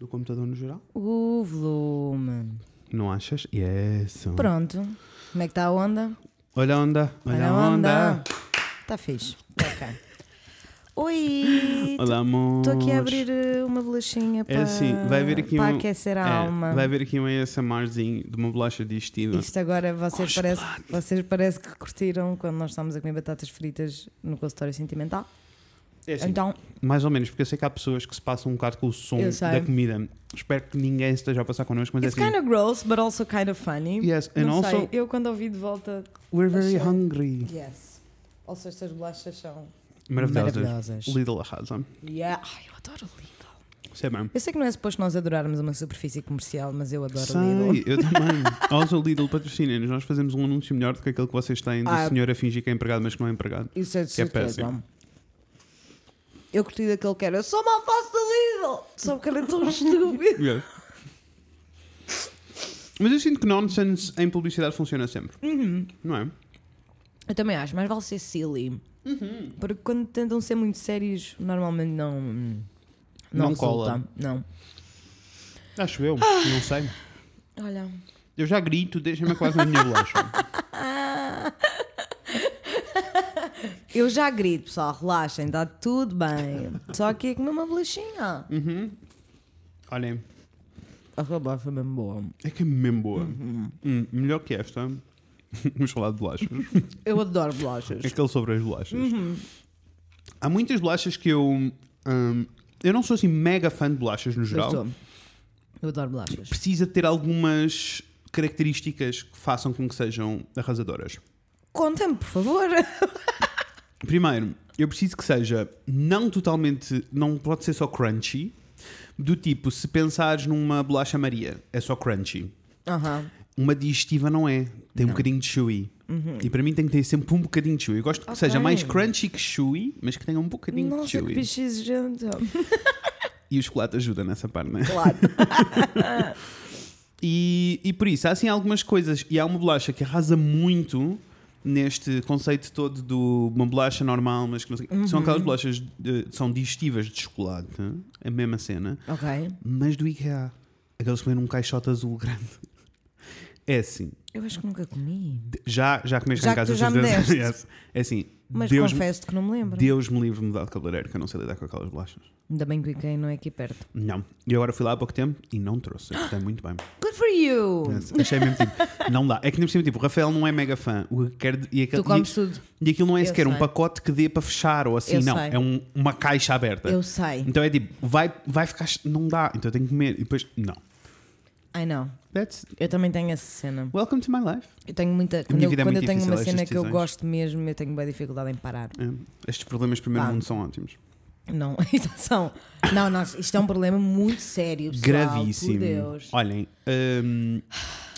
do computador no geral. O volume. Não achas? Yes. Pronto. Como é que está a onda? Olha a onda. Olha, a onda. Está fixe. Ok. Oi! Olá, amor. Estou aqui a abrir uh, uma bolachinha para, É assim, vai haver aqui para um- aquecer a É, alma. vai haver aqui um ASMRzinho de uma bolacha digestiva. Isto agora vocês parece, vocês parece que curtiram quando nós estamos a comer batatas fritas no consultório sentimental. É assim, Então, mais ou menos, porque eu sei que há pessoas que se passam um bocado com o som da comida. Espero que ninguém esteja a passar connosco, mas it's é assim. kind of gross, but also kind of funny. Yes, and Não also sei, eu quando ouvi de volta, we're very achei- hungry. yes. Also estas bolachas são Maravilhosas. maravilhosas. Lidl arrasa. Yeah. Ai, eu adoro Lidl. Isso é bem. Eu sei que não é suposto nós adorarmos uma superfície comercial, mas eu adoro Sei, Lidl. eu também. Also, Lidl patrocina-nos. Nós fazemos um anúncio melhor do que aquele que vocês têm do Ah. senhor a fingir que é empregado, mas que não é empregado. Isso é de Que é certeza. péssimo. Eu curti daquele que era, sou mal faço do Lidl. Só porque era tão estúpido. Yes. Mas eu sinto que nonsense em publicidade funciona sempre. Uhum. Não é? Eu também acho, mas vale ser silly. Porque quando tentam ser muito sérios, normalmente não. Não, Não resulta. cola. Não. Acho eu. Ah. Não sei. Olha. Eu já grito, deixa-me quase na minha bolacha. Eu já grito, pessoal, relaxem, está tudo bem. Só aqui é comer uma bolachinha. Uhum. Olhem, A roubar foi mesmo boa. é que é mesmo boa. Uhum. Hum, melhor que esta. Vamos falar de bolachas. Eu adoro bolachas. Aquele sobre as bolachas. Uhum. Há muitas bolachas que eu. hum, eu não sou assim mega fã de bolachas no Eu geral. sou. Eu adoro bolachas. Precisa ter algumas características que façam com que sejam arrasadoras. Conta-me, por favor. Primeiro, eu preciso que seja não totalmente. Não pode ser só crunchy. Do tipo, se pensares numa bolacha Maria, é só crunchy. Aham. Uma digestiva não é. Tem um Não. bocadinho de chewy. E para mim tem que ter sempre um bocadinho de chewy. Eu gosto que Ok. seja mais crunchy que chewy, mas que tenha um bocadinho de Nossa, que chewy. bicho exigente. E o chocolate ajuda nessa parte, né? Claro. E, e por isso, há assim algumas coisas. E há uma bolacha que arrasa muito neste conceito todo do uma bolacha normal, mas que não sei, são Uhum. aquelas bolachas de- são digestivas de chocolate, a mesma cena, ok. mas do IKEA. Aqueles que vêm num caixote azul grande. É assim, Eu acho que nunca comi. já, já comeste Já em casa já me deste. Yes. É assim, Mas Deus, confesso que não me lembro. Deus me livre de mudar de cabeleireiro, que eu não sei lidar com aquelas bolachas. Ainda bem que o IKEA não é aqui perto. Não. E agora fui lá há pouco tempo e não trouxe. Está muito bem. Good for you! Yes. Achei mesmo tipo, não dá. É que nem por cima, tipo, o Rafael não é mega fã. O que quer, e, aquele, Tu comes tudo. e, e aquilo não é Eu sequer um sei. pacote que dê para fechar ou assim, Eu não. sei. É um- uma caixa aberta. Eu sei. Então é tipo, vai, vai ficar. Não dá. Então eu tenho que comer. E depois, não. I know. That's. Eu também tenho essa cena. Welcome to my life. Eu tenho muita. Quando eu, é quando eu tenho uma cena que eu gosto mesmo, eu tenho boa dificuldade em parar. É. Estes problemas primeiro Pá. mundo são ótimos. Não, atenção. Não, não, isto é um problema muito sério, pessoal. Gravíssimo. Por Deus. Olhem, hum,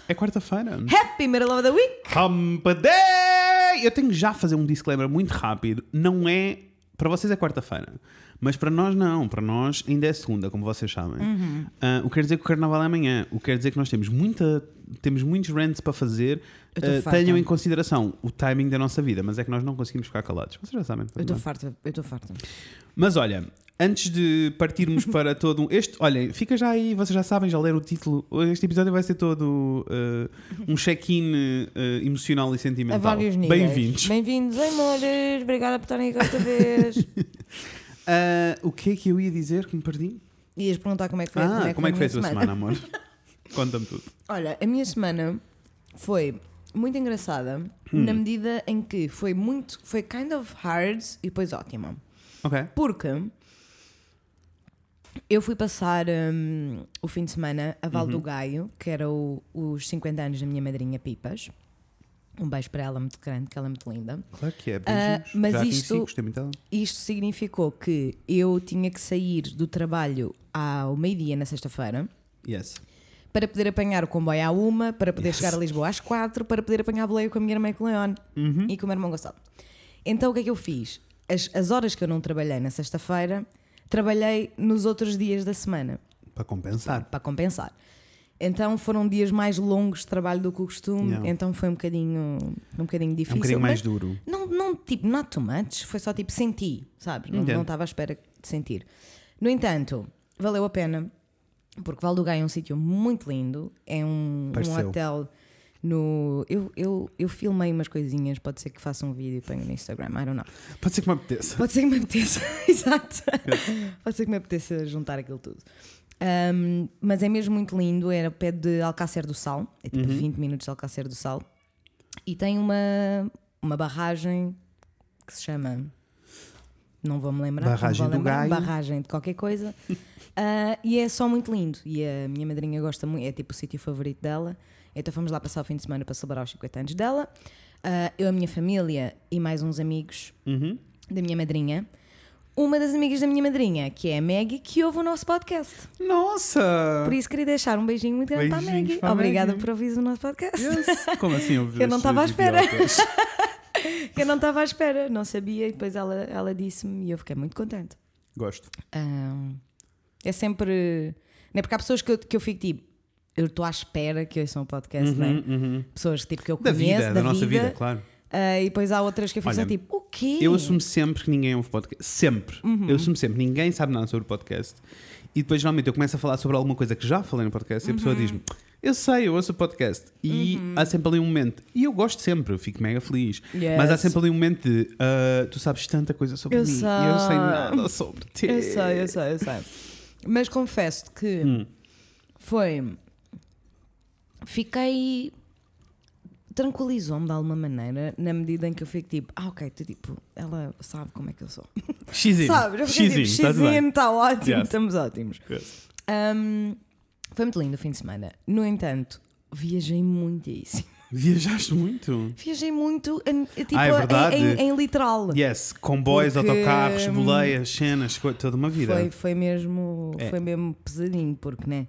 é quarta-feira. Happy Middle of the Week! Hump Day! Eu tenho já fazer um disclaimer muito rápido. Não é. Para vocês é quarta-feira. Mas para nós não. Para nós ainda é segunda, como vocês sabem. Uhum. Ah, o que quer dizer que o carnaval é amanhã. O que quer dizer que nós temos muita. Temos muitos rants para fazer. Farta. tenham em consideração o timing da nossa vida, mas é que nós não conseguimos ficar calados. Vocês já sabem. Eu estou farta, eu estou farta. Mas olha, antes de partirmos para todo um. Este, olhem, fica já aí, vocês já sabem, já leram o título. Este episódio vai ser todo uh, um check-in uh, emocional e A sentimental. vários níveis. Bem-vindos. Bem-vindos, amores. Obrigada por estarem aqui outra vez. Uh, o que é que eu ia dizer que me perdi? Ias perguntar como é que foi, ah, como é que foi a tua semana, amor? Conta-me tudo. Olha, a minha semana foi muito engraçada Hum. na medida em que foi muito, foi kind of hard e depois ótima. Ok. Porque eu fui passar hum, o fim de semana a Val do Uhum. Gaio, que era o- os 50 anos da minha madrinha Pipas. Um beijo para ela muito grande, que ela é muito linda. Claro que é. Ah, Beijinhos. mas já isto- gostei muito dela. Isto significou que eu tinha que sair do trabalho ao meio-dia na sexta-feira Yes. para poder apanhar o comboio à uma, para poder Yes. chegar a Lisboa às quatro, para poder apanhar a boleia com a minha irmã e com o Leon Uhum. e com o meu irmão Gonçalo. Então o que é que eu fiz? As, as horas que eu não trabalhei na sexta-feira, trabalhei nos outros dias da semana, Para compensar. para compensar. Então foram dias mais longos de trabalho do que o costume, Yeah. então foi um bocadinho, um bocadinho É difícil. um bocadinho mais duro. não, não, tipo, not too much, foi só tipo senti, sabes? Não não estava à espera de sentir. No entanto, valeu a pena. Porque Val do Gaia é um sítio muito lindo. É um, um hotel no. Eu, eu, eu filmei umas coisinhas, pode ser que faça um vídeo e ponha no Instagram, I don't know. Pode ser que me apeteça. Pode ser que me apeteça, exato. Pode ser que me apeteça juntar aquilo tudo. Um, mas é mesmo muito lindo, era ao pé de Alcácer do Sal, é tipo 20 minutos de Alcácer do Sal. E tem uma, uma barragem que se chama. Não vou me lembrar. Barragem vou do lembrar, Gaio. Barragem de qualquer coisa. Ah, e é só muito lindo. E a minha madrinha gosta muito, é tipo o sítio favorito dela. Então fomos lá passar o fim de semana para celebrar os 50 anos dela. Ah, eu, a minha família e mais uns amigos Uhum. da minha madrinha. Uma das amigas da minha madrinha, que é a Maggie, que ouve o nosso podcast. Nossa! Por isso queria deixar um beijinho muito grande para a Beijinhos Maggie. para Obrigada Maggie. por ouvir o nosso podcast. Yes. Como assim eu Eu não estava à espera. Eu não estava à espera, não sabia, e depois ela, ela disse-me e eu fiquei muito contente. Gosto. Ahm, é sempre. Não é porque há pessoas que eu, que eu fico tipo, eu estou à espera que ouçam o podcast, não é? Uhum, uhum. Pessoas tipo, que eu Da conheço, vida, da, nossa vida, claro. ah, e depois há outras que eu fico só tipo, quê? Eu assumo sempre que ninguém ouve podcast. Sempre. Uhum. Eu assumo sempre. Ninguém sabe nada sobre o podcast. E depois, geralmente, eu começo a falar sobre alguma coisa que já falei no podcast e a Uhum. pessoa diz-me: Eu sei, eu ouço o podcast. E há sempre ali um momento. E eu gosto sempre, eu fico mega feliz. Yes. Mas há sempre ali um momento de: ah, Tu sabes tanta coisa sobre Eu mim. sei. E eu sei nada sobre ti. Eu sei, eu sei, eu sei. Mas confesso que Hum. foi. Fiquei. Tranquilizou-me de alguma maneira, na medida em que eu fico tipo, ah, ok, tu, tipo, ela sabe como é que eu sou. X-in. Sabes? Eu fiquei tipo, X-in, tá. X-in, está ótimo, Yes. estamos ótimos. Yes. Um, foi muito lindo o fim de semana. No entanto, viajei muitíssimo. Viajaste muito. Viajei muito, em- tipo, Ah, é em, em- em literal. Yes, comboios, Porque, autocarros, hum, boleias, cenas, toda uma vida. Foi, foi, mesmo, É. foi mesmo pesadinho, porque né,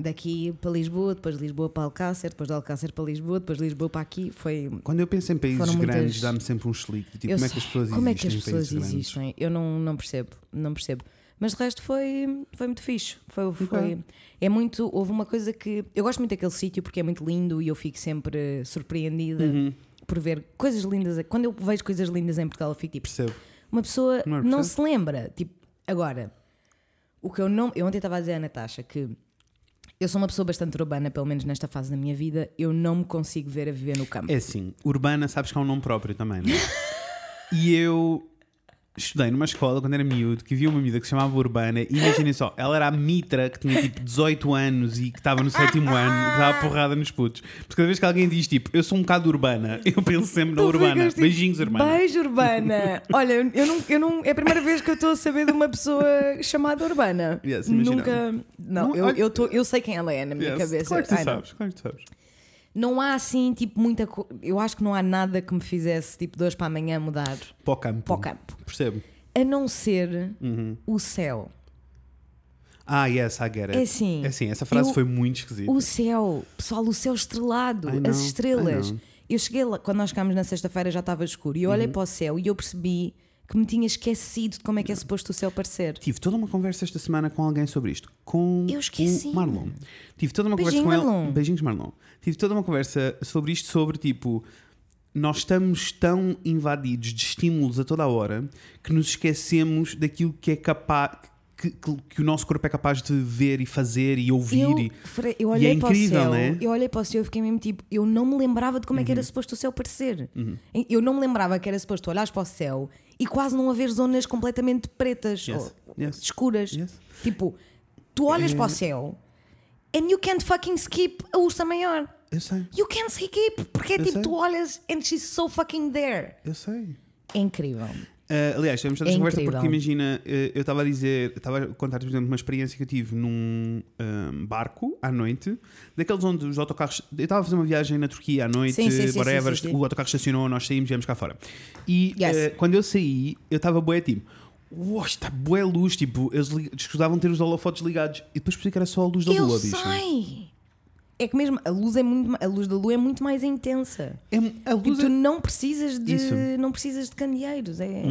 daqui para Lisboa, depois de Lisboa para Alcácer, depois de Alcácer para Lisboa, depois de Lisboa para aqui, foi. Quando eu penso em países muitas- grandes, dá-me sempre um chelique. Tipo, Eu como é que as sei. pessoas Como é existem que as pessoas grandes? existem? Eu não, não percebo, não percebo. Mas de resto foi, foi muito fixe. Foi, foi, é muito. Houve uma coisa que. Eu gosto muito daquele sítio porque é muito lindo e eu fico sempre surpreendida Uhum, por ver coisas lindas. Quando eu vejo coisas lindas em Portugal, eu fico tipo, percebo. uma pessoa Não é não, se lembra. Tipo, agora, o que eu não. Eu ontem estava a dizer à Natasha que eu sou uma pessoa bastante urbana, pelo menos nesta fase da minha vida, eu não me consigo ver a viver no campo. É assim, urbana sabes que é um nome próprio também, não é? e eu estudei numa escola quando era miúdo que havia uma miúda que se chamava Urbana e imaginem só, ela era a mitra que tinha tipo 18 anos e que estava no sétimo ano, que dava porrada nos putos. Porque cada vez que alguém diz tipo, eu sou um bocado urbana, eu penso sempre na urbana. ficas tipo, Beijinhos, urbana. Beijo, Urbana! Olha, eu eu não, eu não. É a primeira vez que eu estou a saber de uma pessoa chamada Urbana. Yes. Nunca. Não, Não, eu, eu, tô, eu sei quem ela é na minha Yes, cabeça. Claro que tu Ai, não. sabes, claro que tu sabes. Não há assim, tipo, muita. co- Eu acho que não há nada que me fizesse, tipo, de hoje para amanhã mudar Para o campo. para o campo. Percebo. A não ser Uhum. o céu. Ah, yes, I get it. É assim. É assim, essa frase eu- foi muito esquisita. O céu, pessoal, o céu estrelado, know, as estrelas. Eu cheguei lá, quando nós chegámos na sexta-feira já estava escuro e eu Uhum. olhei para o céu e eu percebi que me tinha esquecido de como é que é suposto o céu parecer. Tive toda uma conversa esta semana com alguém sobre isto. Com Eu esqueci. o Marlon. Tive toda uma Beijinho, conversa com Marlon. ele. Beijinhos, Marlon. Tive toda uma conversa sobre isto, sobre tipo. Nós estamos tão invadidos de estímulos a toda a hora que nos esquecemos daquilo que é capaz. Que, que- que o nosso corpo é capaz de ver e fazer e ouvir. Eu, e- eu e olhei é para incrível, o céu, né? eu olhei para o céu e fiquei mesmo tipo, eu não me lembrava de como é que Uhum. era suposto o céu parecer. Eu não me lembrava que era suposto tu olhares para o céu e quase não haver zonas completamente pretas Yes, ou yes, escuras. yes. Tipo, tu olhas para o céu and you can't fucking skip a ursa maior. Eu sei, You can't skip, porque é Eu tipo, sei. tu olhas and she's so fucking there. eu sei. É incrível. Uh, aliás, temos esta É conversa porque imagina, uh, eu estava a dizer, estava a contar, por exemplo, uma experiência que eu tive num um, barco à noite, daqueles onde os autocarros. Eu estava a fazer uma viagem na Turquia à noite, Sim, sim, whatever, sim, o autocarro estacionou, nós saímos, viemos cá fora. E Yes. uh, quando eu saí, eu estava bué tipo. Uau, está bué luz, tipo, eles escusavam ter os holofotes ligados e depois percebi que era só a luz da eu lua, bicho. É que mesmo a luz, é muito, a luz da lua é muito mais intensa. É, a Tipo, luz tu é... não precisas de Isso. não precisas de candeeiros. É,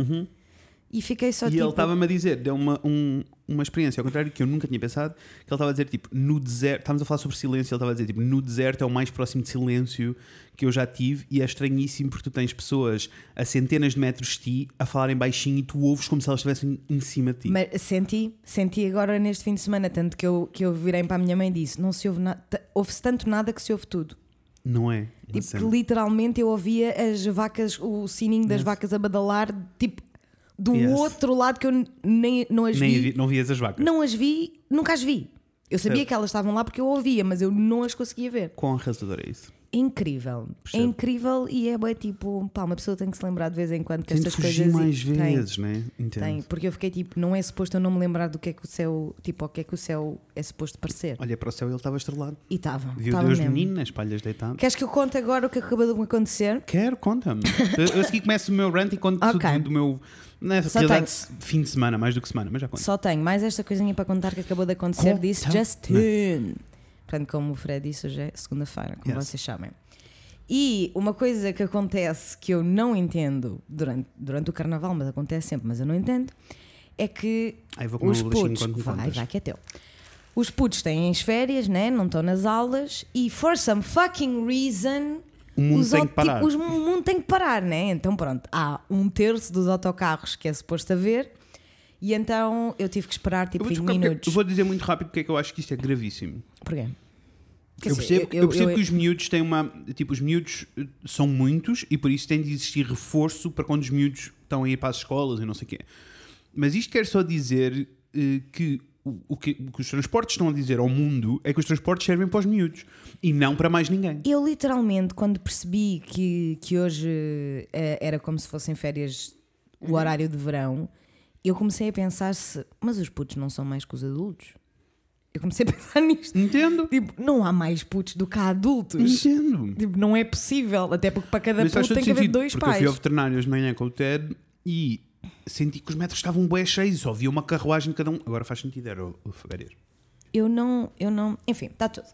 E fiquei só E tipo. ele estava-me a dizer, deu uma, um- uma experiência ao contrário que eu nunca tinha pensado, que ele estava a dizer, tipo, no deserto, estávamos a falar sobre silêncio, ele estava a dizer, tipo, no deserto é o mais próximo de silêncio que eu já tive e é estranhíssimo porque tu tens pessoas a centenas de metros de ti a falarem baixinho e tu ouves como se elas estivessem em cima de ti. Mas senti, senti agora neste fim de semana, tanto que eu, que eu virei para a minha mãe e disse: não se ouve nada, ouve-se tanto nada que se ouve tudo. Não é? Tipo, que literalmente eu ouvia as vacas, o sininho das vacas a badalar, tipo, do Yes. outro lado que eu nem não as Nem vi. vi- não vias as vacas. Não as vi, nunca as vi. Eu sabia Certo. que elas estavam lá porque eu ouvia, mas eu não as conseguia ver. Quão arrasador é isso? É incrível. Percebo. É incrível e é bem tipo, pá, uma pessoa tem que se lembrar de vez em quando que Tem de estas fugir coisas. mais Tem, vezes, né? Entendo. tem, porque eu fiquei tipo, não é suposto eu não me lembrar do que é que o céu, tipo, o que é que o céu é suposto parecer. Olha para o céu e ele estava estrelado. E estava. Viu estava Deus mesmo. menino nas palhas deitado. Queres que eu conte agora o que acabou de acontecer? Quero, conta-me. eu, eu a seguir começo o meu rant e conto Ok. tudo do meu. Não é Só realidade, fim de semana, mais do que semana, mas já conto. Só tenho mais esta coisinha para contar que acabou de acontecer. Conta-me. Disse Justin. Portanto, como o Fred disse, hoje é segunda-feira, como Yes. vocês sabem. E uma coisa que acontece que eu não entendo durante, durante o carnaval, mas acontece sempre, mas eu não entendo, é que Aí vou comer os um putos. Vai, contas. vai, que é teu. Os putos têm as férias, né? não estão nas aulas e, for some fucking reason, O mundo os tem que parar. tipo, o mundo tem que parar, né? Então, pronto, há um terço dos autocarros que é suposto haver e então eu tive que esperar Eu tipo vou, 20 explicar porque- minutos. eu vou dizer muito rápido porque é que eu acho que isto é gravíssimo. Porquê? Eu percebo, eu, percebo que os miúdos têm uma. Tipo, os miúdos eh, são muitos e por isso tem de existir reforço para quando os miúdos estão a ir para as escolas e não sei o quê. Mas isto quer só dizer eh, que o, o que o que os transportes estão a dizer ao mundo é que os transportes servem para os miúdos e não para mais ninguém. Eu literalmente, quando percebi que, que hoje eh, era como se fossem férias, o horário de verão, eu comecei a pensar se. Mas os putos não são mais que os adultos? Eu comecei a pensar nisto. Entendo. Tipo, não há mais putos do que há adultos. Entendo. Tipo, não é possível. Até porque para cada Mas puto tem que haver sentido, dois porque eu pais. fui ao veterinário hoje de manhã com o Ted e senti que os metros estavam bem cheios, só havia uma carruagem de cada um. Agora faz sentido, era o, o Fagareiro. Eu não, eu não. Enfim, está tudo.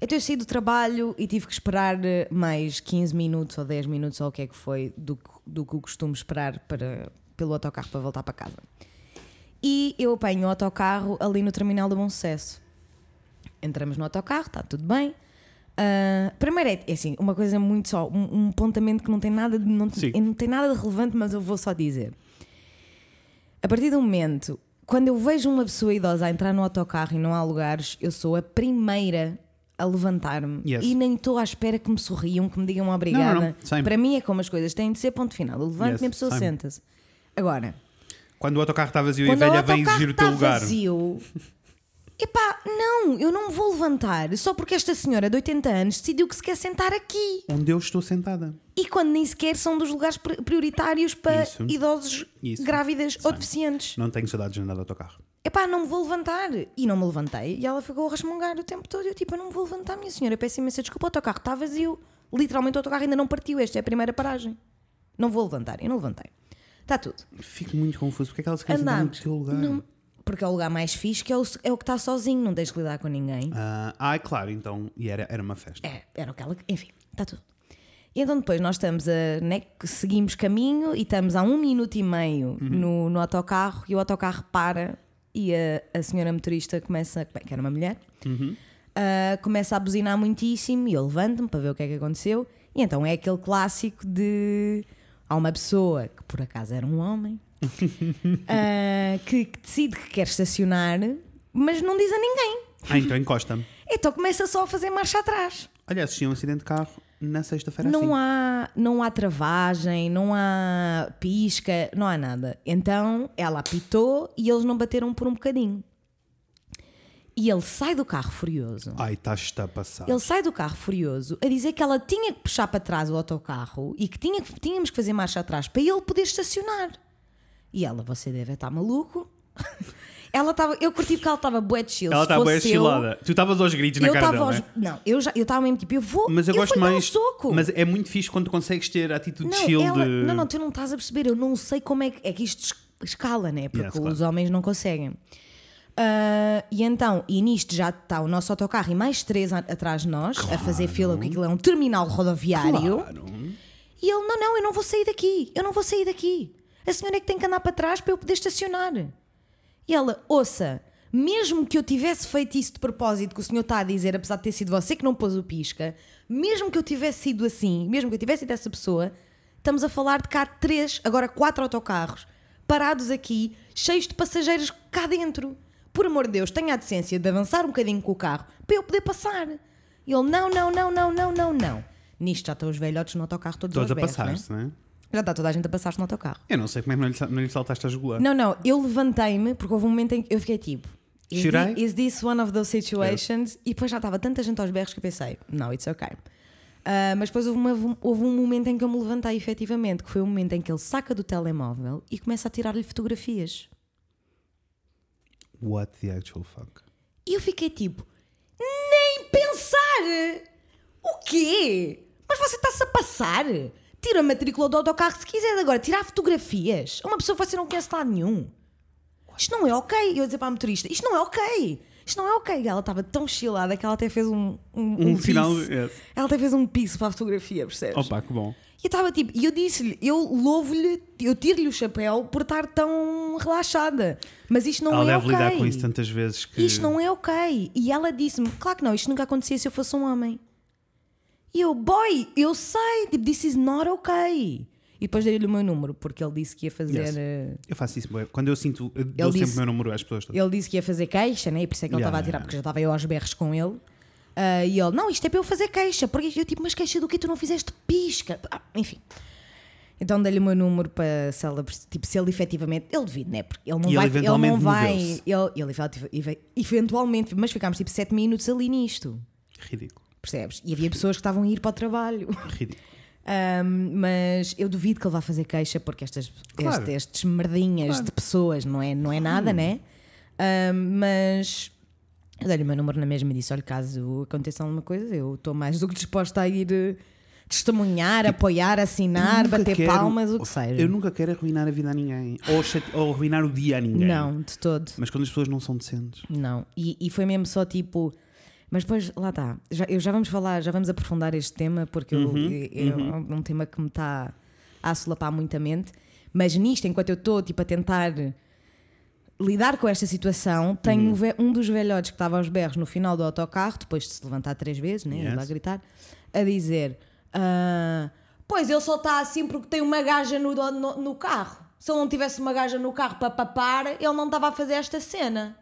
Então eu saí do trabalho e tive que esperar eh, mais 15 minutos ou 10 minutos ou o que é que foi do, que- do que costumo esperar para, pelo autocarro para voltar para casa. E eu apanho o autocarro ali no terminal do Bom Sucesso. Entramos no autocarro, está tudo bem. Ah, primeiro é, é assim, uma coisa muito só, um, um apontamento que não tem nada de, não, não tem nada de relevante, mas eu vou só dizer. A partir do momento, quando eu vejo uma pessoa idosa a entrar no autocarro e não há lugares, eu sou a primeira a levantar-me Yes. e nem estou à espera que me sorriam, que me digam obrigada. Não, não, não. Para mim é como as coisas têm de ser ponto final. Eu levanto Yes, e a pessoa senta-se. Agora, Quando o autocarro está vazio e a velha vem exigir o teu lugar. vazio, epá, não, eu não me vou levantar só porque esta senhora de 80 anos decidiu que se quer sentar aqui. Onde eu estou sentada. E quando nem sequer são dos lugares pri- prioritários para Isso. idosos, Isso. grávidas ou deficientes. Não tenho saudades de andar de autocarro. Epá, não me vou levantar. E não me levantei. E ela ficou a resmungar o tempo todo. Eu, tipo, eu não me vou levantar, minha senhora. Peço imensa desculpa, o autocarro está vazio. Literalmente o autocarro ainda não partiu. Esta é a primeira paragem. Não vou levantar. Eu não levantei. Está tudo. Fico muito confuso. Porque é que ela se quer sentar no teu lugar? Não- porque é o lugar mais fixe, que é o, é o que está sozinho. Não tens que lidar com ninguém. Ah, ah, claro, então. E era, era uma festa. É, era o que ela. Enfim, está tudo. E então depois nós estamos a. Né, seguimos caminho e estamos há um minuto e meio no, no autocarro e o autocarro para e a, a senhora motorista começa. Que era uma mulher. ah, começa a buzinar muitíssimo e eu levanto-me para ver o que é que aconteceu. E então é aquele clássico de. Há uma pessoa que por acaso era um homem ah, que, que decide que quer estacionar, mas não diz a ninguém. Ah, então encosta-me. Então começa só a fazer marcha atrás. Olha, assisti a um acidente de carro na sexta-feira Não assim. há, não há travagem, não há pisca, não há nada. Então ela apitou e eles não bateram por um bocadinho. E ele sai do carro furioso. Ai, estás-te a passar. Ele sai do carro furioso a dizer que ela tinha que puxar para trás o autocarro e que, tinha, que- tínhamos que fazer marcha atrás para ele poder estacionar. E ela, você deve estar maluco. ela estava, eu curti porque ela estava bué de chill. Ela bem fosse eu, chilada. Tu estavas aos gritos na Eu cara estava dela. aos... né? Não, eu já eu estava mesmo tipo, eu vou, Mas eu, gosto vou-lhe dar mais. um soco. Mas é muito fixe quando consegues ter a atitude Não, chill ela- de. não, não, tu não estás a perceber. Eu não sei como é que, é que isto es- escala, né? Porque Yes, claro. os homens não conseguem. Ah, e então, e nisto já está o nosso autocarro e mais três a- atrás de nós a fazer fila, porque aquilo é um terminal rodoviário. Claro. E ele, não, não, eu não vou sair daqui, eu não vou sair daqui. A senhora é que tem que andar para trás para eu poder estacionar. E ela, ouça, mesmo que eu tivesse feito isso de propósito, que o senhor está a dizer, apesar de ter sido você que não pôs o pisca, mesmo que eu tivesse sido assim, mesmo que eu tivesse sido essa pessoa, estamos a falar de cá três, agora quatro autocarros, parados aqui, cheios de passageiros cá dentro. Por amor de Deus, tenha a decência de avançar um bocadinho com o carro para eu poder passar. E ele, não, não, não, não, não, não, não. Nisto já estão os velhotes no autocarro todos, Todos a berros, passar-se, não é? Já está toda a gente a passar-se no autocarro. Eu não sei como é que não lhe, não lhe saltaste a jugular. Não, não, eu levantei-me porque houve um momento em que eu fiquei tipo. Is, Should thi- I? is this one of those situations? E depois já estava tanta gente aos berros que eu pensei, não, it's okay. Ah, mas depois houve, uma- houve um momento em que eu me levantei efetivamente, que foi o momento em que ele saca do telemóvel e começa a tirar-lhe fotografias. What the actual fuck? E eu fiquei tipo, nem pensar! O quê? Mas você está-se a passar? Tira a matrícula do autocarro se quiser, agora tirar fotografias. A uma pessoa que você não conhece lado nenhum. Isto não é ok. Eu ia dizer para a motorista, isto não é ok. Isto não é ok. Ela estava tão chilada que ela até fez um, um, Um final. piso. yes. Ela até fez um piso para a fotografia, percebes? Opa, que bom. E eu estava tipo, e eu disse-lhe, eu louvo-lhe, eu tiro-lhe o chapéu por estar tão relaxada. Mas isto não Ela é deve ok. lidar com isso tantas vezes que. Isto não é ok. E ela disse-me: Claro que não, isto nunca acontecia se eu fosse um homem. E eu, boy, eu sei, tipo, this is not ok. E depois dei-lhe o meu número, porque ele disse que ia fazer. Yes. eh, Eu faço isso, bué. quando eu sinto. Eu dou sempre disse- o meu número às pessoas todas. Ele disse que ia fazer queixa, né? E por isso é que ele Yeah, estava a tirar, yeah. porque já estava eu aos berros com ele. Ah, e ele, não, isto é para eu fazer queixa. Porque eu, tipo, mas queixa do que tu não fizeste pisca? Ah, enfim. Então dei-lhe o meu número para se, ela, tipo, se ele efetivamente. Ele devido, né? Porque ele não E ele vai. Ele, eventualmente não vai. Ele, ele eventualmente. Mas ficámos tipo 7 minutos ali nisto. Ridículo. Percebes? E havia pessoas que estavam a ir para o trabalho. Ridículo. Ahm, mas eu duvido que ele vá fazer queixa porque estas, Claro. este- estes merdinhas Claro. de pessoas não é, não é nada, né? Ahm, mas eu dei-lhe o meu número na mesma e disse: olha, caso aconteça alguma coisa, eu estou mais do que disposta a ir eh, testemunhar, apoiar, assinar, bater quero- palmas, o que seja. Eu nunca quero arruinar a vida a ninguém. Ou, ou arruinar o dia a ninguém. Não, de todo. Mas quando as pessoas não são decentes. Não. E, e foi mesmo só tipo. Mas depois, lá está. Já, eu já vamos falar, já vamos aprofundar este tema, porque eu- Uhum, é um tema que me está a assolapar muito a mente. Mas nisto, enquanto eu estou tipo, a tentar lidar com esta situação, tenho Uhum. um dos velhotes que estava aos berros no final do autocarro, depois de se levantar três vezes, né, Yes. a gritar, a dizer: "Ah, Pois ele só está assim porque tem uma gaja no, no, no carro. Se ele não tivesse uma gaja no carro para papar, ele não estava a fazer esta cena.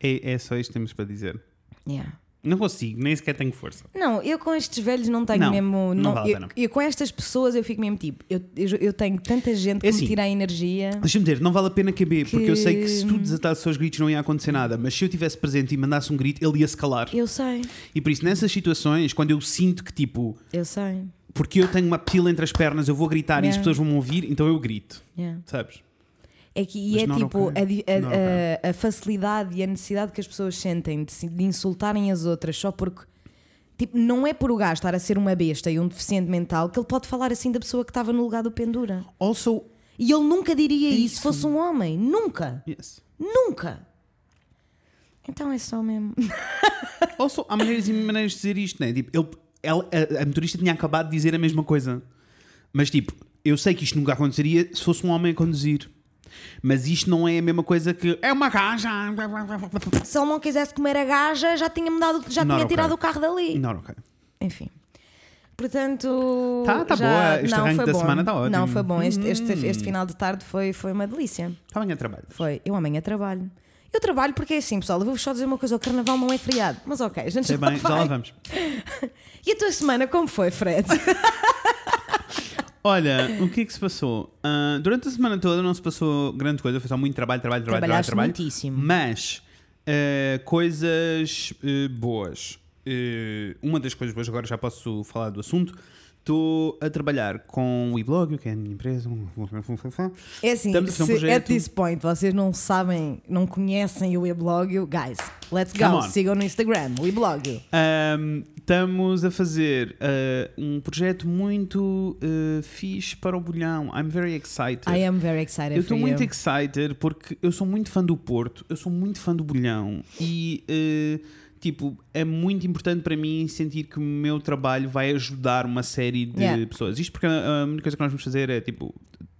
É, é só isto que temos para dizer. Yeah. Não consigo, nem sequer tenho força. Não, eu com estes velhos não tenho Não, mesmo. não vale a eu, pena. eu com estas pessoas eu fico mesmo tipo. Eu, eu, eu tenho tanta gente que É me assim, tira a energia. Deixa-me dizer, não vale a pena caber, porque eu sei que se tu Que- desatasses aos gritos não ia acontecer nada, mas se eu estivesse presente e mandasse um grito, ele ia se calar. Eu sei, E por isso, nessas situações, quando eu sinto que, tipo, eu sei. porque eu tenho uma pila entre as pernas, eu vou gritar e as Yeah. pessoas vão me ouvir, então eu grito, Yeah. sabes? É que e Mas é não tipo a a, Não a- a facilidade e a necessidade que as pessoas sentem de, de insultarem as outras só porque. Tipo, não é por o gajo estar a ser uma besta e um deficiente mental que ele pode falar assim da pessoa que estava no lugar do pendura. Also, E ele nunca diria isso, isso. se fosse um homem. Nunca. yes. Nunca. Então é só mesmo. Also, há maneiras e maneiras de dizer isto, né? Tipo, ele, ela, a, a motorista tinha acabado de dizer a mesma coisa. Mas, tipo, eu sei que isto nunca aconteceria se fosse um homem a conduzir. Mas isto não é a mesma coisa que é uma gaja. Se ele não quisesse comer a gaja, já tinha mudado, já Not tinha okay. tirado o carro dali. Não, ok. Enfim. Portanto. Tá- tá já- boa, este não, arranque foi da bom. semana tá ótimo. Não, foi bom. Este, este, Hum. este final de tarde foi, foi uma delícia. Amanhã trabalho. Foi. Eu amanhã trabalho. Eu trabalho porque é assim, pessoal. Eu vou-vos só dizer uma coisa: o carnaval não é feriado. Mas ok, a gente Sei já, bem, já lá vai. vamos. E a tua semana, como foi, Fred? Olha, o que é que se passou? Ah, durante a semana toda não se passou grande coisa, foi só muito trabalho, trabalho, trabalho, trabalho, trabalho. muitíssimo. Mas ah, coisas ah, boas. Uma das coisas boas, agora já posso falar do assunto. Estou a trabalhar com o eBlog, que é a minha empresa. É assim, Estamos a fazer um projeto. at this point vocês não sabem, não conhecem o weblog, guys, let's go. Sigam no Instagram, o weblog. Ahm, estamos a fazer ah, um projeto muito ah, fixe para o bolhão. I'm very excited. I am very excited Eu estou muito you. excited porque eu sou muito fã do Porto, eu sou muito fã do Bolhão e eh, tipo, é muito importante para mim sentir que o meu trabalho vai ajudar uma série de Yeah. pessoas. Isto porque a a única coisa que nós vamos fazer é tipo.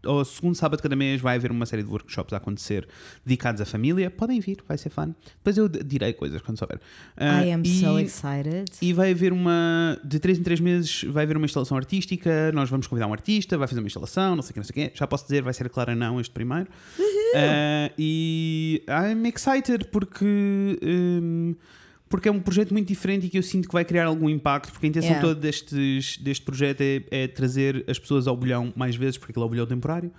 Ao segundo sábado de cada mês vai haver uma série de workshops a acontecer dedicados à família. Podem vir, vai ser fun. Depois eu direi coisas quando souber. Ah, I am e- so excited. e vai haver uma. De 3 em 3 meses vai haver uma instalação artística. Nós vamos convidar um artista, vai fazer uma instalação, não sei o que, não sei o quê. Já posso dizer, vai ser a Clara Não este primeiro. Ah, e I'm excited porque. hum, porque é um projeto muito diferente e que eu sinto que vai criar algum impacto, porque a intenção Yeah. toda destes, deste projeto é, é trazer as pessoas ao bolhão mais vezes, porque aquilo é o bolhão temporário.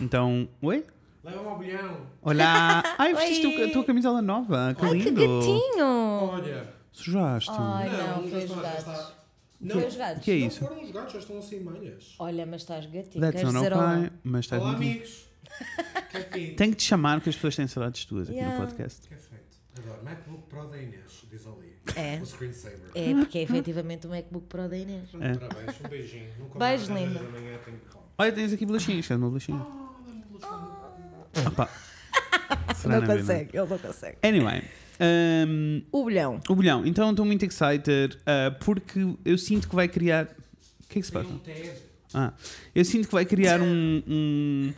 Então, oi? Leva-me ao bilhão. Olá! Ai, vestiste a tua camisola nova, que Ai, que lindo! gatinho! Olha. Sujaste. Ai, não, foi. Foi Não, os gatos. O que é não isso? foram os gatos, já estão assim manhas. Olha, mas estás gatinho. That's Queres dizer olá? okay, mas estás Olá, muito- amigos. Que é. Tenho que te chamar porque as pessoas têm saudades tuas aqui Yeah. no podcast. Que é feito. Adoro. MacBook Pro da Inês, diz ali. É. O screensaver. É, porque é efetivamente o MacBook Pro da Inês. É. Parabéns, um beijinho. Nunca Beijo, mais linda. tenho fome. Olha, tens aqui bolachinhas, queres uma bolachinha? Opa. Será Não consegue, ele não consegue. Anyway, um, O bolhão. o bolhão. Então estou muito excited uh, porque eu sinto que vai criar. O que é que se passa? um TED. Ah, eu sinto que vai criar um. um-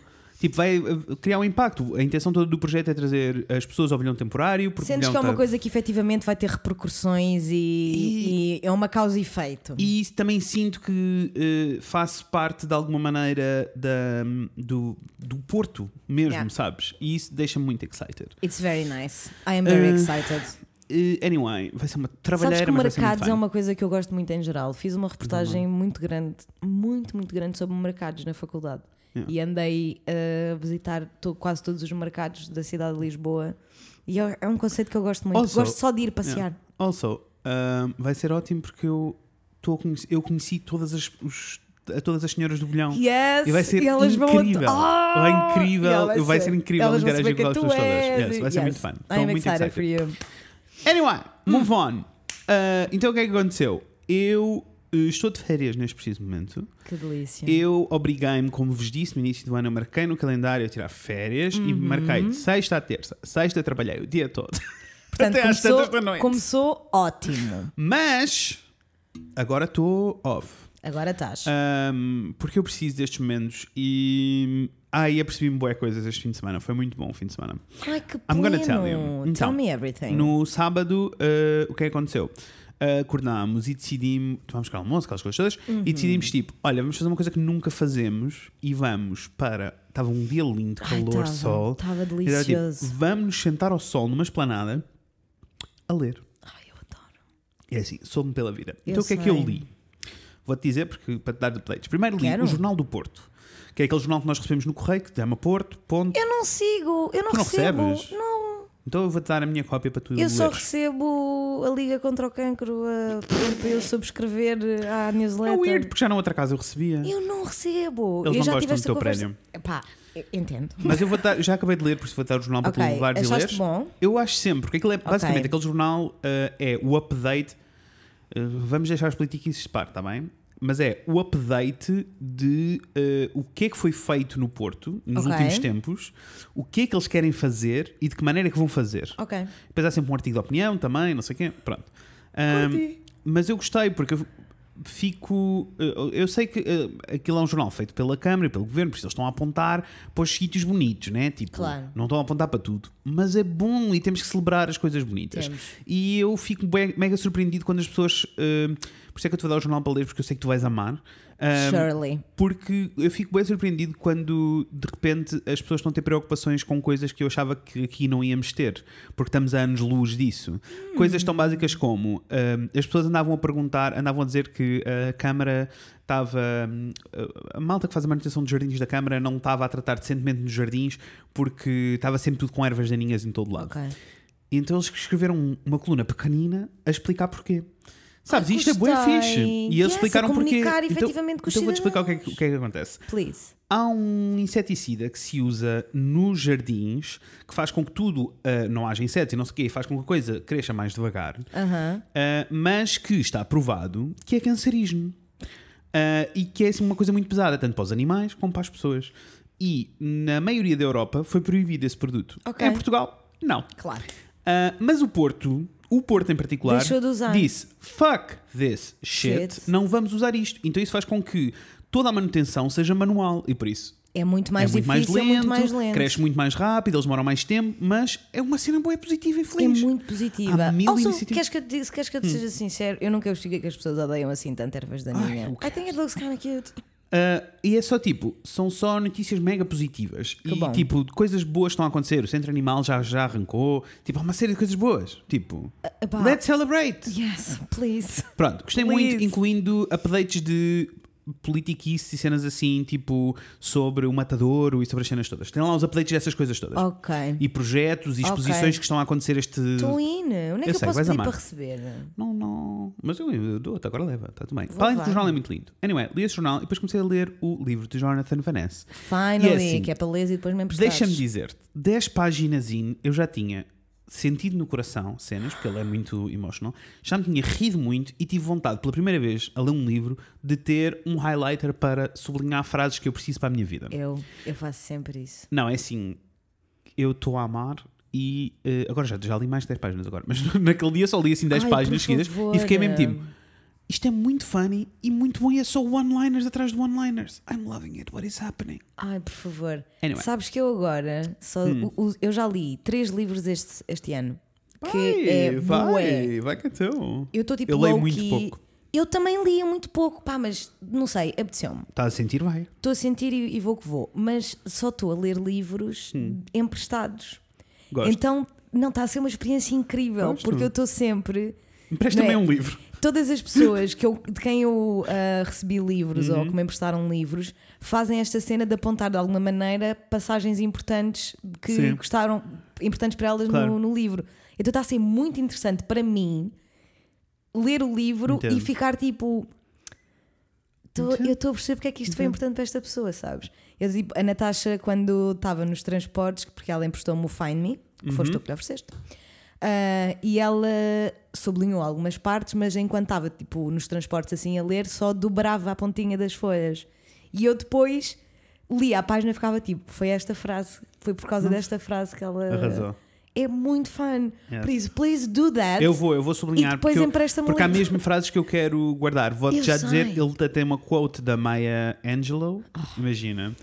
tipo, vai uh, criar um impacto. A intenção toda do projeto é trazer as pessoas ao bolhão temporário. O Sentes que é uma tá- coisa que efetivamente vai ter repercussões e, e é uma causa e efeito. E também sinto que eh, faço parte de alguma maneira da, do, do Porto mesmo, Yeah. sabes? E isso deixa-me muito excited. It's very nice. I am very Uh, excited. Eh, anyway, vai ser uma Sabes trabalheira, que mas muito mercados é uma coisa que eu gosto muito em geral. Fiz uma reportagem muito grande, muito, muito grande sobre mercados na faculdade. Yeah. E andei a visitar to- quase todos os mercados da cidade de Lisboa. E é é um conceito que eu gosto muito. Also- gosto só de ir passear. Yeah. Also, um, vai ser ótimo porque eu, tô a conhecer- eu conheci todas as, os- a todas as senhoras do bolhão. Yes! E vai ser elas incrível. Vão... Ah! Vai incrível. Yeah, vai ser incrível Elas interagir com as pessoas todas. Yes, vai ser muito fun. Estou I'm muito excited for you. Anyway, move on. Uh, então o que é que aconteceu? Eu estou de férias neste preciso momento. Que delícia. Eu obriguei-me, como vos disse, no início do ano, eu marquei no calendário a tirar férias e Uhum. marquei de sexta a terça. Sexta trabalhei o dia todo. Portanto, Até às começou, tantas da noite. começou ótimo. Mas agora estou off. Agora estás. Um, porque eu preciso destes momentos e. Ah, e apercebi-me boas coisas este fim de semana. Foi muito bom o fim de semana. Ai, que I'm gonna pleno. tell you. Tell Então, me everything. No sábado, uh, o que é que aconteceu? Acordámos e decidimos, tomámos aquele almoço, aquelas coisas todas, Uhum. e decidimos tipo: olha, vamos fazer uma coisa que nunca fazemos e vamos para. Estava um dia lindo, Ai, calor, tava, sol. Tava E era, tipo, delicioso. vamos nos sentar ao sol numa esplanada a ler. Ai, eu adoro. É assim, soube-me pela vida. Eu então o que é que eu sei. li? Vou-te dizer, porque para te dar detalhes. Primeiro li Quero. o Jornal do Porto, que é aquele jornal que nós recebemos no correio, que chama Porto, ponto. Eu não sigo, eu não Tu não recebo. recebes? Não, Então eu vou-te dar a minha cópia para tu eu só recebo a Liga contra o Cancro a para eu subscrever à É newsletter. weird, porque já na outra casa eu recebia. Eu não recebo. Eles eu não já gostam do teu conversa. prémio. Epá, eu entendo. Mas eu vou dar, já acabei de ler, por isso vou dar o jornal para tu levares e achaste leres. bom? Eu acho sempre, porque aquilo é basicamente Ok. aquele jornal uh, é o update. uh, vamos deixar os políticos de parte, está bem? Mas é o update de uh, o que é que foi feito no Porto nos Ok. últimos tempos, o que é que eles querem fazer e de que maneira é que vão fazer. Ok. Depois há sempre um artigo de opinião também, não sei o quê. Pronto. Um, mas eu gostei porque eu fico. Eu eu sei que uh, aquilo é um jornal feito pela Câmara e pelo Governo, por isso eles estão a apontar para os sítios bonitos, né? Tipo, Claro. não estão a apontar para tudo. Mas é bom e temos que celebrar as coisas bonitas. Temos. E eu fico mega surpreendido quando as pessoas. uh, por isso é que eu te vou dar o jornal para ler, porque eu sei que tu vais amar. Um, Shirley. porque eu fico bem surpreendido quando de repente as pessoas estão a ter preocupações com coisas que eu achava que aqui não íamos ter, porque estamos a anos-luz disso. Coisas tão básicas como hum, as pessoas andavam a perguntar, andavam a dizer que a Câmara estava. hum, a malta que faz a manutenção dos jardins da Câmara não estava a tratar decentemente nos jardins porque estava sempre tudo com ervas daninhas em todo lado. Então eles escreveram uma coluna pequenina a explicar porquê. Sabes, isto é gostei. fixe. E eles Yes, a explicaram porquê. comunicar Então, efetivamente com os então vou-te explicar o que, é que, o que é que acontece. Please. Há um inseticida que se usa nos jardins que faz com que tudo ah, não haja insetos e não sei o quê, faz com que a coisa cresça mais devagar, Aham. ah, mas que está provado que é cancerígeno Ah, e que é assim, uma coisa muito pesada, tanto para os animais como para as pessoas. E na maioria da Europa foi proibido esse produto. Ok. Em Portugal, não. Claro. Ah, mas o Porto o Porto em particular de disse fuck this shit, Shit. não vamos usar isto. Então isso faz com que toda a manutenção seja manual e por isso É muito mais é muito mais difícil, lento, muito mais lento. cresce muito mais rápido, eles demoram mais tempo, mas é uma cena boa e positiva e É feliz. muito positiva. Há mil Also, iniciativas. queres que eu te, diga- queres que eu te seja sincero? Eu nunca percebi que as pessoas odeiam assim tanto ervas daninha. o que I think it looks kind of cute. Ah, e é só tipo, são só notícias mega positivas. Que e bom. tipo, coisas boas estão a acontecer. O centro animal já, já arrancou. Tipo, há uma série de coisas boas. Tipo, epá. let's celebrate! Yes, please. Pronto, gostei Please. muito, incluindo updates de politiquice e cenas assim, tipo, sobre o matadouro e sobre as cenas todas. Tem lá os updates dessas coisas todas. Ok. E projetos e exposições que estão a acontecer este. Estou in. Onde é que Eu sei, posso pedir para receber? Não, não. Mas eu, eu dou-te, agora leva, está tudo bem. Vou além de que o jornal é muito lindo. Anyway, li esse jornal e depois comecei a ler o livro de Jonathan Van Ness. Finally, é assim, que é para ler e depois me emprestares. Deixa-me dizer-te, 10 páginas in, eu já tinha sentido no coração cenas, porque ele é muito emotional, já me tinha rido muito e tive vontade, pela primeira vez, a ler um livro, de ter um highlighter para sublinhar frases que eu preciso para a minha vida. Eu, eu faço sempre isso. Não, é assim, eu estou a amar e eh, agora já, já li mais de 10 páginas agora, mas naquele dia só li assim 10 Ai, páginas seguidas favor. e fiquei mesmo tipo, isto é muito funny e muito bom e é só one-liners atrás de one-liners. I'm loving it, what is happening? Ai, por favor. Anyway. Sabes que eu agora só Hum. o- o- eu já li três livros este, este ano. Que Vai, é vai, bué. vai que então. Eu estou tipo Eu leio muito pouco. Eu também lia muito pouco, pá, mas não sei, apeteceu-me. Está a sentir, vai. Estou a sentir e, e vou que vou, mas só estou a ler livros emprestados. Hum. Gosto. Então, não está a ser uma experiência incrível, Gosto. porque eu estou sempre. Empresta-me é? um livro. Todas as pessoas que eu, de quem eu ah, recebi livros Uhum. ou que me emprestaram livros fazem esta cena de apontar de alguma maneira passagens importantes que Sim. gostaram, importantes para elas Claro. no, no livro. Então está a ser muito interessante para mim ler o livro Entendo. e ficar tipo. tô- Entendo. eu estou a perceber porque é que isto foi importante para esta pessoa, sabes? Eu, tipo, a Natasha, quando estava nos transportes, porque ela emprestou-me o Find Me, que foste Uhum. tu que lhe ofereceste, ah, e ela sublinhou algumas partes, mas enquanto estava tipo, nos transportes assim a ler, só dobrava a pontinha das folhas. E eu depois lia a página e ficava tipo: foi esta frase, foi por causa desta frase que ela. Arrasou. É muito fun. Yes. Please, please do that. Eu vou, eu vou sublinhar. E depois empresta-me Porque há mesmo frases que eu quero guardar. Vou-te já sei. dizer, ele tem uma quote da Maya Angelou, imagina,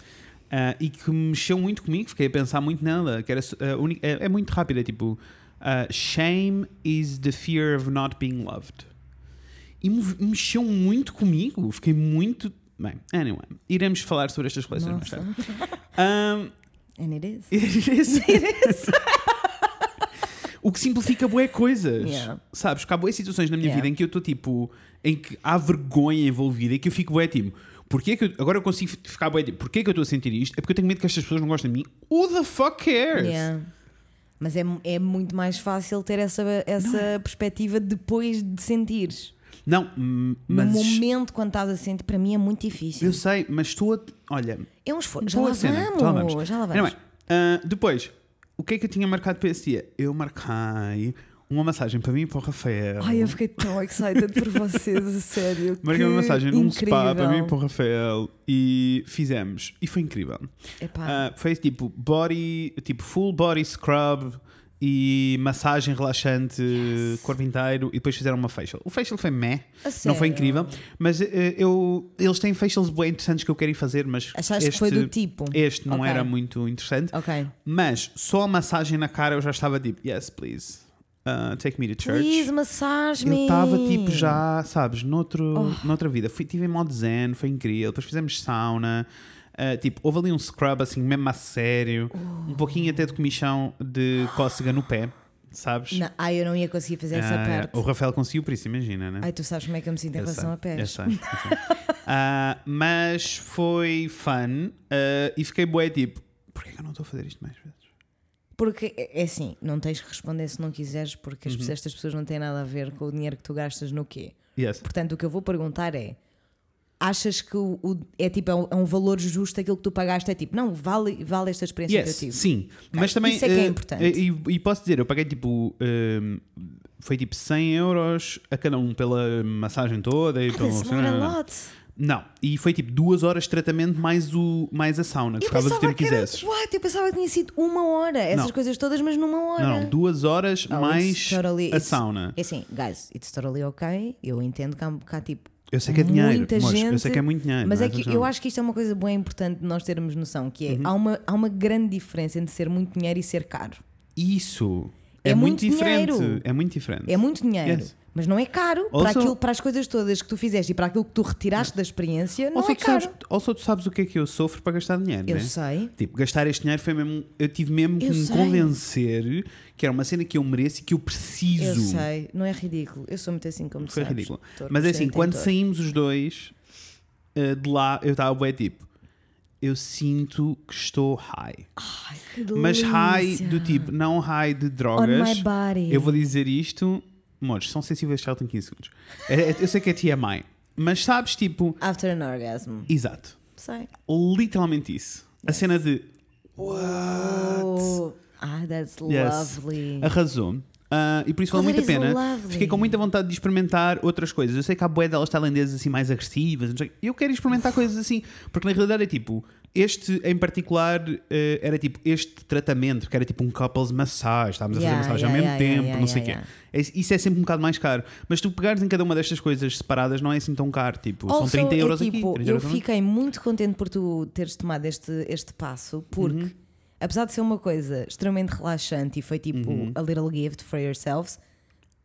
ah, e que mexeu muito comigo, fiquei a pensar muito nela, que era, uni- é, é muito rápida, é tipo, ah, shame is the fear of not being loved. E me- mexeu muito comigo, fiquei muito... Bem, anyway, iremos falar sobre estas coleções mais tarde. Um, And it is. o que simplifica bué coisas. Yeah. Sabes? Porque há bué situações na minha Yeah. vida em que eu estou tipo. em que há vergonha envolvida e que eu fico bué tipo. Porquê que eu, agora eu consigo ficar bué tipo. Porquê que eu estou a sentir isto? É porque eu tenho medo que estas pessoas não gostem de mim. Who the fuck cares? Yeah. Mas é, é muito mais fácil ter essa, essa perspectiva depois de sentires. Não, hum, No mas. momento quando estás a sentir, para mim é muito difícil. Eu sei, mas estou a. Olha, É um esforço. Já lá, cena. vamos, Já lá vamos. já lá vamos. Anyway, ah, depois, o que é que eu tinha marcado para esse dia? Eu marquei uma massagem para mim e para o Rafael. Ai, eu fiquei tão excited por vocês, a sério. Marquei uma massagem num spa para mim e para o Rafael e fizemos. E foi incrível. Ah, foi tipo body, tipo full body scrub e massagem relaxante, corpo inteiro e depois fizeram uma facial. O facial foi meh, não foi incrível, mas eh, eu, eles têm facials bem interessantes que eu quero ir fazer, mas Achaste este, que foi do tipo? este não Ok. era muito interessante. Mas só a massagem na cara eu já estava tipo, yes, please, uh, take me to church. Please, massage-me. Eu estava tipo já, sabes, noutro, Oh. noutra vida. Fui, tive em modo zen, foi incrível. Depois fizemos sauna. ah, tipo, houve ali um scrub assim, mesmo a sério. Um pouquinho até de comichão de cócega no pé, sabes? Não, ai, eu não ia conseguir fazer essa Ah, parte. O Rafael conseguiu, por isso imagina, né? Ai, tu sabes como é que eu me sinto em Eu relação sei, a eu pés. sei, eu sei. Ah, mas foi fun ah, e fiquei bué tipo, porquê que eu não estou a fazer isto mais vezes? Porque é é assim, não tens que responder se não quiseres, porque Uhum. as, estas pessoas não têm nada a ver com o dinheiro que tu gastas no quê. Yes. Portanto, o que eu vou perguntar é: achas que o, o- é tipo é um, é um valor justo aquilo que tu pagaste? É tipo, não, vale, vale esta experiência Yes, que eu tive. sim. Mas também. Isso é que é eh, importante. E, e posso dizer, eu paguei tipo. ehm, foi tipo 100 euros a cada um pela massagem toda e pelo. That's not a lot. Não, e foi tipo duas horas de tratamento mais, o, mais a sauna, que Eu ficavas o tempo que que era, quisesses. what? Eu pensava que tinha sido uma hora. Essas Não. coisas todas, mas numa hora. Não, duas horas Oh, mais totally- a sauna. É assim, guys, it's totally ok. Eu entendo que há, que há, tipo. Eu sei que é dinheiro, muita amores, gente, eu sei que é muito dinheiro. Mas não é que eu acho que isto é uma coisa bem importante de nós termos noção: que Uhum. é há, uma, há uma grande diferença entre ser muito dinheiro e ser caro. Isso é, É muito, muito diferente. dinheiro. É muito diferente. É muito dinheiro. Yes. Mas não é caro para, aquilo, para as coisas todas que tu fizeste e para aquilo que tu retiraste da experiência, não é caro. sabes, also, tu sabes o que é que eu sofro para gastar dinheiro, Eu né? sei. Tipo, gastar este dinheiro foi mesmo. Eu tive mesmo que Eu me sei. convencer que era uma cena que eu mereço e que eu preciso. Eu sei, não é ridículo. Eu sou muito assim como tu Foi sabes. ridículo. Tô Mas é assim, quando saímos os dois eh, de lá, eu estava bem tipo. Eu sinto que estou high. Ai, que Mas high do tipo, não high de On drogas. my body. Eu vou dizer isto. Amores, são sensíveis só em 15 segundos. É- é- eu sei que é TMI. Mas sabes, tipo. After an orgasm. Exato. Sei. Literalmente isso. A cena de. Oh, ah, that's Yes. lovely. Arrasou. Ah, e por isso Oh, vale muito a pena. lovely. Fiquei com muita vontade de experimentar outras coisas. Eu sei que há boé delas tailandesas assim mais agressivas. Eu quero experimentar coisas assim. Porque na realidade é tipo. Este em particular eh, era tipo este tratamento, que era tipo um couples massage. Estávamos a Yeah, fazer massagem yeah, ao mesmo yeah, tempo, não sei o quê. É- Isso é sempre um bocado mais caro. Mas tu pegares em cada uma destas coisas separadas não é assim tão caro. Tipo, são Also, 30 euros é, aqui. tipo, 30 Eu euros fiquei muito contente por tu teres tomado este, este passo, porque Uhum. apesar de ser uma coisa extremamente relaxante e foi tipo Uhum. a little gift for yourselves,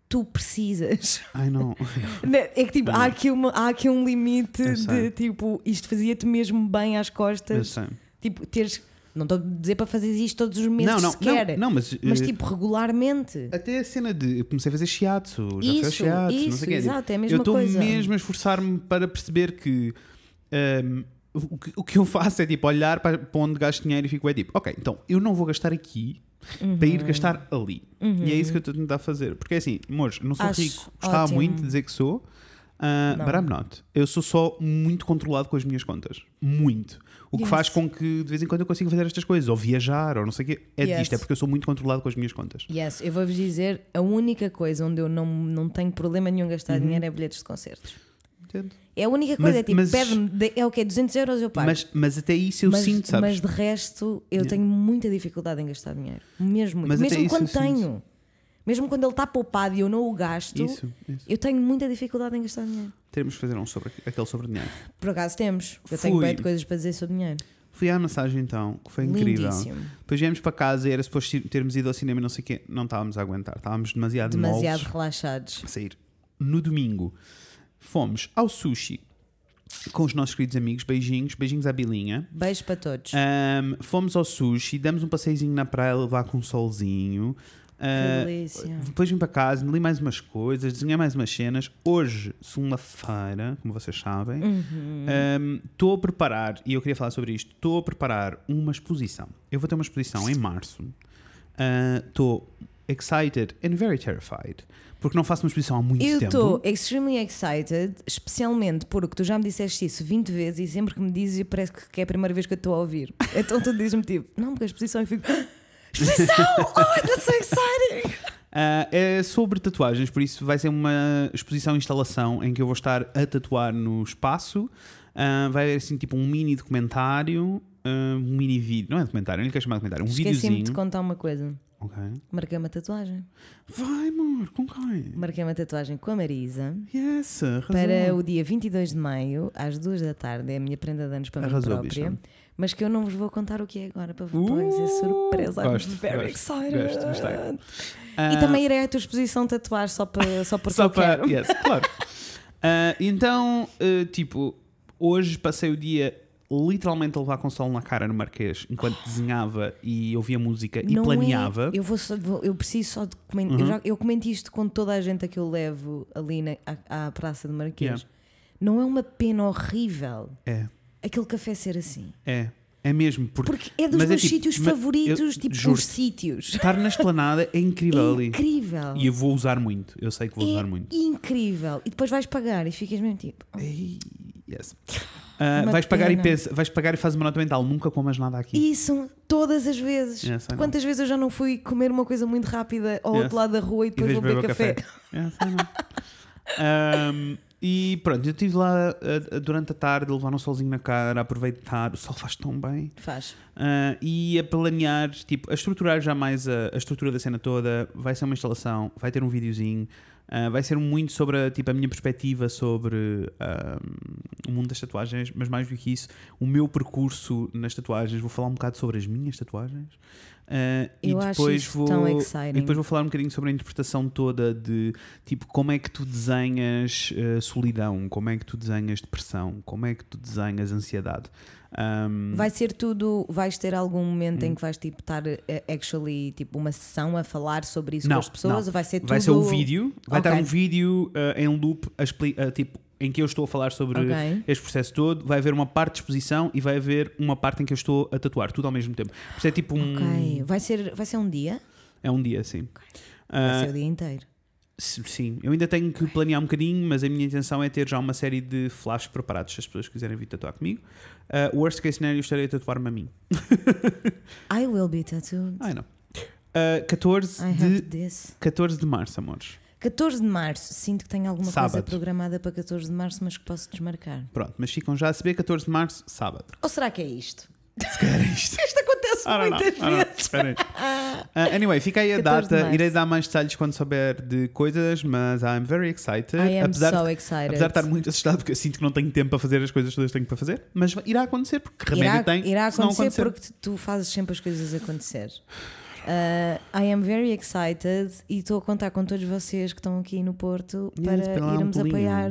tu precisas. Ai não. É que tipo, há aqui, uma, há aqui um limite Eu de tipo, isto fazia-te mesmo bem às Eu costas. sei. Tipo, teres. Não estou a dizer para fazer isto todos os meses Não, não, sequer. não, não, mas, mas eh, tipo, regularmente. Até a cena de. Eu comecei a fazer shiatsu, já Isso, fiz shiatsu, não isso, sei o quê. exato, é a mesma eu estou coisa. mesmo a esforçar-me para perceber que. ehm, o, que o que eu faço é tipo olhar para onde gasto dinheiro e fico é tipo, ok, então eu não vou gastar aqui para Uhum. ir gastar ali. E é isso que eu estou a tentar fazer. Porque é assim, amores, não sou Acho rico, gostava ótimo. muito de dizer que sou, uh, Não. but I'm not. Eu sou só muito controlado com as minhas contas. Muito. O que Yes. faz com que de vez em quando eu consiga fazer estas coisas, ou viajar, ou não sei o quê. É Yes. disto, é porque eu sou muito controlado com as minhas contas. Yes, eu vou-vos dizer, a única coisa onde eu não, não tenho problema nenhum em gastar dinheiro é bilhetes de concertos. Entendo? É a única Uhum. Mas- coisa, é tipo, mas- pede-me, de- é o quê? 200 euros eu pago. Mas, mas até isso eu mas, sinto, sabes? mas de resto, eu Yeah. tenho muita dificuldade em gastar dinheiro. Mesmo. Mas Mesmo quando sinto. tenho. Mesmo quando ele está poupado e eu não o gasto, Isso, isso. eu tenho muita dificuldade em gastar dinheiro. Teremos que fazer um sobre aquele sobre dinheiro. Por acaso temos. Eu tenho Fui. bem de coisas para dizer sobre dinheiro. Fui à massagem então, que foi incrível. Lindíssimo. Depois viemos para casa e era suposto termos ido ao cinema e não sei o quê. Não estávamos a aguentar, estávamos demasiado, Demasiado relaxados. a sair. No domingo fomos ao sushi com os nossos queridos amigos. Beijinhos, beijinhos à Bilinha. Beijo para todos. Ahm, fomos ao sushi, demos um passeiozinho na praia levar com um solzinho. Ah, delícia. depois vim para casa, li mais umas coisas, desenhei mais umas cenas. Hoje, segunda-feira, como vocês sabem, Uhum. estou a preparar, e eu queria falar sobre isto, estou a preparar uma exposição. Eu vou ter uma exposição em março. Estou excited and very terrified, porque não faço uma exposição há muito Eu tempo. estou extremely excited, especialmente porque tu já me disseste isso 20 vezes e sempre que me dizes parece que é a primeira vez que eu estou a ouvir. Então tu dizes-me tipo, não, porque a exposição eu fico. "Ah, Exposição! Oh, that's so exciting! Ah, é sobre tatuagens, por isso vai ser uma exposição instalação em que eu vou estar a tatuar no espaço. Ah, vai haver assim tipo um mini documentário, um mini vídeo, não é documentário, não lhe quero chamar de documentário, um Esqueci-me de videozinho. te contar uma coisa. Ok. Marquei uma tatuagem. Vai, amor, com quem? Marquei uma tatuagem com a Marisa Yes, arrasou. para o dia 22 de maio, às 2 da tarde. É a minha prenda de anos para mim Arrasou, própria. bicha. Mas que eu não vos vou contar o que é agora para vos dizer surpresa. I'm gosto, very gosto, excited. gosto, gostei. E Ah, também irei à tua exposição tatuar só, para, só porque Só eu para. quero. Yes, claro. Ah, então, ah, tipo, hoje passei o dia literalmente a levar com sol na cara no Marquês enquanto desenhava e ouvia música e Não planeava. é- eu, vou só- vou- eu preciso só de comentar. Uhum. Eu, já- eu comento isto com toda a gente a que eu levo ali na, à, à Praça de Marquês. Yeah. Não é uma pena horrível É, aquele café ser assim. é. É mesmo. Porque, Porque é dos é meus tipo, sítios favoritos, eu tipo juro-te, os sítios. Estar na esplanada é incrível É ali. incrível. E eu vou usar muito. Eu sei que vou usar é muito. incrível. E depois vais pagar e ficas mesmo tipo. "Oh, Yes. Uma vais pagar e pensa, vais pagar e fazes uma nota mental. Nunca comas nada aqui. Isso, todas as vezes. Yes, know. Quantas vezes eu já não fui comer uma coisa muito rápida ao Yes. outro lado da rua e depois vou beber o café? Yes, know. Ahm, E pronto, eu estive lá uh, uh, durante a tarde a levar um solzinho na cara, a aproveitar, o sol faz tão bem. Faz. Uh, e a planear, tipo, a estruturar já mais a, a estrutura da cena toda. Vai ser uma instalação, vai ter um videozinho, uh, vai ser muito sobre a, tipo, a minha perspectiva sobre um, o mundo das tatuagens, mas mais do que isso, o meu percurso nas tatuagens. Vou falar um bocado sobre as minhas tatuagens. Uh, e depois vou e depois vou falar um bocadinho sobre a interpretação toda de tipo como é que tu desenhas uh, solidão, como é que tu desenhas depressão, como é que tu desenhas ansiedade. Um, Vai ser tudo. Vais ter algum momento Hum. em que vais tipo, estar eh, actually tipo uma sessão a falar sobre isso Não, com as pessoas? não. Ou vai ser tudo. vai ser um vídeo, vai Ok. estar um vídeo uh, em loop uh, tipo em que eu estou a falar sobre Ok. este processo todo, vai haver uma parte de exposição e vai haver uma parte em que eu estou a tatuar, tudo ao mesmo tempo. Por isso é tipo um Ok. Vai ser, vai ser um dia? é um dia assim. Vai Uh, ser o dia inteiro. Sim, eu ainda tenho que planear um bocadinho, mas a minha intenção é ter já uma série de flashes preparados se as pessoas quiserem vir tatuar comigo. Uh, worst case scenario, estarei a tatuar-me a mim. I will be tattooed. Ai não. Uh, 14, I de, this. 14 de março, amores. 14 de março, sinto que tenho alguma coisa Sábado. programada para 14 de março, mas que posso desmarcar. Pronto, mas ficam já a saber 14 de março, sábado. Ou será que é isto? Se calhar é isto. Isto acontece Ah, não, não, muitas não, vezes. espera aí. Uh, anyway, fica aí a 14 de data. Irei dar mais detalhes quando souber de coisas, mas I'm very excited. I am apesar, so de, excited. apesar de estar muito assustado porque eu sinto que não tenho tempo para fazer as coisas todas que tenho para fazer, mas irá acontecer porque remédio irá, tem. irá não acontecer porque tu- fazes sempre as coisas acontecer. Uh, I am very excited e estou a contar com todos vocês que estão aqui no Porto Yes, para um irmos apoiar,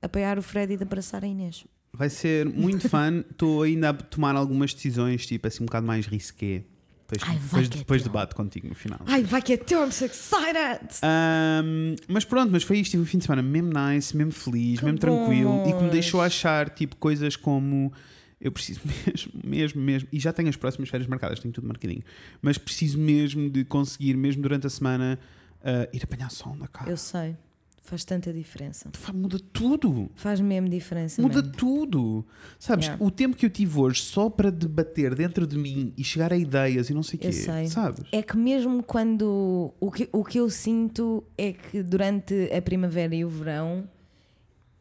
apoiar o Fred e de abraçar a Inês. Vai ser muito fun. Estou ainda a tomar algumas decisões, tipo assim, um bocado mais risqué. Depois, Ai, depois, é depois tão. debate contigo no final. Ai, vai que é tão excited! Ahm, mas pronto, mas foi isto. Tive um fim de semana mesmo nice, mesmo feliz, Que mesmo tranquilo e que me deixou bons. achar tipo coisas como eu preciso mesmo, mesmo, mesmo, e já tenho as próximas férias marcadas, tenho tudo marcadinho, mas preciso mesmo de conseguir, mesmo durante a semana, ah, ir apanhar sol na cara. Eu sei, faz tanta diferença. Muda tudo. Faz mesmo diferença. Muda man. tudo. Sabes, Yeah. o tempo que eu tive hoje só para debater dentro de mim e chegar a ideias e não sei o quê. Sei. Sabes? É que mesmo quando. O que, o que eu sinto é que durante a primavera e o verão,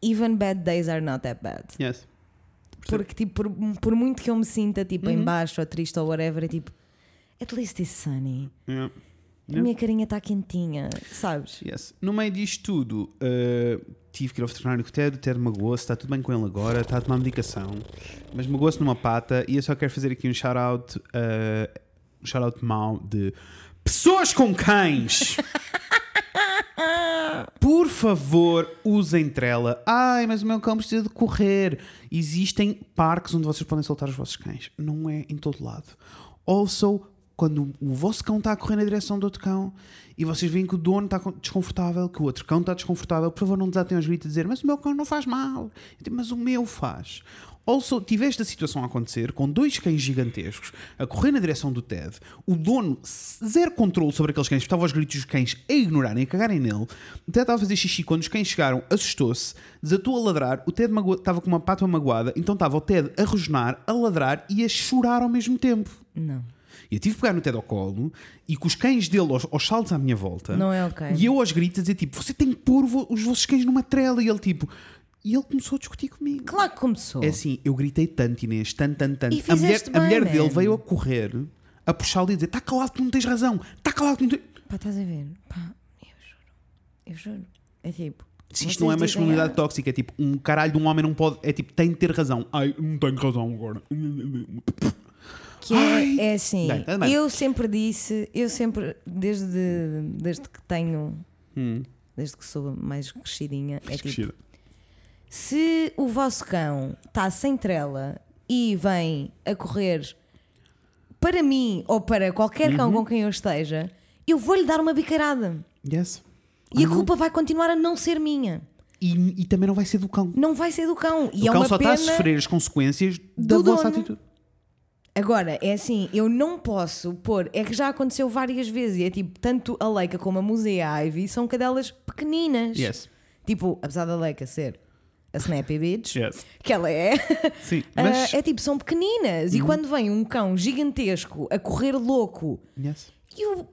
even bad days are not that bad. Yes. Porque, tipo, por, por muito que eu me sinta, tipo, Uhum. em baixo ou triste ou whatever, é tipo, at least it's sunny. Yeah. A minha carinha está quentinha, sabes? Yes. No meio disto tudo, uh, tive que ir ao veterinário com o Ted, o Ted magoou-se, está tudo bem com ele agora, está a tomar medicação, mas magoou-se numa pata e eu só quero fazer aqui um shout-out, uh, um shout-out mau de pessoas com cães. Por favor, usem trela. Ai, mas o meu cão precisa de correr. Existem parques onde vocês podem soltar os vossos cães. Não é em todo lado. Also, quando o vosso cão está a correr na direção do outro cão e vocês veem que o dono está con- desconfortável, que o outro cão está desconfortável, por favor, não desatem aos gritos a dizer: Mas o meu cão não faz mal. Digo, Mas o meu faz. Also, tive esta situação a acontecer com dois cães gigantescos a correr na direção do Ted, o dono zero controle sobre aqueles cães, estava aos gritos dos cães a ignorarem, a cagarem nele. O Ted estava a fazer xixi quando os cães chegaram, assustou-se, desatou a ladrar, o Ted estava com uma pata magoada, então estava o Ted a rosnar, a ladrar e a chorar ao mesmo tempo. Não. E eu tive que pegar no Ted ao colo e com os cães dele aos, aos saltos à minha volta. Não é ok. E eu aos gritos a dizer tipo, você tem que pôr os vossos cães numa trela. E ele tipo, e ele começou a discutir comigo. Claro que começou. É assim, eu gritei tanto, Inês, tanto, tanto, tanto. E A mulher, fizeste a mulher bem, dele veio a correr, a puxá-lo e a dizer: está calado, tu não tens razão, está calado, tu não tens. Pá, estás a ver? Pá, eu juro. Eu juro. É tipo. Se isto não é masculinidade "Ah, tóxica, é tipo, um caralho de um homem não pode, é tipo, tem de ter razão. Ai, não tenho razão agora. Que Ai. é, é assim, Bem, tá bem. eu sempre disse, eu sempre, desde, desde que tenho, Hum, desde que sou mais crescidinha, é tipo, esquecida. se o vosso cão está sem trela e vem a correr para mim ou para qualquer Uhum. cão com quem eu esteja, eu vou-lhe dar uma bicarada. Yes. E a Uhum. culpa vai continuar a não ser minha. E, e também não vai ser do cão. Não vai ser do cão. E o é cão só pena... está a sofrer as consequências da vossa dono. atitude. Agora, é assim, eu não posso pôr. É que já aconteceu várias vezes. E é tipo, tanto a Leica como a Musa e a Ivy são cadelas pequeninas. Yes. Tipo, apesar da Leica ser a Snappy Bitch, Yes. que ela é, Sim. Mas. é tipo, são pequeninas. E quando vem um cão gigantesco a correr louco Yes. e o,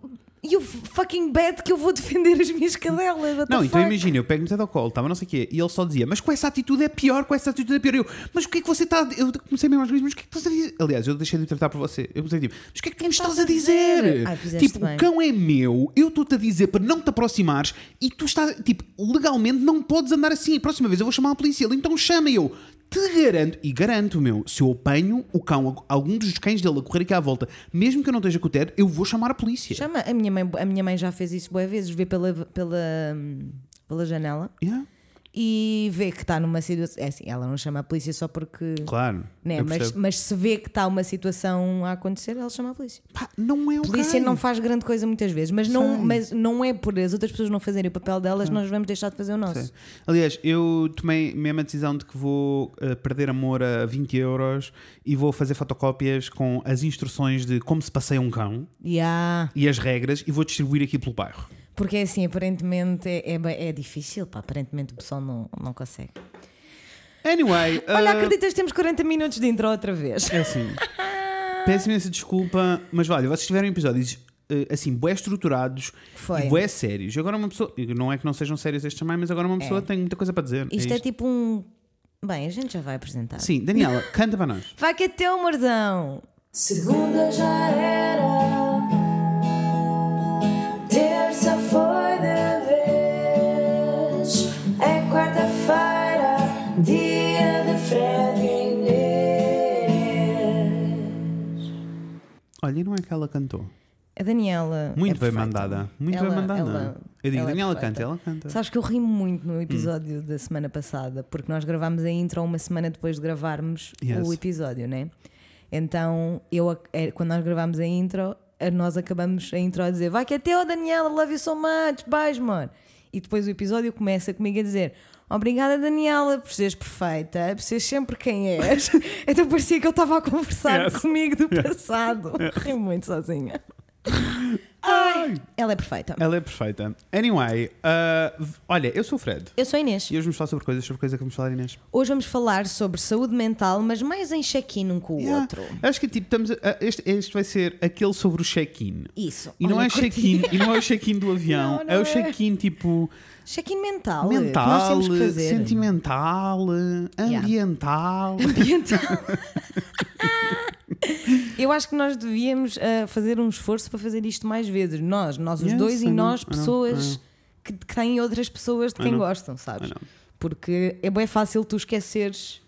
E o fucking bet que eu vou defender as minhas cadelas. what Não, então fuck? imagina, eu pego TED ao colo, estava não sei o quê, e ele só dizia, mas com essa atitude é pior, com essa atitude é pior. Eu, mas o que é que você está. Eu comecei mesmo às vezes, mas o que é que estás a dizer? Aliás, eu deixei de tratar por você. Eu comecei tipo, mas o que é que tu me estás a dizer? Ai, fizeste tipo, bem. o cão é meu, eu estou-te a dizer para não te aproximares e tu estás, tipo, legalmente não podes andar assim. A próxima vez eu vou chamar a polícia. Ele então chama eu. Te garanto, e garanto, meu, se eu apanho o cão, algum dos cães dele a correr aqui à volta, mesmo que eu não esteja com o Ted, eu vou chamar a polícia. Chama, a minha mãe, a minha mãe já fez isso boas vezes, vê pela, pela, hum, pela janela Yeah, e vê que está numa situação. É assim, ela não chama a polícia só porque. claro. Né, mas, mas se vê que está uma situação a acontecer, ela chama a polícia. Pá, não é o A polícia não faz grande coisa muitas vezes, mas não, mas não é por as outras pessoas não fazerem o papel delas, nós vamos deixar de fazer o nosso. Sim. Aliás, eu tomei mesmo a decisão de que vou eh, perder amor a 20 euros e vou fazer fotocópias com as instruções de como se passeia um cão Yeah. e as regras e vou distribuir aqui pelo bairro. Porque é assim, aparentemente é, é, é difícil, pá, aparentemente o pessoal não, não consegue. Anyway, Olha, eh, acreditas que temos 40 minutos de intro outra vez? é assim. Peço imensa desculpa, mas olha, vocês tiveram episódios eh, assim, bué estruturados Foi. e bué sérios. E agora uma pessoa, não é que não sejam sérios estes também, mas agora uma pessoa tem muita coisa para dizer. Isto é, tipo um. Bem, a gente já vai apresentar. Sim, Daniela, canta para nós. Vai que é teu, amorzão! Segunda já era, Olha, e não é que ela cantou? A Daniela. Muito é bem perfeita. mandada. Muito Ela- bem mandada. ela- eu digo, ela é Daniela perfeita. canta, ela canta. Sabes que eu rimo muito no episódio da semana passada, porque nós gravámos a intro uma semana depois de gravarmos Yes. o episódio, né? Então, eu, é, quando nós gravámos a intro, nós acabamos a intro a dizer: Vai que é teu, Daniela, love you so much, beijo, mano. E depois o episódio começa comigo a dizer: Obrigada, Daniela, por seres perfeita, por seres sempre quem és. então parecia que eu estava a conversar Yes. comigo do passado. Rimo muito sozinha. Ai, ela é perfeita. Ela é perfeita. Anyway, uh, olha, eu sou o Fred. Eu sou a Inês. E hoje vamos falar sobre coisas, sobre coisas que vamos falar, Inês. Hoje vamos falar sobre saúde mental, mas mais em check-in um com o Yeah. outro. Acho que tipo, estamos a- este, este vai ser aquele sobre o check-in. Isso. E não é check-in, e não é o check-in do avião, Não, não é o é. check-in tipo Check-in mental. que mental, sentimental, Yeah. ambiental. Eu acho que nós devíamos ah, fazer um esforço para fazer isto mais vezes. Nós, nós os Yes, dois e nós, pessoas que, que têm outras pessoas de quem gostam, sabes? Porque é bem fácil tu esqueceres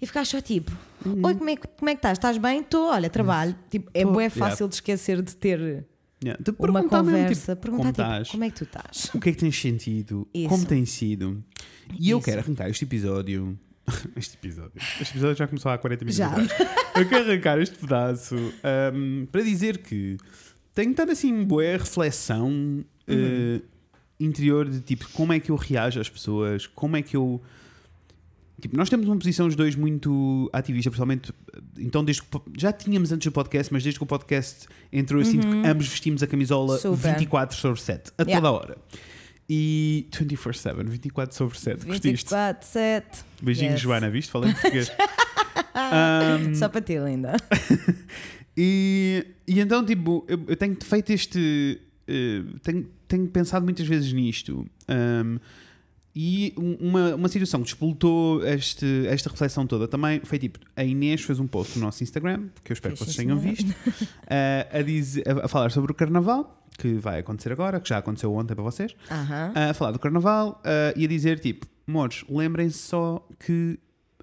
e ficar só tipo: Uhum. Oi, como é, que- como é que estás? Estás bem? Estou, olha, trabalho. Tipo, é Tô. bem Yeah. fácil de esquecer de ter Yeah. De uma mesmo, conversa, tipo, perguntar como tipo, como é que tu estás? O que é que tens sentido? Isso. Como tem sido? E eu Isso. quero arrancar este episódio. Este episódio. Este episódio já começou há 40 minutos Já. atrás. Eu quero arrancar este pedaço ahm, para dizer que tenho estado assim boa reflexão eh, Uhum. interior de tipo como é que eu reajo às pessoas, como é que eu. Tipo, nós temos uma posição os dois muito ativista, principalmente. Então, desde que, o já tínhamos antes do podcast, mas desde que o podcast entrou, eu sinto que ambos vestimos a camisola Uhum. Super. 24 sobre 7, a Yeah. toda hora. E 24-7, 24 sobre 7, curtiste? 24, 7. Beijinho, Yes. Joana, viste? Falei em português. Ahm, Só para ti, linda. e, e então, tipo, eu, eu tenho feito este. eh, tenho, tenho pensado muitas vezes nisto. Ahm, e um- uma, uma situação que despoltou este, esta reflexão toda também foi tipo: a Inês fez um post no nosso Instagram, que eu espero que vocês tenham visto, eh, a, dizer- a- a falar sobre o carnaval, que vai acontecer agora, que já aconteceu ontem para vocês. Aham. a falar do carnaval ah, e a dizer tipo, mores, lembrem-se só que,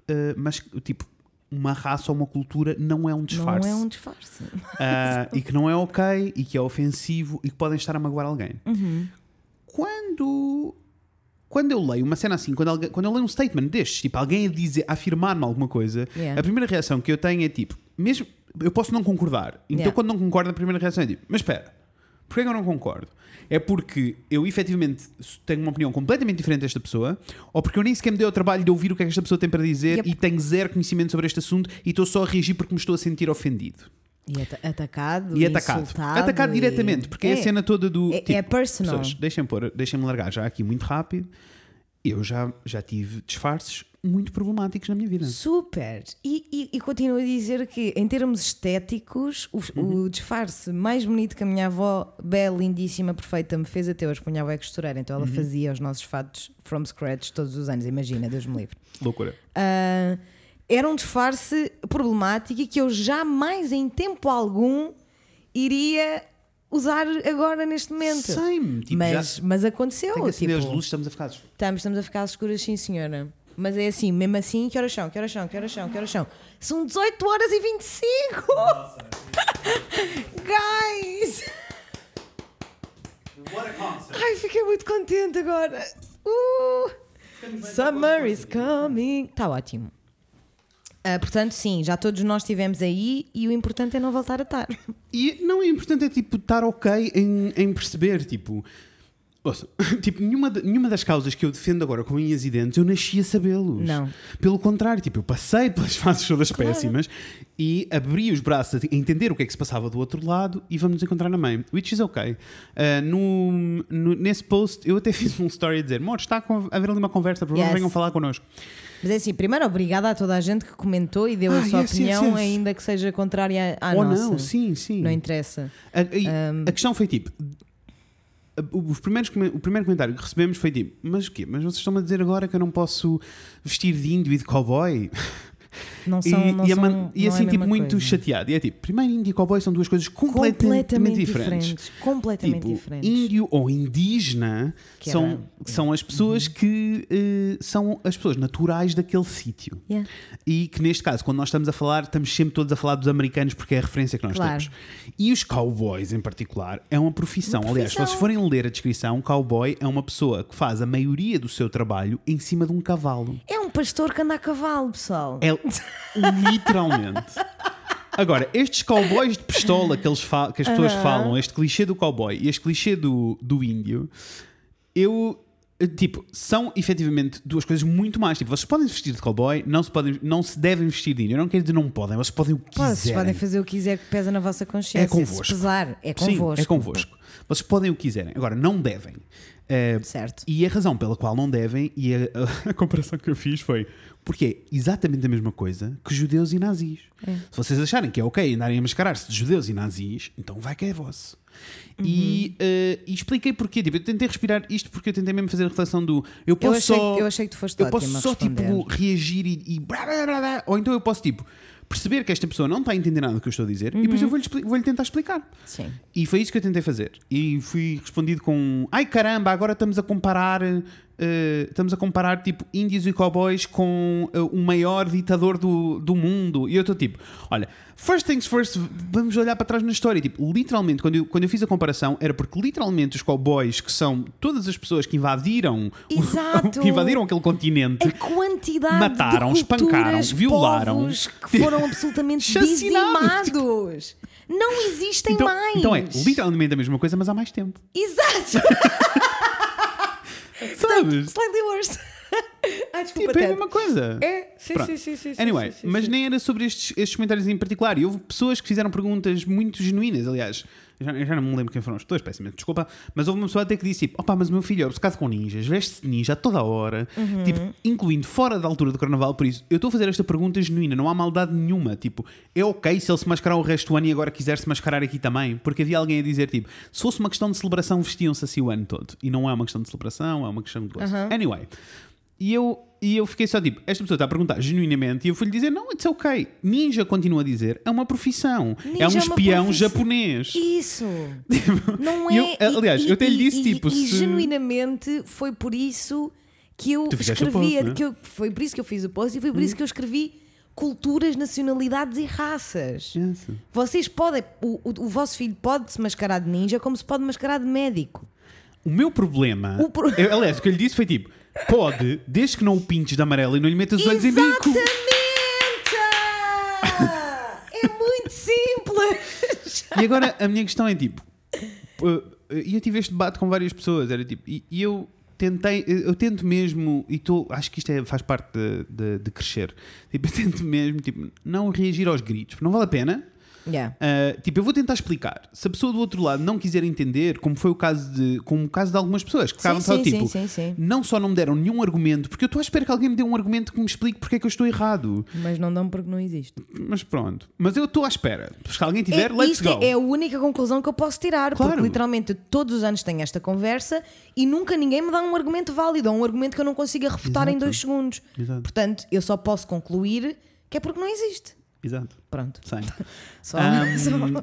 ah, mas tipo, uma raça ou uma cultura não é um disfarce. Não é um disfarce. Ah, e que não é ok e que é ofensivo e que podem estar a magoar alguém. Uhum. Quando. Quando eu leio uma cena assim, quando, alguém, quando eu leio um statement destes, tipo, alguém a dizer, a afirmar-me alguma coisa, Yeah. a primeira reação que eu tenho é tipo, mesmo eu posso não concordar. Então, Yeah. quando não concordo, a primeira reação é tipo, mas espera, porquê que eu não concordo? É porque eu efetivamente tenho uma opinião completamente diferente desta pessoa, ou porque eu nem sequer me dei o trabalho de ouvir o que é que esta pessoa tem para dizer Yep. e tenho zero conhecimento sobre este assunto e estou só a reagir porque me estou a sentir ofendido. E ata- atacado. E atacado. insultado Atacado e- diretamente, porque é, a cena toda do. É, é personal. Pessoas, deixem-me pôr- deixem-me largar já aqui muito rápido. Eu já, já tive disfarces muito problemáticos na minha vida. Super! E, e, e continuo a dizer que, em termos estéticos, o, Uhum. o disfarce mais bonito que a minha avó, bela, lindíssima, perfeita, me fez até hoje, porque a minha avó é costureira, então Uhum. ela fazia os nossos fatos from scratch todos os anos, imagina, Deus me livre. Loucura. Ah, era um disfarce problemático e que eu jamais, em tempo algum, iria usar agora neste momento. Same. Tipo, mas, já mas aconteceu. tem que tipo, as luzes, estamos a ficar. Estamos, estamos a ficar escuras, sim, senhora. Mas é assim, mesmo assim, que horas são? Que horas são? Que horas são? Que horas são? São 18 horas e 25! Guys! Ai, fiquei muito contente agora. Uh, summer is coming. Está ótimo. Ah, portanto, sim, já todos nós estivemos aí e o importante é não voltar a estar. E não é importante é tipo estar ok em, em perceber, tipo. Ouça, tipo, nenhuma, nenhuma das causas que eu defendo agora com unhas e dentes eu nasci a sabê-los. Não. Pelo contrário, tipo, eu passei pelas fases todas Claro. péssimas e abri os braços a entender o que é que se passava do outro lado e vamos nos encontrar na meio. Which is ok. Ah, no, no- nesse post eu até fiz um story a dizer: Mor, está a a haver ali uma conversa, por favor, Yes. venham falar connosco. Mas é assim, primeiro, obrigada a toda a gente que comentou e deu a Ah, sua yes, yes, opinião, yes. ainda que seja contrária à Ou nossa. não, sim, sim. Não interessa. A, e a questão foi tipo. Os primeiros, o primeiro comentário que recebemos foi tipo: Mas o quê? Mas vocês estão a dizer agora que eu não posso vestir de índio e de cowboy? Não E, são, não e, são, man- e é a assim, tipo, mesma muito coisa. chateado. E é tipo: primeiro, índio e cowboy são duas coisas completamente, completamente diferentes. diferentes. Completamente Tipo, diferentes. índio ou indígena Que são, era- Uhum. são as pessoas que eh, são as pessoas naturais daquele sítio. Yeah. E que neste caso, quando nós estamos a falar, estamos sempre todos a falar dos americanos porque é a referência que nós Claro. temos. E os cowboys, em particular, é uma profissão. Uma Aliás, se profissão. vocês forem ler a descrição, cowboy é uma pessoa que faz a maioria do seu trabalho em cima de um cavalo. É um pastor que anda a cavalo, pessoal. É literalmente. Agora, estes cowboys de pistola que, eles que as pessoas falam, este clichê do cowboy e este clichê do, do índio, eu. Tipo, são efetivamente duas coisas muito mais. Tipo, vocês podem vestir de cowboy, não se, podem, não se devem vestir de índio. Eu não quero dizer não podem, vocês podem o que Pá, Vocês quiserem. podem fazer o que quiser que pesa na vossa consciência. É convosco. Se pesar, é Sim, convosco. é convosco. Vocês podem o que quiserem. Agora, não devem. Eh, Certo. e a razão pela qual não devem, e a, a- a comparação que eu fiz foi porque é exatamente a mesma coisa que judeus e nazis. É. Se vocês acharem que é ok andarem a mascarar-se de judeus e nazis, então vai que é vosso. E, Uhum. eh, e expliquei porquê. Tipo, eu tentei respirar isto porque eu tentei mesmo fazer a reflexão do eu Eu posso achei, só. eu achei que tu foste eu posso só tipo reagir e, e blá, blá, blá, ou então eu posso tipo perceber que esta pessoa não está a entender nada do que eu estou a dizer e depois Uhum. eu vou-lhe expli- vou-lhe tentar explicar. Sim. E foi isso que eu tentei fazer. E fui respondido com: ai caramba, agora estamos a comparar. Eh, estamos a comparar tipo índios e cowboys com eh, o maior ditador do, do mundo. E eu estou tipo: olha, first things first, vamos olhar para trás na história. Tipo, literalmente, quando eu, quando eu fiz a comparação, era porque literalmente os cowboys, que são todas as pessoas que invadiram, o- que invadiram aquele continente, A quantidade Mataram, de espancaram, culturas, violaram. povos que foram absolutamente dizimados. Não existem então, mais. então é literalmente a mesma coisa, mas há mais tempo. Exato. Sabes? Slightly worse. Ai, desculpa, Tipo, é a mesma coisa. É, sim, Pronto. sim, sim, sim, Anyway, sim, sim, mas sim. nem era sobre estes, estes comentários em particular. E houve pessoas que fizeram perguntas muito genuínas. Aliás, eu já, eu já não me lembro quem foram as pessoas, peço-me desculpa. Mas houve uma pessoa até que disse: tipo, opá, mas o meu filho é obcecado com ninjas, veste-se ninja a toda a hora, Uhum. tipo, incluindo fora da altura do carnaval. Por isso, eu estou a fazer esta pergunta genuína, não há maldade nenhuma. Tipo, é ok se ele se mascarar o resto do ano e agora quiser se mascarar aqui também. Porque havia alguém a dizer: tipo, se fosse uma questão de celebração, vestiam-se assim o ano todo. E não é uma questão de celebração, é uma questão de coisa. Anyway. E eu, e eu fiquei só tipo, esta pessoa está a perguntar genuinamente e eu fui-lhe dizer, não, it's ok. Ninja continua a dizer, é uma profissão. Ninja é um é espião profissão. japonês. Isso. Não E é. eu- aliás, eu até lhe disse, e- tipo, E, se- genuinamente foi por isso que eu escrevi. post, né? que eu- foi por isso que eu fiz o post e foi por isso que eu escrevi culturas, nacionalidades e raças. Yes. Vocês podem. O, o, o vosso filho pode se mascarar de ninja como se pode mascarar de médico. O meu problema, O pro- eu- aliás, o que eu lhe disse foi tipo, pode, desde que não o pintes de amarelo e não lhe metas os olhos em bico. Exatamente! é muito simples! E agora a minha questão é tipo, uh, e eu tive este debate com várias pessoas, era tipo, e, e eu tentei, eu tento mesmo, e tô, acho que isto é- faz parte de, de- de crescer, tipo, eu tento mesmo tipo, não reagir aos gritos, não vale a pena. Yeah. Uh, tipo, eu vou tentar explicar. Se a pessoa do outro lado não quiser entender, como foi o caso de, como o caso de algumas pessoas que ficavam só tipo, sim, sim, não só não me deram nenhum argumento, porque eu estou à espera que alguém me dê um argumento que me explique porque é que eu estou errado. Mas não dão porque não existe. Mas pronto. Mas eu estou à espera. Se alguém tiver, É, let's go. é a única conclusão que eu posso tirar, Claro. porque literalmente todos os anos tenho esta conversa e nunca ninguém me dá um argumento válido, ou um argumento que eu não consiga refutar em Exato. dois segundos. Exato. Portanto, eu só posso concluir que é porque não existe. Exato. Pronto. Sim. Só, Um, só- uh,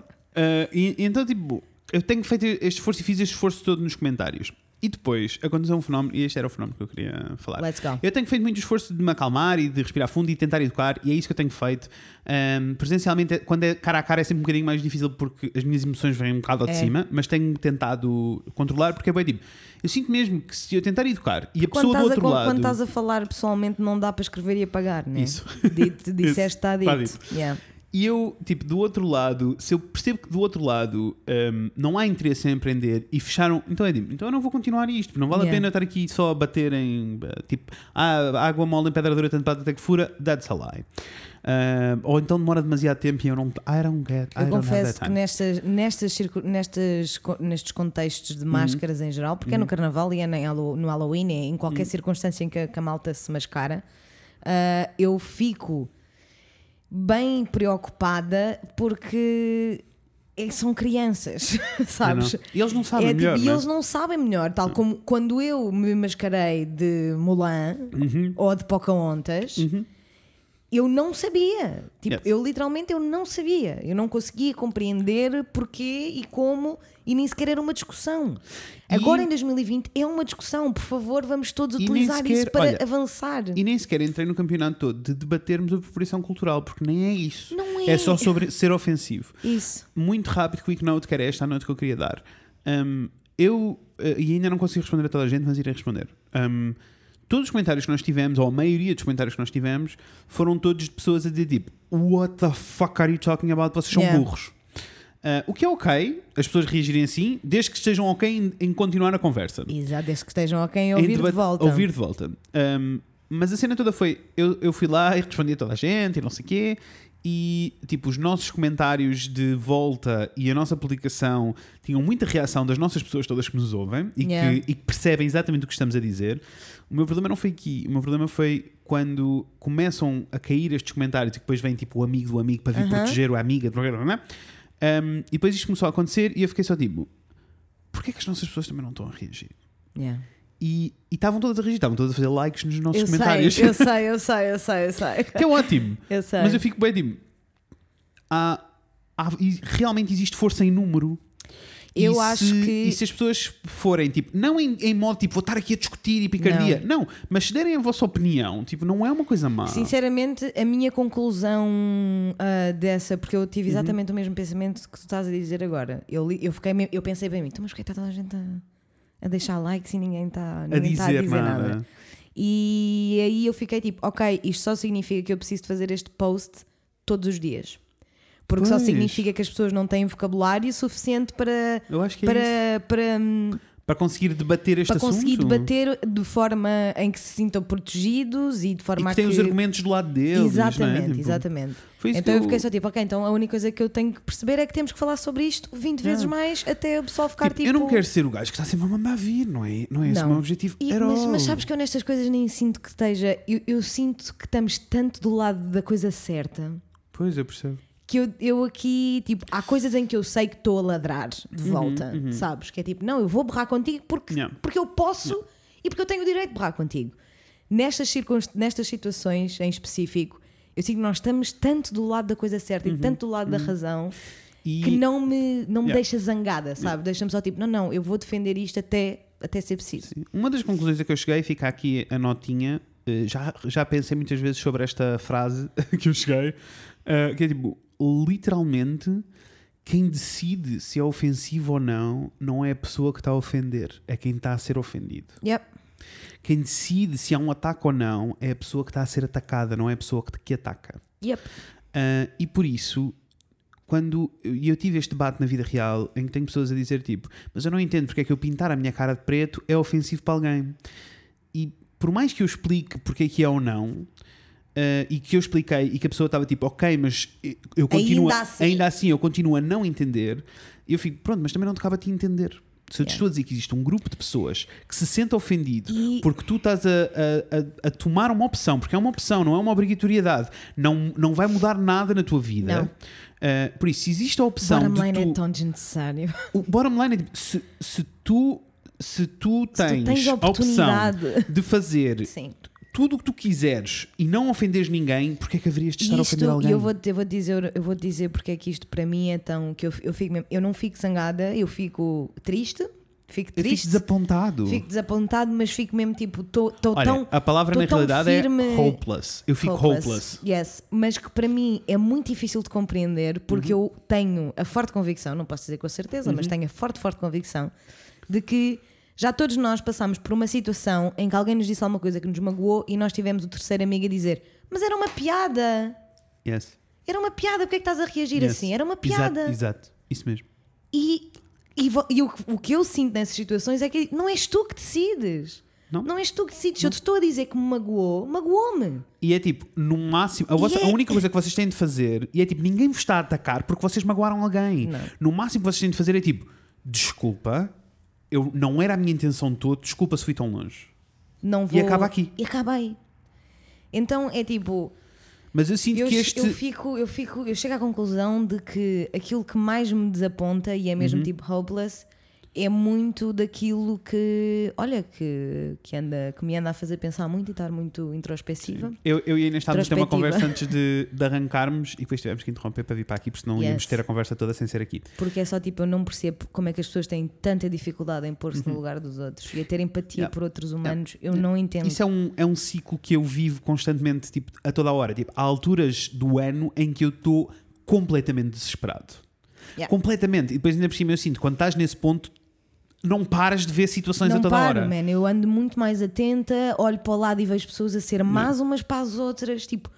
e, e então, tipo, eu tenho feito este esforço e fiz este esforço todo nos comentários. E depois aconteceu um fenómeno, e este era o fenómeno que eu queria falar. Let's go. Eu tenho feito muito esforço de me acalmar e de respirar fundo e tentar educar, e é isso que eu tenho feito. Um, presencialmente, quando é cara a cara, é sempre um bocadinho mais difícil porque as minhas emoções vêm um bocado ao de É. cima, mas tenho tentado controlar porque é bem tipo. Eu sinto mesmo que se eu tentar educar e a Quando pessoa do a, outro con- lado. quando estás a falar pessoalmente, não dá para escrever e apagar, né? Isso. Dito, disseste, está Está dito. Yeah. E eu, tipo, do outro lado, se eu percebo que do outro lado hum, não há interesse em aprender e fecharam, então é então eu não vou continuar isto, não vale Yeah. a pena estar aqui só a bater em tipo, ah, água mole em pedra dura, tanto bate até que fura, that's a lie. Hum, ou então demora demasiado tempo e eu não. I don't get. I Eu confesso que nestas, nestas, nestas, nestes contextos Uhum. de máscaras em geral, porque é no Carnaval e é no Halloween, é em Uhum. qualquer circunstância em que a, que a malta se mascara, ah, eu fico bem preocupada porque é- são crianças, Ah, sabes? não. E eles não sabem É tipo, melhor. e né? eles não sabem melhor, tal como quando eu me mascarei de Mulan Uhum. ou de Pocahontas, eu não sabia. Tipo, Yes. eu literalmente eu não sabia. Eu não conseguia compreender porquê e como e nem sequer era uma discussão. E- Agora em 2020 é uma discussão. Por favor, vamos todos utilizar sequer- isso para olha, avançar. E nem sequer entrei no campeonato todo de debatermos a apropriação cultural, porque nem é isso. Não É é. só sobre ser ofensivo. Isso. muito rápido, quick note, que era esta a noite que eu queria dar. Um, eu, uh, e ainda não consigo responder a toda a gente, mas irei responder. Um, todos os comentários que nós tivemos, ou a maioria dos comentários que nós tivemos, foram todos de pessoas a dizer tipo: What the fuck are you talking about? Vocês são Yeah. burros. Uh, o que é ok, as pessoas reagirem assim, desde que estejam ok em, em continuar a conversa. Exato, desde que estejam ok em Em ouvir de volta. Ouvir de volta. Um, mas a cena toda foi: eu, eu fui lá e respondi a toda a gente e não sei o quê. E tipo, os nossos comentários de volta e a nossa publicação tinham muita reação das nossas pessoas todas que nos ouvem e, Yeah. que, e percebem exatamente o que estamos a dizer. O meu problema não foi aqui. O meu problema foi quando começam a cair estes comentários e depois vem tipo o amigo do amigo para vir Aham. proteger o amiga. Um, e depois isto começou a acontecer e eu fiquei só tipo: porquê é que as nossas pessoas também não estão a reagir? Yeah. E e estavam todas a reagir, estavam todas a fazer likes nos nossos Eu sei, comentários. eu sei, eu sei, eu sei, eu sei. que é ótimo. Eu sei. Mas eu fico bem tipo. Há, há- e realmente existe força em número. E Eu se- acho que- E se as pessoas forem, tipo, não em, em modo tipo, vou estar aqui a discutir e picardia. Não. mas se derem a vossa opinião, tipo, não é uma coisa má. Sinceramente, a minha conclusão ah, dessa, porque eu tive exatamente o mesmo pensamento que tu estás a dizer agora. Eu, li- eu, fiquei, eu pensei mim, então, mas porquê está toda a gente a, a deixar likes e ninguém está a ninguém está dizer, a dizer nada. nada. E aí eu fiquei tipo, ok, isto só significa que eu preciso de fazer este post todos os dias. Porque só Pois. significa que as pessoas não têm vocabulário suficiente para, Eu acho que é isso. para, para, hum, Para conseguir debater este para conseguir assunto. debater de forma em que se sintam protegidos e de E forma que têm a os que... argumentos do lado deles. não é? Exatamente, Tipo, exatamente. Então que eu fiquei só tipo, ok, então a única coisa que eu tenho que perceber é que temos que falar sobre isto 20 vezes mais até o pessoal ficar Tipo, tipo. Eu não quero ser o gajo que está sempre a mandar vir, não é? Não é esse o Não. meu objetivo. E- mas, mas sabes que eu nestas coisas nem sinto que esteja. Eu, eu sinto que estamos tanto do lado da coisa certa Pois, eu percebo. Que eu, eu aqui, tipo, há coisas em que eu sei que estou a ladrar de volta, sabes? Que é tipo, não, eu vou berrar contigo porque, Uhum, Yeah. porque eu posso e porque eu tenho o direito de berrar contigo. Nestas, circunst... Nestas situações em específico, eu sinto que nós estamos tanto do lado da coisa certa e tanto do lado da razão Uhum. E que não me, não me Yeah. deixa zangada, sabe? Deixa-me só tipo, não, não, eu vou defender isto até, até ser preciso. Uma das conclusões a que eu cheguei, fica aqui a notinha. eh, Já, já pensei muitas vezes sobre esta frase que eu cheguei, eh, que é tipo: literalmente, quem decide se é ofensivo ou não, não é a pessoa que está a ofender, é quem está a ser ofendido. Yep. Quem decide se há um ataque ou não é a pessoa que está a ser atacada, não é a pessoa que, que ataca. Yep. Ah, e por isso, quando eu tive este debate na vida real em que tenho pessoas a dizer tipo, mas eu não entendo porque é que eu pintar a minha cara de preto é ofensivo para alguém. E por mais que eu explique porque é que é ou não, ah, e que eu expliquei e que a pessoa estava tipo, ok, mas eu continuo, Ainda assim. ainda assim eu continuo a não entender, eu fico, pronto, mas também não tocava a ti entender. Se eu te Yeah. estou a dizer que existe um grupo de pessoas que se sente ofendido E- porque tu estás a, a- a- a tomar uma opção, porque é uma opção, não é uma obrigatoriedade, não, não vai mudar nada na tua vida. Ah, por isso, se existe a opção Bottom line tu, é tão desnecessário. o bottom line é tipo, se, se tu se tu Se tens, tu tens a opção oportunidade. de fazer Sim. Tudo o que tu quiseres e não ofenderes ninguém, porque é que haverias de estar a Isto, ofender alguém? eu vou, eu vou dizer, eu vou dizer porque é que isto para mim é tão que eu, eu fico mesmo- eu não fico zangada, eu fico triste, fico Eu fico triste, desapontado. fico desapontado, mas fico mesmo tipo, estou Olha, tão a palavra na realidade firme- é hopeless. Eu fico hopeless. Yes, mas que para mim é muito difícil de compreender porque Uhum. eu tenho a forte convicção, não posso dizer com certeza, mas tenho a forte, forte convicção de que já todos nós passamos por uma situação em que alguém nos disse alguma coisa que nos magoou e nós tivemos o terceiro amigo a dizer: Mas era uma piada, Yes. era uma piada, porque é que estás a reagir yes. assim? Era uma Exato, piada. Exato, isso mesmo. E, e, e o, que- o que eu sinto nessas situações é que não és tu que decides. Não. és tu que decides. Se eu te estou a dizer que me magoou, magoou-me. E é tipo, no máximo, a, vossa- é- a única coisa que vocês têm de fazer, e é tipo, ninguém vos está a atacar porque vocês magoaram alguém. Não. No máximo que vocês têm de fazer é tipo, desculpa, eu, não era a minha intenção toda, desculpa se fui tão longe. Não vou... acaba aqui. E acaba aí. Então é tipo, Mas eu sinto eu, que este. eu fico, eu fico, eu chego à conclusão de que aquilo que mais me desaponta e é mesmo Uhum. tipo hopeless é muito daquilo que, olha, que, que, anda, que me anda a fazer pensar muito e estar muito introspectiva. Eu, eu e a Inês estávamos a ter uma conversa antes de, de arrancarmos e depois tivemos que interromper para vir para aqui, porque senão Yes. íamos ter a conversa toda sem ser aqui. Porque é só tipo, eu não percebo como é que as pessoas têm tanta dificuldade em pôr-se no lugar dos outros e a ter empatia Uhum. Yeah. por outros humanos. Eu não entendo. Isso é um, é um ciclo que eu vivo constantemente, tipo, a toda a hora. Tipo, há alturas do ano em que eu estou completamente desesperado. Yeah. Completamente. E depois ainda por cima eu sinto, quando estás nesse ponto, não paras de ver situações não a toda paro, hora. man. Eu ando muito mais atenta, olho para o lado e vejo pessoas a ser más umas para as outras, tipo,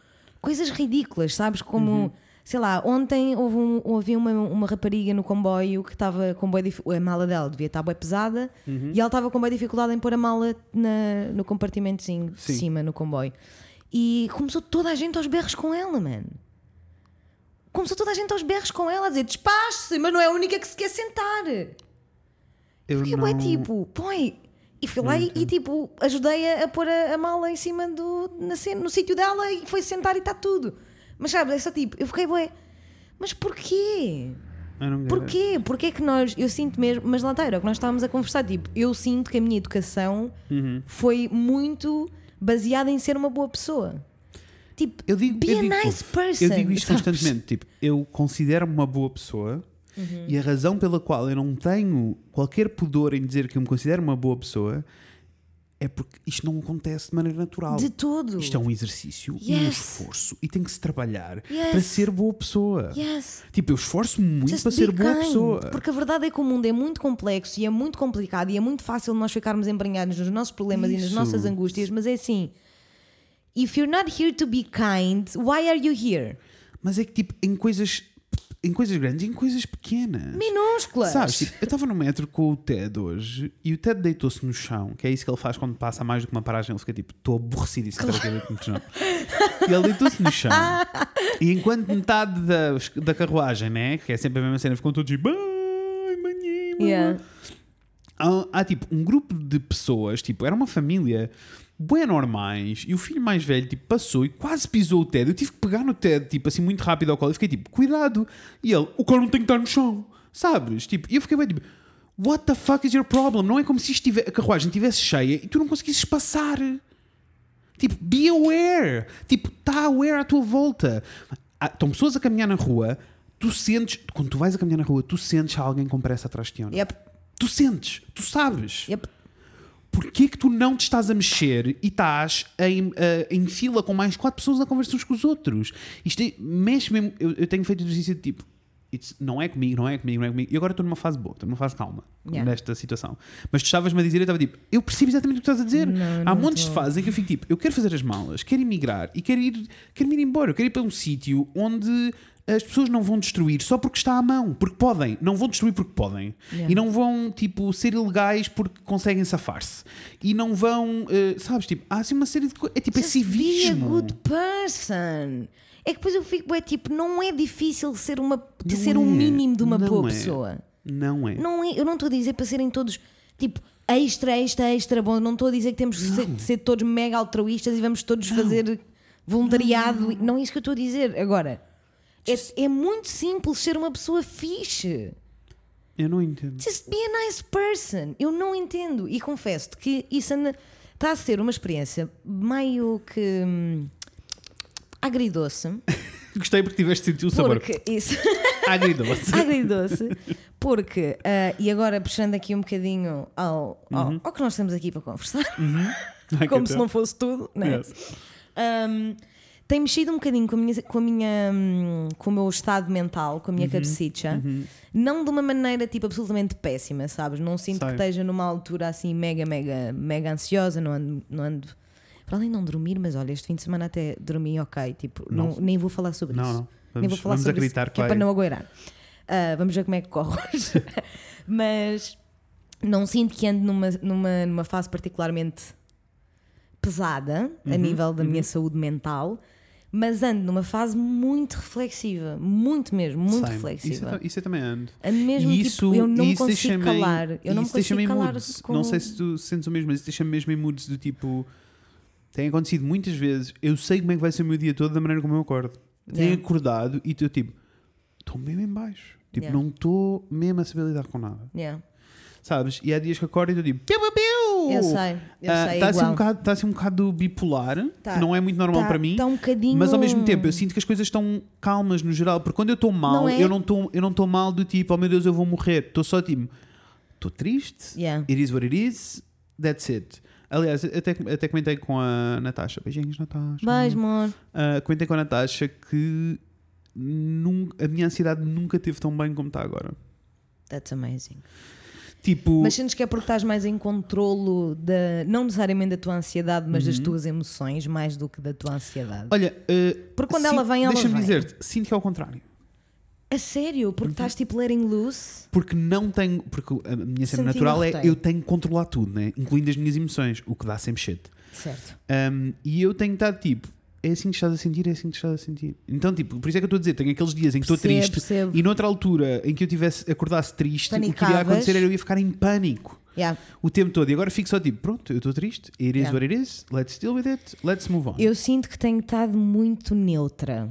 coisas ridículas, sabes? Como, Uhum. sei lá, ontem houve um, havia uma, uma rapariga no comboio que estava com boa a mala dela devia estar bem pesada Uhum. e ela estava com boa dificuldade em pôr a mala na- no compartimentozinho de Sim. cima no comboio. E começou toda a gente aos berros com ela, mano. Começou toda a gente aos berros com ela a dizer despache-se, mas não é a única que se quer sentar. Eu Porque não... é tipo, põe. E fui lá e, e, tipo, ajudei-a a pôr a, a mala em cima do. Na, no sítio dela e foi sentar e está tudo. Mas sabes, é só tipo, eu fiquei, bué. Mas porquê? Eu. Porquê? Porquê que nós. Eu sinto mesmo. Mas lá está, era o que nós estávamos a conversar. Tipo, eu sinto que a minha educação Uhum. foi muito baseada em ser uma boa pessoa. Tipo, Eu digo, be eu a digo, nice person. eu digo isto sabes? constantemente. Tipo, eu considero-me uma boa pessoa Uhum. e a razão pela qual eu não tenho qualquer pudor em dizer que eu me considero uma boa pessoa é porque isto não acontece de maneira natural. De todo. Isto é um exercício e um Yes. esforço e tem que se trabalhar Yes. para ser boa pessoa. Yes. Tipo, eu esforço-me muito Just para ser be boa kind. pessoa. Porque a verdade é que o mundo é muito complexo e é muito complicado e é muito fácil nós ficarmos embranhados nos nossos problemas e nas Isso. nossas angústias, mas é assim. If you're not here to be kind, why are you here? Mas é que, tipo, em coisas, em coisas grandes e em coisas pequenas. Minúsculas. Sabes, tipo, eu estava no metro com o Ted hoje e o Ted deitou-se no chão, que é isso que ele faz quando passa mais do que uma paragem, ele fica tipo, estou aborrecido e eu deito-me no chão. E ele deitou-se no chão. E enquanto metade da, da carruagem, né, que é sempre a mesma cena, ficam todos tipo, ai, manhã, Yeah. há, há, tipo um grupo de pessoas, tipo, era uma família bem normais, e o filho mais velho tipo, passou e quase pisou o Ted. Eu tive que pegar no Ted, tipo, assim, muito rápido ao colo, e fiquei tipo, cuidado. E ele, o cara não tem que estar no chão, sabes? Tipo, e eu fiquei bem tipo, what the fuck is your problem? Não é como se isto tive- a carruagem estivesse cheia e tu não conseguisses passar. Tipo, be aware. Tipo, está aware à tua volta. Há- Estão pessoas a caminhar na rua, tu sentes, quando tu vais a caminhar na rua, tu sentes alguém com pressa atrás de ti. ou não? Yep. Tu sentes, tu sabes. Yep. Porquê que tu não te estás a mexer e estás em, eh, em fila com mais quatro pessoas a conversar uns com os outros? Isto é- mexe mesmo. Eu, eu tenho feito exercício de tipo. Não é comigo, não é comigo, não é comigo. E agora estou numa fase boa, estou numa fase calma Yeah. nesta situação. Mas tu estavas-me a dizer, eu estava tipo, eu percebo exatamente o que estás a dizer. Não, Há não montes tô. de fases em que eu fico tipo, eu quero fazer as malas, quero emigrar e quero ir, quero ir embora, eu quero ir para um sítio onde as pessoas não vão destruir só porque está à mão, porque podem, não vão destruir porque podem. Yeah. E não vão, tipo, ser ilegais porque conseguem safar-se. E não vão, eh, sabes, tipo, há assim uma série de coisas. É tipo, é Just be a civismo. good person. É que depois eu fico, é tipo, não é difícil ser, uma, Não ser é. mínimo de uma Não boa é. pessoa. Não é. Não é, eu não estou a dizer para serem todos tipo extra, extra, extra bom. Não estou a dizer que temos que ser, ser todos mega altruístas e vamos todos fazer voluntariado. Não. não é isso que eu estou a dizer. Agora, é, é muito simples ser uma pessoa fixe. Eu não entendo. Just be a nice person. Eu não entendo. E confesso-te que isso anda, está a ser uma experiência meio que hum, agridoce. Gostei porque tiveste sentido o sabor. Porque isso. Agridoce. agridoce. Porque, ah, e agora puxando aqui um bocadinho ao, ao, Uhum. ao que nós estamos aqui para conversar, Ai, como se não fosse tudo, não é? Yes. Um, tem mexido um bocadinho com, a minha, com, a minha, hum, com o meu estado mental, com a Uhum. minha cabecita, não de uma maneira tipo absolutamente péssima, sabes? Não sinto Sei. que esteja numa altura assim mega, mega, mega ansiosa, não ando, não ando para além de não dormir, mas olha, este fim de semana até dormi ok, tipo, não, Não. nem vou falar sobre Não, isso. não. Nem Vamos, vou falar sobre isso, que que é para não agueirar. Ah, vamos ver como é que corre hoje. Mas não sinto que ande numa, numa, numa fase particularmente pesada Uhum, a nível da minha saúde mental, mas ando numa fase muito reflexiva, muito mesmo, muito Same. reflexiva. Isso, isso eu também ando. Ando mesmo E isso, tipo, eu não isso consigo calar. Eu não isso consigo calar com... Não sei se tu sentes o mesmo, mas isso deixa-me mesmo em moods do tipo. Tem acontecido muitas vezes. Eu sei como é que vai ser o meu dia todo da maneira como eu acordo. Tenho Yeah. acordado e estou tipo. Estou mesmo em baixo. Tipo, Yeah. não estou mesmo a saber lidar com nada. Yeah. Sabes? E há dias que acordo e estou tipo. Piu, piu! Eu sei, eu Ah, sei, Está assim, um bocado, tá assim um bocado bipolar, Tá. que não é muito normal Tá- para mim. tá um bocadinho... Mas ao mesmo tempo eu sinto que as coisas estão calmas no geral, porque quando eu estou mal, Não é? eu não estou eu não estou mal do tipo, oh meu Deus, eu vou morrer. Estou só tipo, estou triste, Yeah. it is what it is, that's it. Aliás, até, até comentei com a Natasha, beijinhos Natasha. Beijo, amor. Ah, comentei com a Natasha que nun- a minha ansiedade nunca teve tão bem como está agora. That's amazing. Tipo, Mas sentes que é porque estás mais em controlo da, não necessariamente da tua ansiedade, mas Uhum. das tuas emoções, mais do que da tua ansiedade. olha, ah, Porque quando ela vem, ela deixa-me dizer-te, sinto que é ao contrário. A sério? Porque estás tipo letting loose? Porque não tenho. Porque a minha cena Sentindo natural é eu tenho que controlar tudo, né? incluindo as minhas emoções, o que dá sempre shit. Certo. Um, e eu tenho estado tipo, é assim que estás a sentir, é assim que estás a sentir. Então, tipo, por isso é que eu estou a dizer, tenho aqueles dias em que estou triste percebo. e noutra altura em que eu tivesse, acordasse triste, o que iria Panicavas. acontecer era eu ia ficar em pânico Yeah. o tempo todo. E agora fico só tipo, pronto, eu estou triste, it is Yeah. what it is, let's deal with it, let's move on. Eu sinto que tenho estado muito neutra.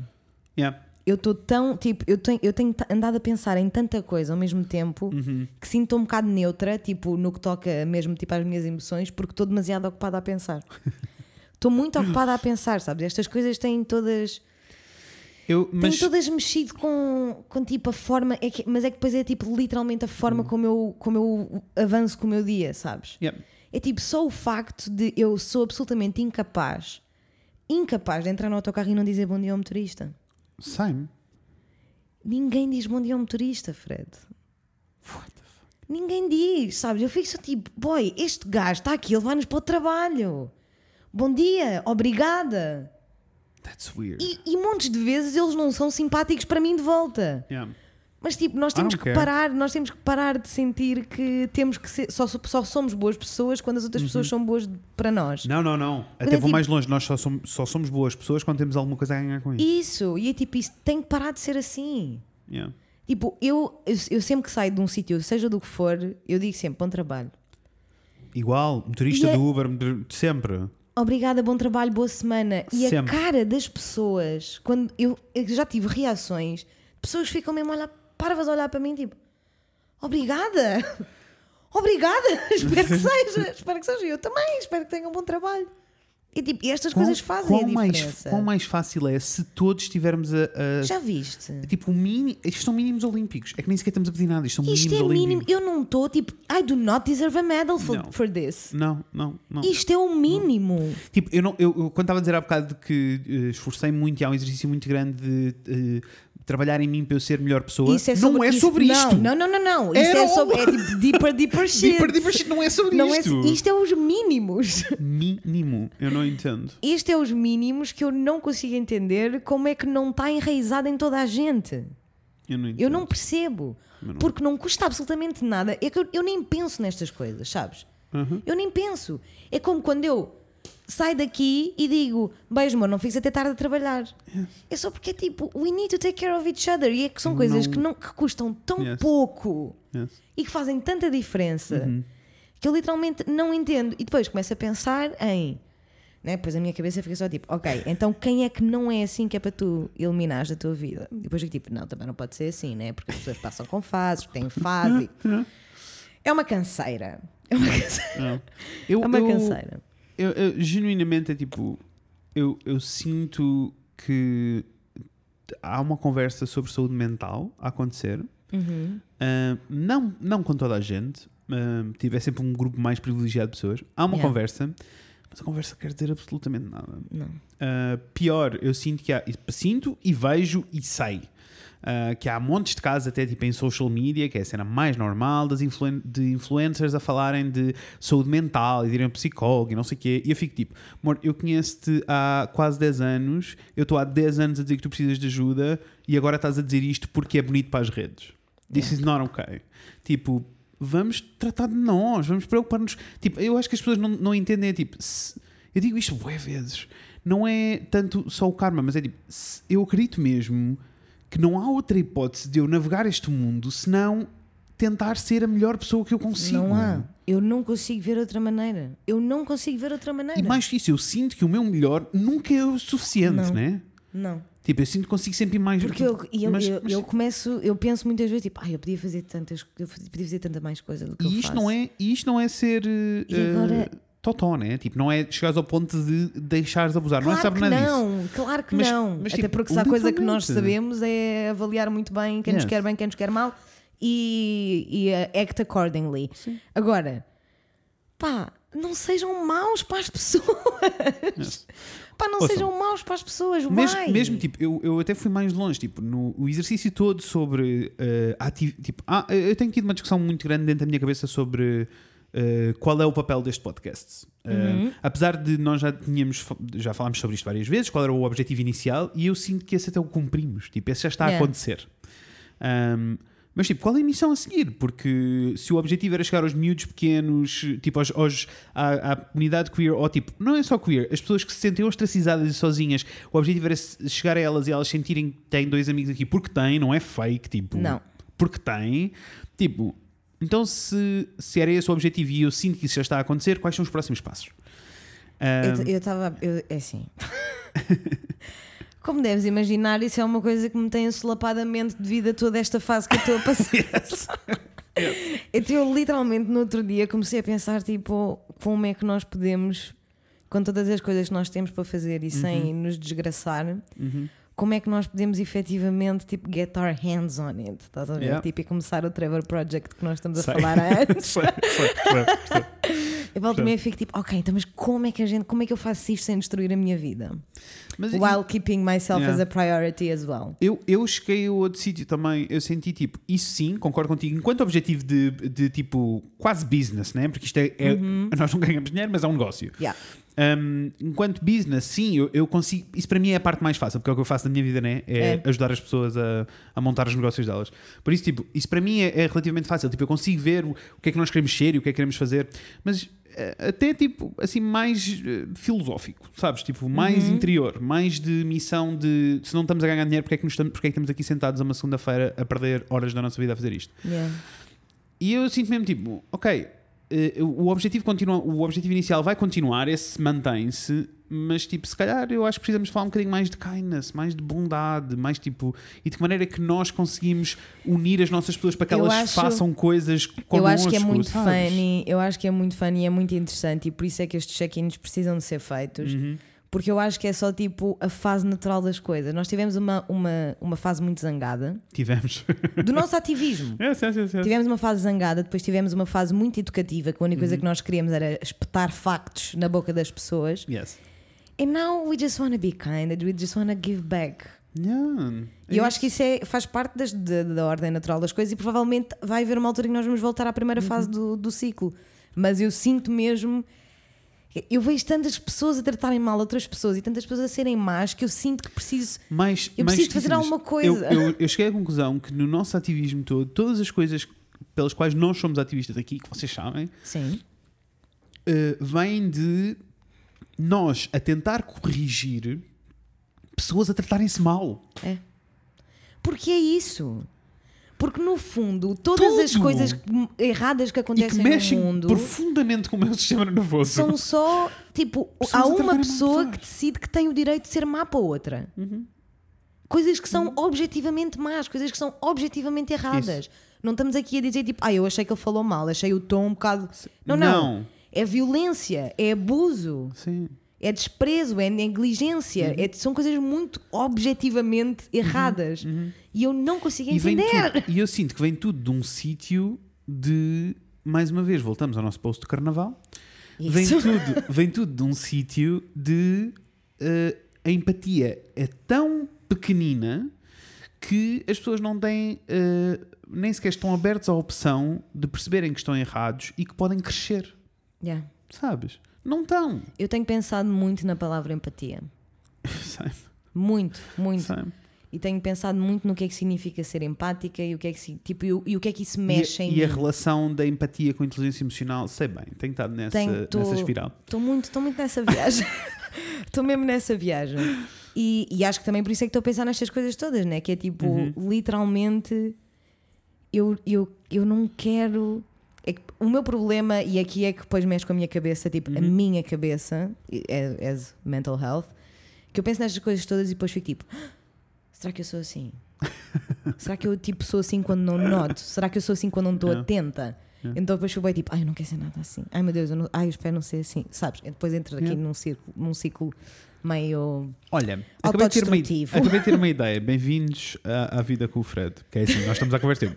Yeah. Eu estou tão, tipo, eu tenho, eu tenho andado a pensar em tanta coisa ao mesmo tempo Uhum. que sinto um bocado neutra, tipo, no que toca mesmo tipo, às minhas emoções, porque estou demasiado ocupada a pensar. Estou muito ocupada a pensar, sabes? Estas coisas têm todas. Eu, Têm mas todas mexido com, com tipo a forma, é que- mas é que depois é tipo literalmente a forma Hum. como, eu, como eu avanço com o meu dia, sabes? yeah. É tipo só o facto de eu sou absolutamente incapaz, incapaz de entrar no autocarro e não dizer bom dia ao motorista. same. Ninguém diz bom dia ao motorista, Fred. Ninguém diz, sabes? Eu fico só tipo, boy, este gajo está aqui a levar-nos para o trabalho. Bom dia, obrigada. That's weird. E, e montes de vezes eles não são simpáticos para mim de volta. Yeah. Mas tipo, nós temos que care. parar, nós temos que parar de sentir que temos que ser, só, só somos boas pessoas quando as outras Uhum. pessoas são boas para nós. Não, não, não. Até é vou tipo- mais longe. Nós só somos, só somos boas pessoas quando temos alguma coisa a ganhar com isso. Isso, e é tipo, isso tem que parar de ser assim. Yeah. Tipo, eu, eu, eu sempre que saio de um sítio, seja do que for, eu digo sempre bom trabalho. Igual, motorista é- do Uber, sempre. Obrigada, bom trabalho, boa semana. E Sempre. a cara das pessoas, quando eu, eu já tive reações, pessoas ficam mesmo a olhar, parvas a olhar para mim, tipo, obrigada, obrigada, espero que seja, espero que seja. Eu também, espero que tenham um bom trabalho. E, tipo, estas coisas fazem quão a mais, diferença. quão mais fácil é se todos estivermos a. a- Já viste? Tipo, o mini, isto são mínimos olímpicos. É que nem sequer estamos a pedir nada. Isto são Isto mínimos é mínimo. olímpicos. Eu não estou tipo, I do not deserve a medal for, Não. for this. Não, não, não. Isto é o mínimo. Tipo, eu, não, eu, eu quando estava a dizer há bocado que eh, esforcei muito e há um exercício muito grande de eh, trabalhar em mim para eu ser melhor pessoa. Isso é não sobre, é isso- sobre não, isto. Não, não, não, não. É, Isso é, não. sobre. É tipo deeper, deeper shit. Deeper, deeper shit, não é sobre Não é- isto. isto é os mínimos. Mínimo, eu não entendo. Isto é os mínimos que eu não consigo entender como é que não está enraizado em toda a gente. Eu não. Eu não percebo. Porque não custa absolutamente nada. É que eu, eu nem penso nestas coisas, sabes? Uhum. Eu nem penso. É como quando eu saio daqui e digo: beijo, amor, não fiques até tarde a trabalhar. É só porque é tipo, we need to take care of each other. E é que são coisas Não- que, não, que custam tão Yes. pouco Yes. e que fazem tanta diferença Uhum. que eu literalmente não entendo. E depois começo a pensar em. Né? Depois a minha cabeça fica só tipo, ok, então quem é que não é assim que é para tu eliminares da tua vida? E depois eu tipo, não, também não pode ser assim, né? Porque as pessoas passam com fases, têm fase. É uma canseira. É uma canseira. Não. Eu, É uma eu- canseira. Eu- eu, genuinamente é tipo, eu, eu sinto que há uma conversa sobre saúde mental a acontecer. Uhum. Ah, não, não com toda a gente. ah, tive sempre um grupo mais privilegiado de pessoas. Há uma Yeah. conversa, mas a conversa quer dizer absolutamente nada. Uh, pior, eu sinto que há. Sinto e vejo e sei. Uh, que há montes de casos, até tipo em social media, que é a cena mais normal das influen de influencers a falarem de saúde mental e de irem psicólogo e não sei o quê. E eu fico tipo, amor, eu conheço-te há quase 10 anos, eu estou há 10 anos a dizer que tu precisas de ajuda e agora estás a dizer isto porque é bonito para as redes. This is not okay. Tipo, vamos tratar de nós, vamos preocupar-nos. Tipo, eu acho que as pessoas não, não entendem. É tipo, se- eu digo isto bué vezes. Não é tanto só o karma, mas é tipo, eu acredito mesmo que não há outra hipótese de eu navegar este mundo senão tentar ser a melhor pessoa que eu consigo. Não há. Eu não consigo ver outra maneira. Eu não consigo ver outra maneira. E mais que isso, eu sinto que o meu melhor nunca é o suficiente, Não. né? Não. Tipo, eu sinto que consigo sempre ir mais. Porque eu, e eu, mas- eu, mas- eu começo, eu penso muitas vezes, tipo, ai, eu podia fazer tantas, eu podia fazer tanta mais coisa do que eu E isto faço. não, é, e isto não é ser uh, E agora- uh, totó, né? Tipo, não é chegares ao ponto de deixares de abusar. não é Claro saber que nada disso. não, claro que Mas- não. mas, Até tipo, porque se há coisa que nós sabemos é avaliar muito bem quem nos Yes. quer bem, quem nos quer mal e, e uh, act accordingly. Agora, pá, não sejam maus para as pessoas. Pá, não Ouçam. sejam maus para as pessoas. Mesmo, mesmo, tipo, eu, eu até fui mais longe, tipo, no o exercício todo sobre uh, tipo, ah, eu tenho tido uma discussão muito grande dentro da minha cabeça sobre uh, qual é o papel deste podcast. Uh, Uhum. Apesar de nós já tínhamos, já falámos sobre isto várias vezes, qual era o objetivo inicial, e eu sinto que esse até o cumprimos, tipo, esse já está a Yeah. acontecer. Um, mas tipo, qual é a missão a seguir? Porque se o objetivo era chegar aos miúdos pequenos, tipo aos, aos- à, à comunidade queer, ou tipo, não é só queer, as pessoas que se sentem ostracizadas e sozinhas, o objetivo era chegar a elas e elas sentirem que têm dois amigos aqui porque têm, não é fake, tipo, Não. porque têm, tipo, então se, se era esse o objetivo e eu sinto que isso já está a acontecer, quais são os próximos passos? Um, Eu estava. É assim. Como deves imaginar, isso é uma coisa que me tem assolapadamente devido a toda esta fase que eu estou a passar. Então eu literalmente no outro dia comecei a pensar tipo, como é que nós podemos, com todas as coisas que nós temos para fazer e sem Uhum. nos desgraçar, como é que nós podemos efetivamente tipo, get our hands on it? Estás a ver? Yeah. Tipo, e começar o Trevor Project que nós estamos a Sei. falar antes. Foi, foi, foi, foi. Eu volto e fico tipo, ok, então mas como é que a gente, como é que eu faço isto sem destruir a minha vida? Mas While keeping myself Yeah. as a priority as well. Eu, eu cheguei a outro sítio também, eu senti tipo, isso sim, concordo contigo, enquanto objetivo de, de tipo quase business, né? Porque isto é, é- nós não ganhamos dinheiro, mas é um negócio. Yeah. Um, enquanto business, sim, eu, eu consigo. Isso para mim é a parte mais fácil, porque é o que eu faço na minha vida, né? É, É. ajudar as pessoas a, a montar os negócios delas. Por isso, tipo, isso para mim é, é relativamente fácil. Tipo, eu consigo ver o, o que é que nós queremos ser e o que é que queremos fazer, mas eh, até tipo assim, mais eh, filosófico, sabes? Tipo, mais interior, mais de missão de se não estamos a ganhar dinheiro, porque é que, nos estamos, porque é que estamos aqui sentados a uma segunda-feira a perder horas da nossa vida a fazer isto? Yeah. E eu sinto mesmo tipo, ok, o objetivo continua, o objetivo inicial vai continuar, esse mantém-se, mas tipo, se calhar eu acho que precisamos falar um bocadinho mais de kindness, mais de bondade, mais tipo, e de que maneira é que nós conseguimos unir as nossas pessoas para que Eu elas acho- façam coisas connosco, Eu acho que é muito sabes? funny, eu acho que é muito funny e é muito interessante e por isso é que estes check-ins precisam de ser feitos. Uhum. Porque eu acho que é só tipo a fase natural das coisas. Nós tivemos uma, uma, uma fase muito zangada Tivemos. do nosso ativismo. é, sim, sim, sim. Tivemos uma fase zangada, depois tivemos uma fase muito educativa, que a única Uhum. coisa que nós queríamos era espetar factos na boca das pessoas. Yes. And now we just want to be kind and we just want to give back. Yeah, E eu acho que isso é, faz parte das- da, da ordem natural das coisas e provavelmente vai haver uma altura em que nós vamos voltar à primeira Uhum. fase do, do ciclo. Mas eu sinto mesmo. Eu vejo tantas pessoas a tratarem mal outras pessoas e tantas pessoas a serem más que eu sinto que preciso. Eu preciso fazer alguma coisa. Eu, eu- eu cheguei à conclusão que no nosso ativismo todo, todas as coisas pelas quais nós somos ativistas aqui, que vocês sabem, Sim. eh, vêm de nós a tentar corrigir pessoas a tratarem-se mal. Porque é isso. Porque no fundo, todas as Tudo. coisas que- erradas que E acontecem que mexem no mundo profundamente com o meu sistema nervoso. são só tipo, Pessoas há a uma pessoa que decide que tem o direito de ser má para outra. Uhum. Coisas que são objetivamente más, coisas que são objetivamente erradas. Não estamos aqui a dizer tipo, ah, eu achei que ele falou mal, achei o tom um bocado. Não, não. Não. É violência, é abuso, Sim. É desprezo, é negligência. Uhum. é- são coisas muito objetivamente erradas. E eu não consigo E, vem entender. tudo- e eu sinto que vem tudo de um sítio de. Mais uma vez, voltamos ao nosso post do carnaval. Vem Isso. tudo, vem tudo de um sítio de. eh, a empatia é tão pequenina que as pessoas não têm. eh, nem sequer estão abertos à opção de perceberem que estão errados e que podem crescer. Yeah. Sabes? Não estão. Eu tenho pensado muito na palavra empatia. Sabe? Muito, muito. Sabe? E tenho pensado muito no que é que significa ser empática e o que é que, tipo, e, o- e o que é que isso E, mexe a- em e a mim. relação da empatia com a inteligência emocional, sei bem, tenho estado nessa, Tenho- tô- nessa espiral. Estou muito, estou muito nessa viagem. Estou mesmo nessa viagem. E, e acho que também por isso é que estou a pensar nestas coisas todas, né? Que é tipo, Uhum. literalmente, eu, eu, eu não quero. É o meu problema, e aqui é que depois mexe com a minha cabeça, tipo, a Uhum. minha cabeça, as, as mental health, que eu penso nestas coisas todas e depois fico tipo, "Ah, será que eu sou assim? será que eu tipo sou assim quando não noto? Será que eu sou assim quando não estou Yeah. atenta? Então depois bem tipo, ai, eu não quero ser nada assim. Ai meu Deus, eu não, ai, eu espero não ser assim. Sabes? E depois entro aqui Yeah. num, círculo, num ciclo meio. Olha, acabei de, ter uma, acabei de ter uma ideia. Bem-vindos à, à vida com o Fred. Que é assim, nós estamos a conversar.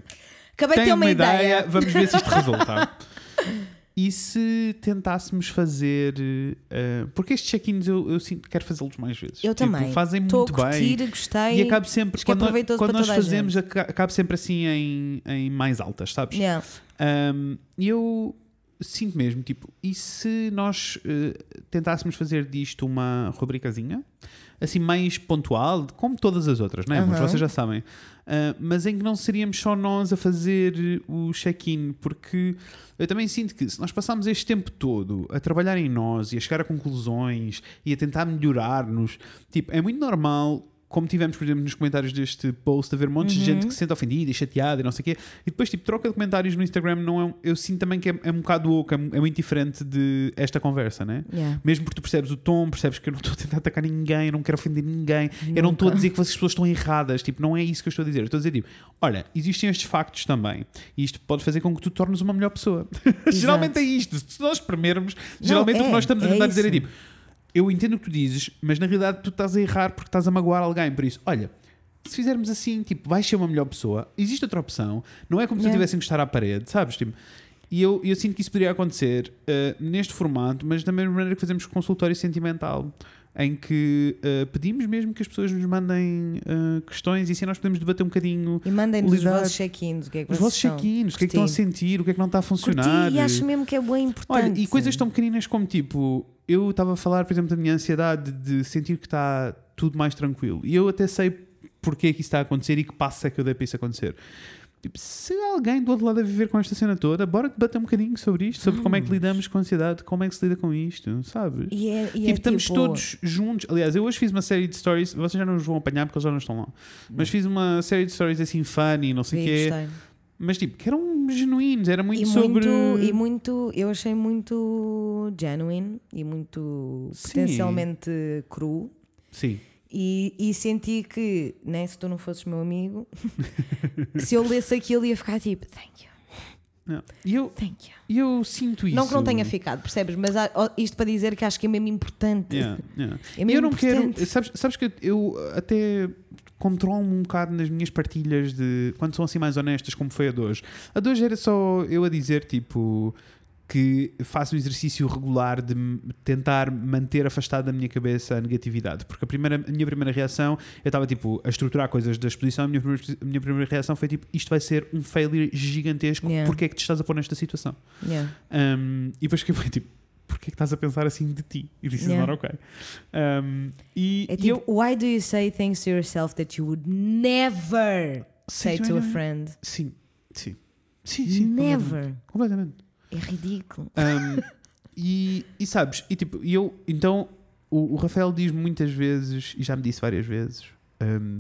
Acabei de ter uma, ideia. vamos ver se isto resulta. E se tentássemos fazer. eh, porque estes check-ins eu, eu sinto que quero fazê-los mais vezes. Eu Tipo, também. Fazem muito a bem. curtir, gostei. E acabo sempre, é quando, nós- quando nós fazemos, aca- acabo sempre assim em, em mais altas, sabes? Yeah. Um, E eu sinto mesmo, tipo, e se nós eh, tentássemos fazer disto uma rubricazinha, assim mais pontual, como todas as outras, né? Mas Aham. vocês já sabem, Ah, mas em que não seríamos só nós a fazer o check-in, porque eu também sinto que se nós passarmos este tempo todo a trabalhar em nós e a chegar a conclusões e a tentar melhorar-nos, tipo, é muito normal. Como tivemos, por exemplo, nos comentários deste post, haver montes de gente que se sente ofendida e chateada e não sei o quê, e depois, tipo, troca de comentários no Instagram, não é, um- eu sinto também que é, é um bocado oco, é, é muito diferente de esta conversa, né? Yeah. Mesmo porque tu percebes o tom, percebes que eu não estou a tentar atacar ninguém, eu não quero ofender ninguém, eu não estou a Nunca. dizer que vocês pessoas estão erradas, tipo, não é isso que eu estou a dizer. Eu estou a dizer, tipo, olha, existem estes factos também, e isto pode fazer com que tu tornes uma melhor pessoa. geralmente é isto, se nós espremermos, geralmente o que é, nós estamos a é tentar dizer é tipo, eu entendo o que tu dizes, mas na realidade tu estás a errar porque estás a magoar alguém, por isso, olha. Se fizermos assim, tipo, vais ser uma melhor pessoa, existe outra opção, não é como se eu tivesse a encostar à parede, sabes? Tipo, e eu, eu sinto que isso poderia acontecer eh, neste formato, mas da mesma maneira que fazemos consultório sentimental, em que eh, pedimos mesmo que as pessoas nos mandem eh, questões e assim nós podemos debater um bocadinho E mandem-nos os vossos check-ins. O que é que os vossos check-ins, o que é que estão a Curti. sentir, o que é que não está a Curti funcionar. e acho mesmo que é bem importante. Olha, e coisas tão pequeninas como tipo, eu estava a falar, por exemplo, da minha ansiedade de sentir que está tudo mais tranquilo. E eu até sei porque é que isso está a acontecer e que passo é que eu dei para isso acontecer. Tipo, se alguém do outro lado a viver com esta cena toda, bora debater um bocadinho sobre isto, sobre como é que lidamos com a ansiedade, como é que se lida com isto, sabes? E é, e Tipo, é estamos tipo, todos juntos. Aliás, eu hoje fiz uma série de stories, vocês já não os vão apanhar porque eles já não estão lá. Mas fiz uma série de stories assim funny, não sei o quê. gostei. Mas tipo, que eram genuínos, era muito E sobre. muito, e muito, eu achei muito genuine e muito Sim. potencialmente cru. Sim. E, e senti que, né, se tu não fosses meu amigo, se eu lesse aquilo ia ficar tipo, thank you, Não. E eu, thank you. eu sinto isso. Não que não tenha ficado, percebes? Mas há- isto para dizer que acho que é mesmo importante. Yeah, yeah. É mesmo eu não quero. importante. Sabes, sabes que eu até controlo-me um bocado nas minhas partilhas de quando são assim mais honestas, como foi a de hoje. A de hoje era só eu a dizer tipo. Que faço um exercício regular de tentar manter afastado da minha cabeça a negatividade. Porque a, primeira, a minha primeira reação, eu estava tipo a estruturar coisas da exposição, a minha primeira, a minha primeira reação foi tipo: isto vai ser um failure gigantesco, Yeah. porque é que te estás a pôr nesta situação? Yeah. Um, e depois que foi tipo: porquê é que estás a pensar assim de ti? E disse: Yeah. not ok. Um, e, É e tipo, eu. why do you say things to yourself that you would never say to a friend? Sim, sim. Sim, sim. Never. Completamente. completamente. É ridículo. Um, e, e sabes, e tipo, eu, então, o, o Rafael diz muitas vezes, e já me disse várias vezes, um,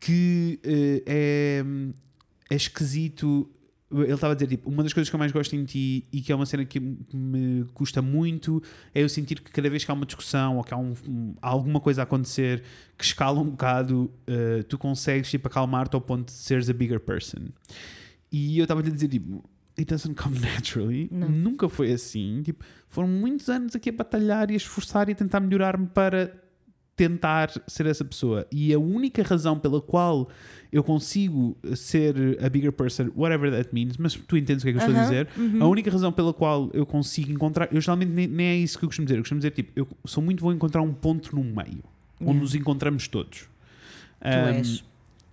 que eh, é, é esquisito. Ele estava a dizer, tipo, uma das coisas que eu mais gosto em ti e que é uma cena que me custa muito é eu sentir que cada vez que há uma discussão ou que há, um- um- alguma coisa a acontecer que escala um bocado, eh, tu consegues tipo, acalmar-te ao ponto de seres a bigger person. E eu estava a dizer, tipo, it doesn't come naturally. Não. Nunca foi assim. Tipo, foram muitos anos aqui a batalhar e a esforçar e a tentar melhorar-me para tentar ser essa pessoa. E a única razão pela qual eu consigo ser a bigger person, whatever that means, mas tu entendes o que é que eu estou a Aham, dizer. uhum. A única razão pela qual eu consigo encontrar, eu geralmente nem, nem é isso que eu costumo dizer. Eu costumo dizer, tipo, eu sou muito bom encontrar um ponto no meio, onde Yeah. nos encontramos todos. Tu Um, és.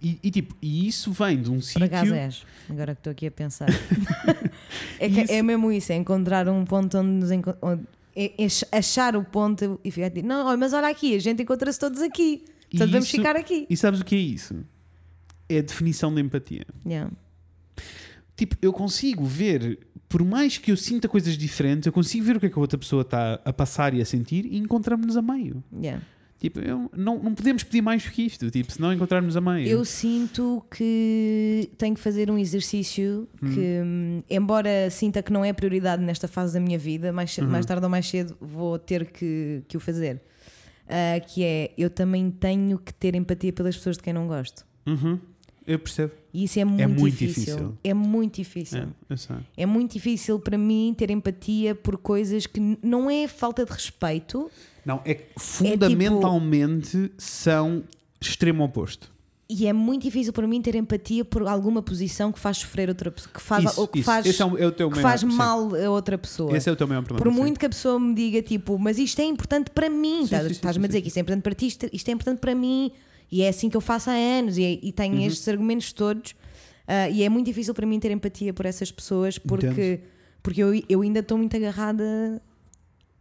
E, e, tipo, e isso vem de um sítio. és. Agora que estou aqui a pensar. é, que Isso- é mesmo isso, é encontrar um ponto onde nos enco- onde- é- é ach- achar o ponto e ficar tipo, não, mas olha aqui, a gente encontra-se todos aqui. Portanto, vamos isso- ficar aqui. E sabes o que é isso? É a definição de empatia. Yeah. Tipo, eu consigo ver, por mais que eu sinta coisas diferentes, eu consigo ver o que é que a outra pessoa está a passar e a sentir e encontramos-nos a meio. Yeah. Tipo, eu, não, não podemos pedir mais do que isto, tipo, se não encontrarmos a meio. Eu sinto que tenho que fazer um exercício que, hum, embora sinta que não é prioridade nesta fase da minha vida, mais, Uhum. mais tarde ou mais cedo vou ter que, que o fazer. Ah, que é, eu também tenho que ter empatia pelas pessoas de quem não gosto. Uhum. Eu percebo. E isso é muito, muito difícil. difícil. É muito difícil. É. É muito difícil para mim ter empatia por coisas que não é falta de respeito, Não, é que tipo- fundamentalmente são extremo oposto. e é muito difícil para mim ter empatia por alguma posição que faz sofrer outra pessoa, que faz, Isso, ou que isso. faz, é o, é o que maior- faz sim. mal a outra pessoa. Esse é o teu maior problema. Por sim. muito que a pessoa me diga, tipo, mas isto é importante para mim, Sim, sim, sim, estás-me sim, a dizer sim. que isto é importante para ti, isto, isto é importante para mim, e é assim que eu faço há anos, e, e tenho Uhum. estes argumentos todos, ah, e é muito difícil para mim ter empatia por essas pessoas, porque, Entendo. porque eu, eu ainda estou muito agarrada.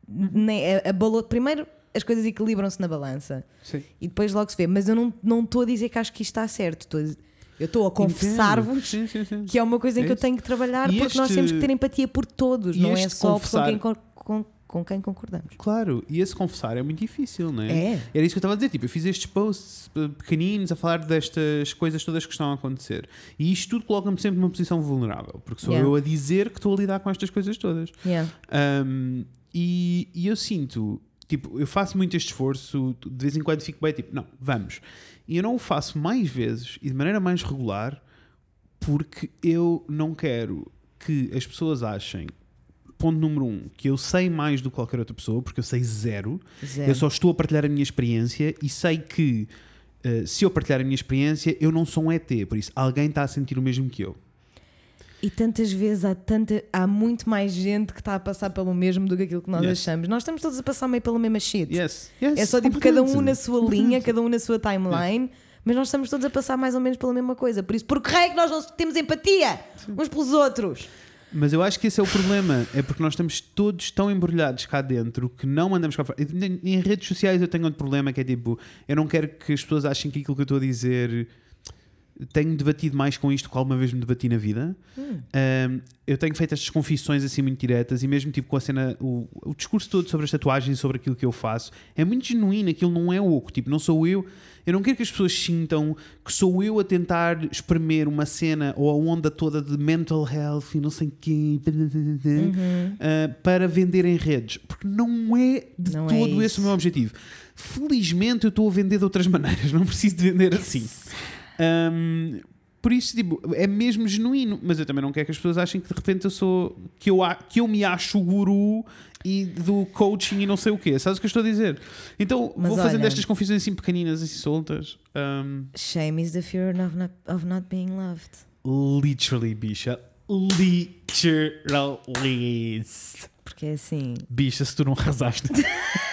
né, a, a balo- Primeiro, as coisas equilibram-se na balança, Sim. e depois logo se vê, mas eu não não estou a dizer que acho que isto está certo, estou a dizer- eu estou a confessar-vos que é uma coisa em É que eu tenho que trabalhar E porque nós este- temos que ter empatia por todos, e não é só confessar- com quem, con- com, com quem concordamos. Claro, e esse confessar é muito difícil, não é? É. Era isso que eu estava a dizer. Tipo, eu fiz estes posts pequeninos a falar destas coisas todas que estão a acontecer. E isto tudo coloca-me sempre numa posição vulnerável, porque sou Yeah. eu a dizer que estou a lidar com estas coisas todas. Yeah. Um, e, e eu sinto, tipo, eu faço muito este esforço, de vez em quando fico bem, tipo, não, vamos. E eu não o faço mais vezes e de maneira mais regular porque eu não quero que as pessoas achem, ponto número um, que eu sei mais do que qualquer outra pessoa, porque eu sei zero. Zero. Eu só estou a partilhar a minha experiência e sei que eh, se eu partilhar a minha experiência, eu não sou um ET, por isso alguém está a sentir o mesmo que eu. E tantas vezes há, tanta, há muito mais gente que está a passar pelo mesmo do que aquilo que nós Yes. achamos. Nós estamos todos a passar meio pela mesma shit. Yes, yes, É só tipo cada um na sua linha, cada um na sua timeline, mas nós estamos todos a passar mais ou menos pela mesma coisa. Por isso, por que é que nós não temos empatia uns pelos outros? Mas eu acho que esse é o problema. É porque nós estamos todos tão embrulhados cá dentro que não andamos cá fora. Em redes sociais eu tenho outro problema que é tipo, eu não quero que as pessoas achem que aquilo que eu estou a dizer. Tenho debatido mais com isto que alguma vez me debati na vida. Um, eu tenho feito estas confissões assim muito diretas e mesmo tipo com a cena, o, o discurso todo sobre as tatuagens, sobre aquilo que eu faço, é muito genuíno, aquilo não é oco, tipo, não sou eu. Eu não quero que as pessoas sintam que sou eu a tentar espremer uma cena ou a onda toda de mental health e não sei quê uh, para vender em redes, porque não é de Não é todo esse isso. o meu objetivo. Felizmente eu estou a vender de outras maneiras, não preciso de vender assim. Um, por isso, tipo, é mesmo genuíno, mas eu também não quero que as pessoas achem que de repente eu sou que eu, que eu me acho o guru e do coaching e não sei o quê. Sabes o que eu estou a dizer? Então Mas vou fazendo olha- estas confissões assim pequeninas, assim soltas. Um, Shame is the fear of not, of not being loved. literally, bicha. literally. Porque é assim. Bicha, se tu não arrasaste.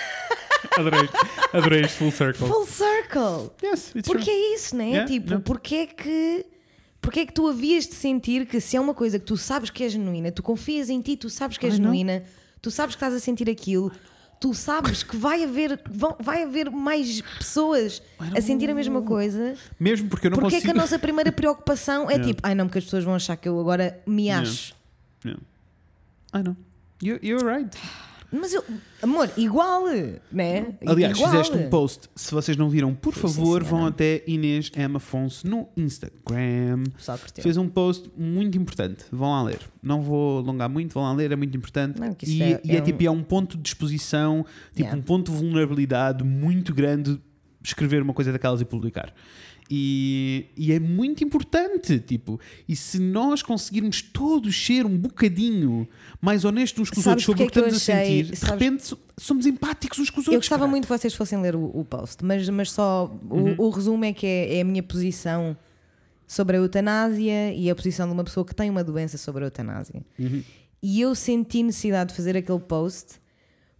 adorei, adorei este full circle. Full circle! Yes, it's Porque true. é isso, né? Yeah, tipo, yeah. porque é que. Porque é que tu havias de sentir que se é uma coisa que tu sabes que é genuína, tu confias em ti, tu sabes que é não. genuína, tu sabes que estás a sentir aquilo, tu sabes que vai haver, vão- vai haver mais pessoas a sentir a mesma coisa. Mesmo porque eu não Porque é consigo. que a nossa primeira preocupação é Yeah. tipo, ai não, porque as pessoas vão achar que eu agora me Yeah. acho. Yeah. I know. You, you're right. Mas eu, amor, igual, né? Aliás, igual. fizeste um post. Se vocês não viram, por Sim, favor, vão até Inês M. Afonso no Instagram. Só curtiu. Fez um post muito importante. Vão lá ler. Não vou alongar muito, vão lá ler, é muito importante. Não, e é- e é, é um- tipo, é um ponto de exposição, tipo Yeah. um ponto de vulnerabilidade muito grande escrever uma coisa daquelas e publicar. E, e é muito importante, tipo, e se nós conseguirmos todos ser um bocadinho mais honestos uns com os Sabes outros sobre o que é que eu estamos a achei- sentir, de sabes- repente so- somos empáticos uns com os Eu outros. gostava caralho. muito que vocês fossem ler o, o post, mas, mas só o, Uhum. o resumo é que é, é a minha posição sobre a eutanásia e a posição de uma pessoa que tem uma doença sobre a eutanásia. Uhum. E eu senti necessidade de fazer aquele post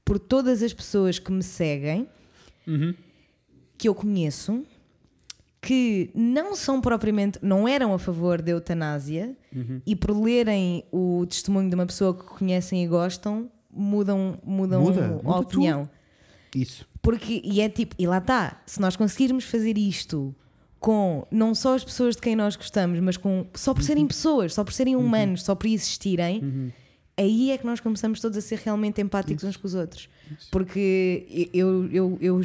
por todas as pessoas que me seguem, Uhum. que eu conheço, que não são propriamente, não eram a favor da eutanásia Uhum. e por lerem o testemunho de uma pessoa que conhecem e gostam, mudam, mudam Muda, a muda tudo. opinião. Isso. Porque, e é tipo, e lá está, se nós conseguirmos fazer isto com não só as pessoas de quem nós gostamos, mas com só por serem pessoas, só por serem humanos, só por existirem, aí é que nós começamos todos a ser realmente empáticos uns com os outros. Porque eu, eu, eu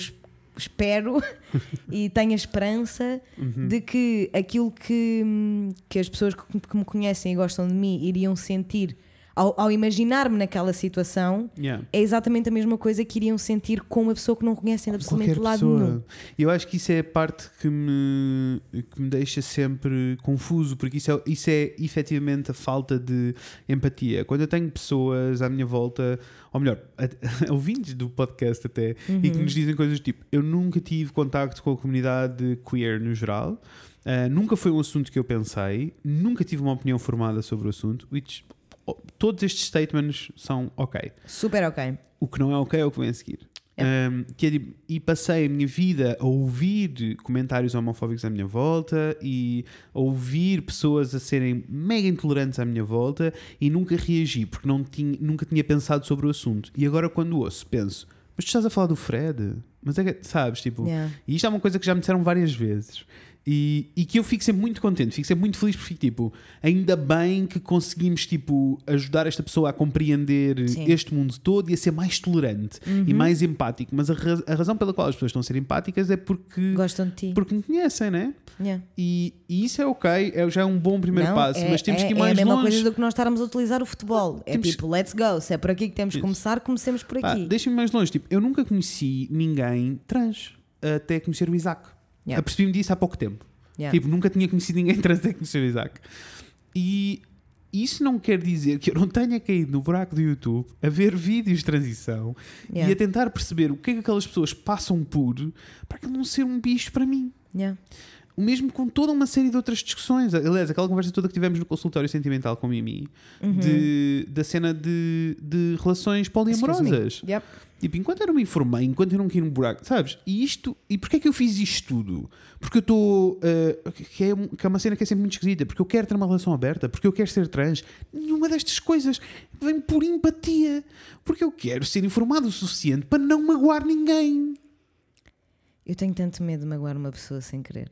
espero e tenho a esperança de que aquilo que, hum, que as pessoas que, que me conhecem e gostam de mim iriam sentir ao, ao imaginar-me naquela situação Yeah. é exatamente a mesma coisa que iriam sentir com uma pessoa que não conhecem de absolutamente Qualquer lado pessoa. nenhum. Eu acho que isso é a parte que me, que me deixa sempre confuso, porque isso é, isso é efetivamente a falta de empatia. Quando eu tenho pessoas à minha volta, ou melhor, ouvintes do podcast até, e que nos dizem coisas tipo: Eu nunca tive contacto com a comunidade queer no geral. Uh, nunca foi um assunto que eu pensei, nunca tive uma opinião formada sobre o assunto. Which, todos estes statements são ok. Super ok. O que não é ok é o que vem a seguir. Um, que é tipo, e passei a minha vida a ouvir comentários homofóbicos à minha volta e a ouvir pessoas a serem mega intolerantes à minha volta e nunca reagi porque não tinha, nunca tinha pensado sobre o assunto. E agora, quando ouço, penso: Mas tu estás a falar do Fred? Mas é que, sabes, tipo, Yeah. e isto é uma coisa que já me disseram várias vezes. E, e que eu fico sempre muito contente, fico sempre muito feliz porque tipo, ainda bem que conseguimos tipo, ajudar esta pessoa a compreender Sim. este mundo todo e a ser mais tolerante e mais empático. Mas a, a razão pela qual as pessoas estão a ser empáticas é porque, Gostam de ti. porque me conhecem, né? Yeah. E, e isso é ok, é, já é um bom primeiro Não, passo, é, mas temos é- que ir é mais a mesma longe. coisa do que nós estarmos a utilizar o futebol. É Temos- tipo, let's go. Se é por aqui que temos Isso. começar, comecemos por aqui. Deixa-me mais longe. Tipo, eu nunca conheci ninguém trans até conhecer o Isaac. Yeah. Apercebi-me disso há pouco tempo. Yeah. Tipo, nunca tinha conhecido ninguém trans até conhecer o Isaac. E isso não quer dizer que eu não tenha caído no buraco do YouTube a ver vídeos de transição Yeah. e a tentar perceber o que é que aquelas pessoas passam por para aquilo não ser um bicho para mim. Yeah. O mesmo com toda uma série de outras discussões. Aliás, aquela conversa toda que tivemos no consultório sentimental com a Mimi, Uhum. de, da cena de, de relações poliamorosas. Yep. Tipo, enquanto eu não me informei, enquanto eu não caí no buraco, sabes? E isto, e porquê é que eu fiz isto tudo? Porque eu estou. uh, que, é, que é uma cena que é sempre muito esquisita, porque eu quero ter uma relação aberta, porque eu quero ser trans. Nenhuma destas coisas vem por empatia. Porque eu quero ser informado o suficiente para não magoar ninguém. Eu tenho tanto medo de magoar uma pessoa sem querer.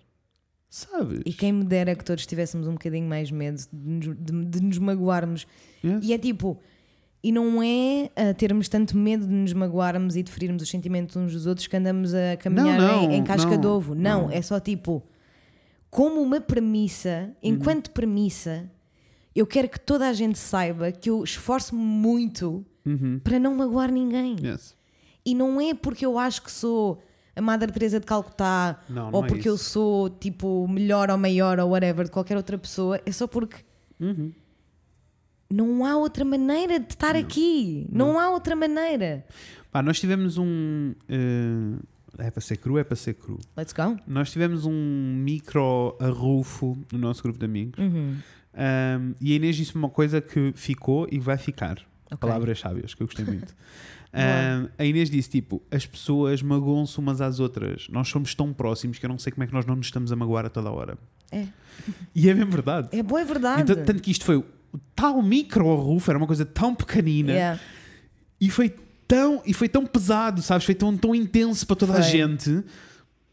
Sabes? E quem me dera que todos tivéssemos um bocadinho mais medo de nos, de- de nos magoarmos. E é tipo, e não é a termos tanto medo de nos magoarmos e de ferirmos os sentimentos uns dos outros que andamos a caminhar Não, em, não, em casca não, de ovo. Não, não. é só tipo, como uma premissa, enquanto premissa, eu quero que toda a gente saiba que eu esforço-me muito Uhum. para não magoar ninguém. Yes. E não é porque eu acho que sou a Madre Teresa de Calcutá Não, não ou é porque eu isso. sou tipo melhor ou maior ou whatever de qualquer outra pessoa, é só porque Uhum. Não há outra maneira de estar aqui. Não. há outra maneira. Pá, nós tivemos um. uh, é para ser cru, é para ser cru. Let's go. Nós tivemos um micro arrufo no nosso grupo de amigos. Uhum. Um, e a Inês disse uma coisa que ficou e vai ficar. Ok. Palavras sábias, que eu gostei muito. Um, a Inês disse: tipo, as pessoas magoam-se umas às outras. Nós somos tão próximos que eu não sei como é que nós não nos estamos a magoar a toda hora. É. E é mesmo verdade. É boa, é verdade. Então, tanto que isto foi o tal micro roof, era uma coisa tão pequenina Yeah. e foi tão e foi tão pesado, sabes? Foi tão, tão intenso para toda a Foi. gente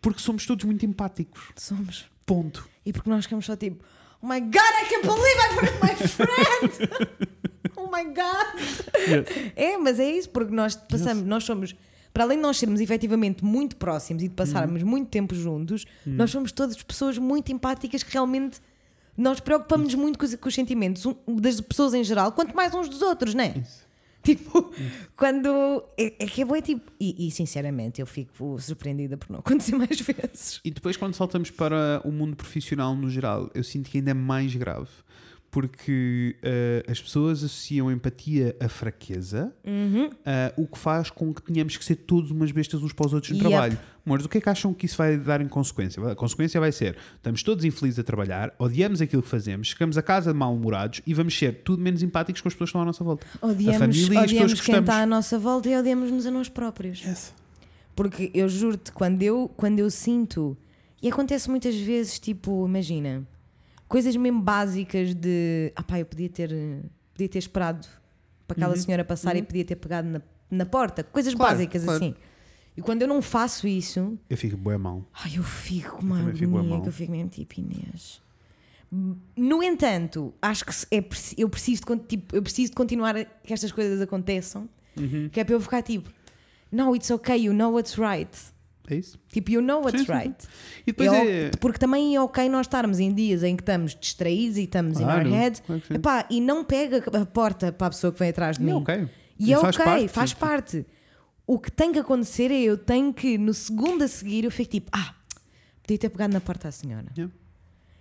porque somos todos muito empáticos. Somos. Ponto. E porque nós ficamos só tipo, oh my god, I can't believe I put my friend! oh my god! É, mas é isso, porque nós passamos, nós somos, para além de nós sermos efetivamente muito próximos e de passarmos Uhum. muito tempo juntos, nós somos todas pessoas muito empáticas que realmente nós preocupamos-nos muito com os, com os sentimentos um- das pessoas em geral, quanto mais uns dos outros, não é? Tipo, quando. É, é que é boa, tipo. E, e, sinceramente, eu fico surpreendida por não acontecer mais vezes. E depois, quando saltamos para o mundo profissional no geral, eu sinto que ainda é mais grave. Porque eh, as pessoas associam empatia à fraqueza, Uhum. eh, o que faz com que tenhamos que ser todos umas bestas uns para os outros no Yep. trabalho. Amores, o que é que acham que isso vai dar em consequência? A consequência vai ser: estamos todos infelizes a trabalhar, odiamos aquilo que fazemos, chegamos a casa mal-humorados e vamos ser tudo menos empáticos com as pessoas que estão à nossa volta. Odiamos, a família e as pessoas odiamos que quem gostamos. está à nossa volta e odiamos-nos a nós próprios. Porque eu juro-te, quando eu, quando eu sinto, e acontece muitas vezes, tipo, imagina, coisas mesmo básicas de ah pá, eu podia ter, podia ter esperado para aquela Uhum. senhora passar e podia ter pegado na, na porta, coisas Claro, básicas claro. assim. E quando eu não faço isso, Eu fico mal. ai, eu fico mal. que eu fico mesmo tipo Inês. No entanto, acho que é, eu, preciso de, tipo, eu preciso de continuar que estas coisas aconteçam, Uhum. que é para eu ficar tipo, no, it's okay, you know what's right. É isso? Tipo, you know what's Sim, sim, sim. right. E depois É Porque também é ok nós estarmos em dias em que estamos distraídos e estamos Claro, in our head claro sim. Epá, e não pega a porta para a pessoa que vem atrás de E mim. é ok. E, é faz ok, parte. faz parte. O que tem que acontecer é eu tenho que, no segundo a seguir, eu fico tipo, ah, podia ter pegado na porta à senhora. Yeah.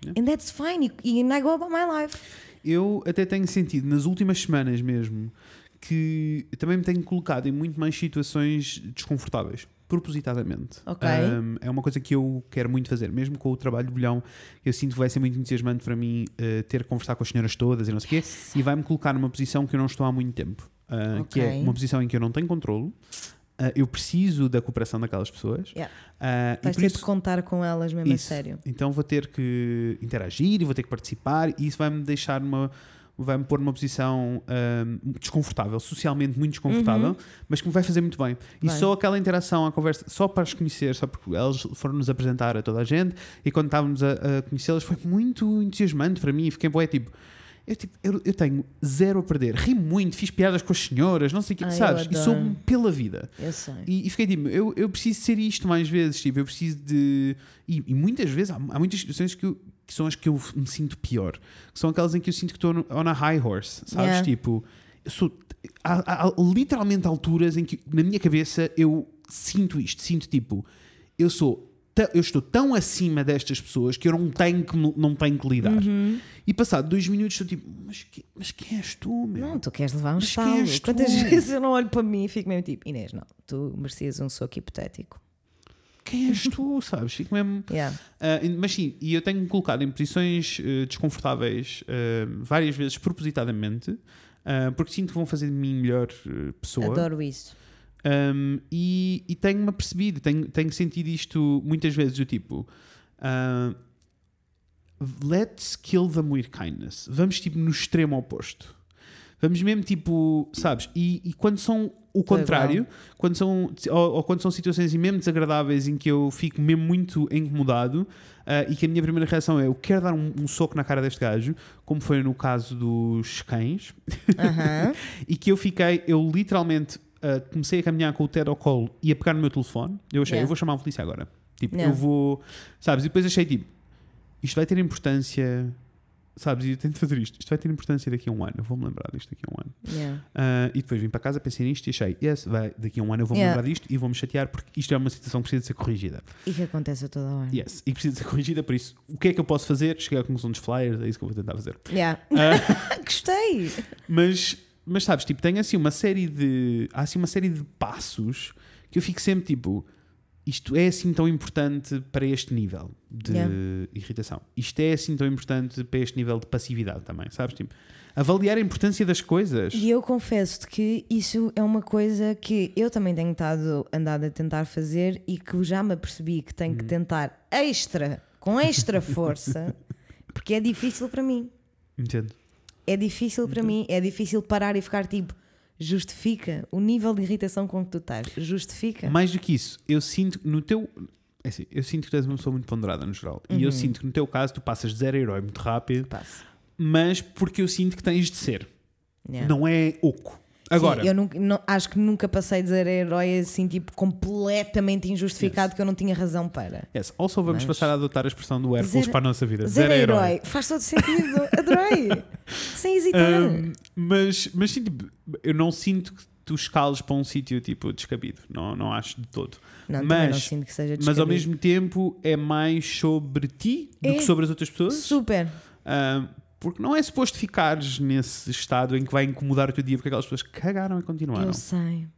Yeah. And that's fine. E and I go about my life. Eu até tenho sentido nas últimas semanas mesmo que também me tenho colocado em muito mais situações desconfortáveis, propositadamente. Ok. Um, é uma coisa que eu quero muito fazer, mesmo com o trabalho de bolhão. Eu sinto que vai ser muito entusiasmante para mim uh, ter que conversar com as senhoras todas e não sei o quê, e vai-me colocar numa posição que eu não estou há muito tempo, uh, que é uma posição em que eu não tenho controlo. uh, eu preciso da cooperação daquelas pessoas. Yeah. uh, Vais ter isso- de contar com elas mesmo isso. a sério. Então vou ter que interagir e vou ter que participar e isso vai-me deixar numa vai-me pôr numa posição ahm, desconfortável, socialmente muito desconfortável, mas que me vai fazer muito bem. E Uhum. Vai. só aquela interação, a conversa, só para as conhecer, só porque elas foram nos apresentar a toda a gente e quando estávamos a, a conhecê-las foi muito entusiasmante para mim. Fiquei boé tipo. Eu, tipo, eu, eu tenho zero a perder, ri muito, fiz piadas com as senhoras, não sei o que, Ai, sabes? E sou pela vida. Eu sei. E, e fiquei tipo, eu, eu preciso ser isto mais vezes, tipo, eu preciso de. E, e muitas vezes, há, há muitas situações que, eu- que são as que eu me sinto pior, que são aquelas em que eu sinto que estou on a high horse, sabes? Yeah. Tipo, eu sou. Há, há literalmente alturas em que na minha cabeça eu sinto isto, sinto tipo, eu sou. Eu estou tão acima destas pessoas que eu não tenho que, não tenho que lidar. Uhum. E passado dois minutos estou tipo, mas, que- mas quem és tu, meu? Não, tu queres levar um Mas estalo. tu? Quantas vezes eu não olho para mim e fico mesmo tipo, Inês, não, tu merecias um soco hipotético. Quem és tu, sabes? Fico mesmo. Yeah. Ah, mas sim, e eu tenho-me colocado em posições eh, desconfortáveis eh, várias vezes propositadamente, porque sinto que vão fazer de mim melhor pessoa. Adoro isso. Um, e e tenho-me apercebido, tenho, tenho sentido isto muitas vezes, do tipo. let's kill them with kindness. Vamos tipo no extremo oposto. Vamos mesmo tipo, sabes? E, e quando são o contrário, quando são, ou, ou quando são situações mesmo desagradáveis em que eu fico mesmo muito incomodado ah, e que a minha primeira reação é eu quero dar um, um soco na cara deste gajo, como foi no caso dos cães, e que eu fiquei, eu literalmente uh, comecei a caminhar com o Ted ao colo e a pegar no meu telefone. Eu achei, Yeah. eu vou chamar a polícia agora. Tipo, Yeah. eu vou, sabes? E depois achei, tipo, isto vai ter importância, sabes? E eu tento fazer isto, isto vai ter importância daqui a um ano. Eu vou-me lembrar disto daqui a um ano. Yeah. Uh, e depois vim para casa, pensei nisto e achei, yes, vai, daqui a um ano eu vou-me Yeah. lembrar disto e vou-me chatear porque isto é uma situação que precisa de ser corrigida. E que acontece a toda hora. Yes, e precisa de ser corrigida, por isso, o que é que eu posso fazer? Chegar à conclusão dos flyers, é isso que eu vou tentar fazer. Yeah. Ah, Gostei. Mas, mas sabes, tipo, tem assim uma série de. Há assim uma série de passos que eu fico sempre tipo. Isto é assim tão importante para este nível de Yeah. irritação. Isto é assim tão importante para este nível de passividade também, sabes? Tipo, avaliar a importância das coisas. E eu confesso-te que isso é uma coisa que eu também tenho estado andado a tentar fazer e que já me apercebi que tenho que Uhum. tentar extra, com extra força, porque é difícil para mim. Entendo. É difícil para mim, é difícil parar e ficar tipo, justifica o nível de irritação com que tu estás. Justifica. Mais do que isso, eu sinto que no teu. É assim, eu sinto que tu és uma pessoa muito ponderada no geral. E Uhum. eu sinto que no teu caso tu passas de zero a herói muito rápido, Passo. mas porque eu sinto que tens de ser. Yeah. Não é oco. Agora, Sim, eu nunca- não- acho que nunca passei de ser herói assim, tipo, completamente injustificado que eu não tinha razão para. yes, also vamos Mas- passar a adotar a expressão do Hércules Zero- para a nossa vida. Zero herói. Faz todo sentido. Adorei. Sem hesitar. Um, mas, mas sim, tipo, eu não sinto que tu escales para um sítio tipo descabido. Não, não acho de todo. não, também não mas- sinto que seja Mas ao descabido. mesmo tempo é mais sobre ti do É. que sobre as outras pessoas. Super. Um, porque não é suposto ficares nesse estado em que vai incomodar o teu dia porque aquelas pessoas cagaram e continuaram. Eu sei.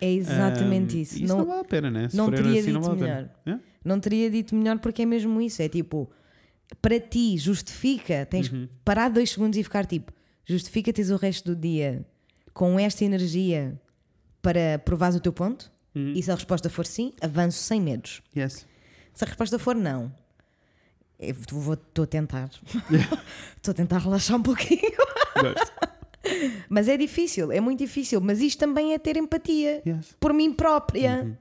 É exatamente Um, isso. Isso não, não, vale a pena, né? Se não teria assim, não dito vale a melhor. É? não teria dito melhor porque é mesmo isso. É tipo, para ti, justifica. Tens Uhum. que parar dois segundos e ficar tipo, justifica teres o resto do dia com esta energia para provares o teu ponto. Uhum. E se a resposta for sim, avanço sem medos. Yes. Se a resposta for não, estou a tentar. Estou a tentar relaxar um pouquinho. Mas é difícil, é muito difícil. Mas isto também é ter empatia Yes. por mim própria.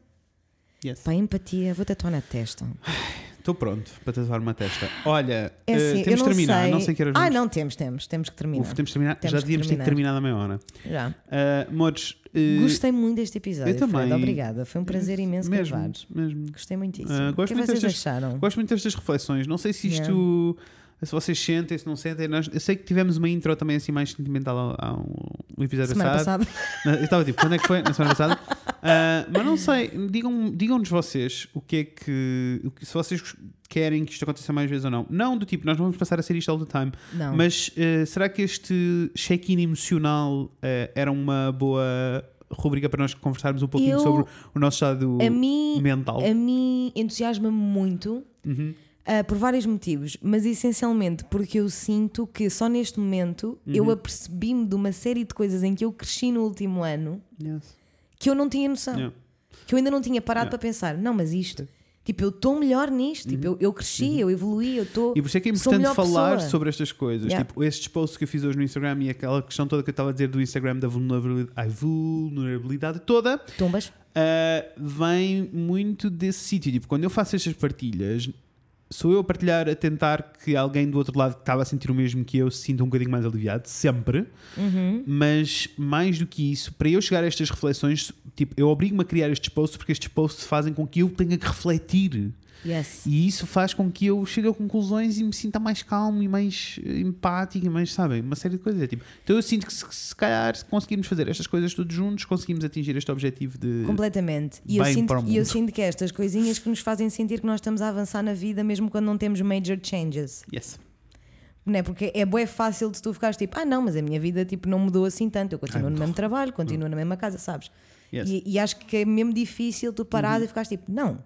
Yes. Pá, empatia, vou tatuar na testa. Estou pronto para tatuar uma testa. Olha, É eh, assim, eu temos não terminar. sei. Não sei que horas Ah, vamos- não, temos, temos, temos que terminar. Uf, temos terminar. Temos Já que devíamos ter terminado a meia hora. Já. Uh, Mores, eh, Gostei muito deste episódio. eu também. Fred, obrigada. Foi um prazer imenso mesmo, gravar. mesmo. Gostei muitíssimo. Ah, o gosto que muito vocês destas- acharam? Gosto muito destas reflexões. Não sei se isto. Se vocês sentem, se não sentem. Nós- eu sei que tivemos uma intro também assim mais sentimental há, um, um episódio Semana passado. passada. Eu estava tipo, quando é que foi? Na semana passada. Ah, mas não sei, digam- digam-nos vocês o que é que, o que- Se vocês querem que isto aconteça mais vezes ou não. Não do tipo, nós não vamos passar a ser isto all the time. Não. Mas eh, será que este check-in emocional eh, era uma boa rubrica para nós conversarmos um pouquinho Eu- sobre o nosso estado a mim, mental? a mim entusiasma-me muito. Uhum. ah, por vários motivos, mas essencialmente porque eu sinto que só neste momento Uhum. eu apercebi-me de uma série de coisas em que eu cresci no último ano Yes. Que eu não tinha noção. Yeah. Que eu ainda não tinha parado Yeah. para pensar, não, mas isto, tipo, eu estou melhor nisto, tipo, eu, eu cresci, eu evoluí, eu estou. Uhum. E por isso é que é importante falar pessoa. sobre estas coisas. Yeah. Tipo, estes posts que eu fiz hoje no Instagram e aquela questão toda que eu estava a dizer do Instagram da vulnerabilidade, ai, vulnerabilidade toda, Tumbas. ah, vem muito desse sítio. Tipo, quando eu faço estas partilhas, sou eu a partilhar a tentar que alguém do outro lado que estava a sentir o mesmo que eu se sinta um bocadinho mais aliviado, sempre. Uhum. Mas mais do que isso, para eu chegar a estas reflexões, tipo, eu obrigo-me a criar estes posts porque estes posts fazem com que eu tenha que refletir. Yes. E isso faz com que eu chegue a conclusões e me sinta mais calmo e mais empático e mais, sabem, uma série de coisas. É tipo, então eu sinto que se, se calhar se conseguirmos fazer estas coisas todos juntos, conseguimos atingir este objetivo de. Completamente. E eu, sinto, e eu sinto que estas coisinhas que nos fazem sentir que nós estamos a avançar na vida, mesmo quando não temos major changes. Yes. Não é? Porque é bué fácil de tu ficares tipo, ah não, mas a minha vida tipo, não mudou assim tanto, eu continuo Ai, no não. mesmo trabalho, continuo na mesma casa, sabes? Yes. Uhum. E, e acho que é mesmo difícil tu parares e ficares tipo, não,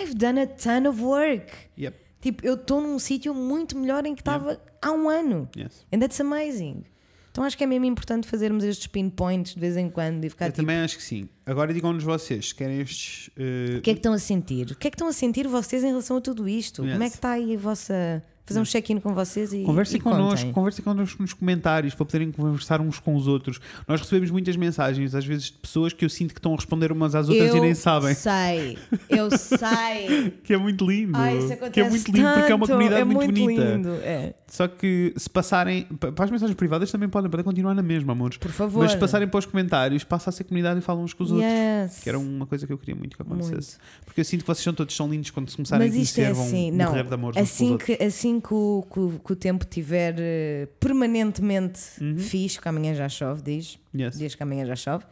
I've done a ton of work. Yep. Tipo, eu estou num sítio muito melhor em que estava há um ano. Yes. And that's amazing. Então acho que é mesmo importante fazermos estes pinpoints de vez em quando e ficar Eu tipo, também acho que sim. Agora digam-nos vocês, se querem estes. eh, o que é que estão a sentir? O que é que estão a sentir vocês em relação a tudo isto? Yes. Como é que está aí a vossa. Fazer um check-in com vocês e. Conversem connosco, conversem connosco nos comentários para poderem conversar uns com os outros. Nós recebemos muitas mensagens, às vezes, de pessoas que eu sinto que estão a responder umas às outras eu e nem sabem. sei, eu sei. Que é muito lindo. Ai, isso acontece que é muito lindo porque é uma tanto, comunidade é muito, bonita. lindo. É. Só que se passarem. pa- Para as mensagens privadas também podem, podem continuar na mesma, amores. Por favor. Mas se passarem para os comentários, passa a ser comunidade e falam uns com os outros. Yes. Que era uma coisa que eu queria muito que acontecesse. Muito. Porque eu sinto que vocês são todos são lindos quando se começarem Mas a isto conhecer, é vão assim, não. morrer de amor Assim outros. que, assim que, o, que, que o tempo estiver eh, permanentemente fixe, que amanhã já chove, diz. Uhum. Yes. Diz que amanhã já chove.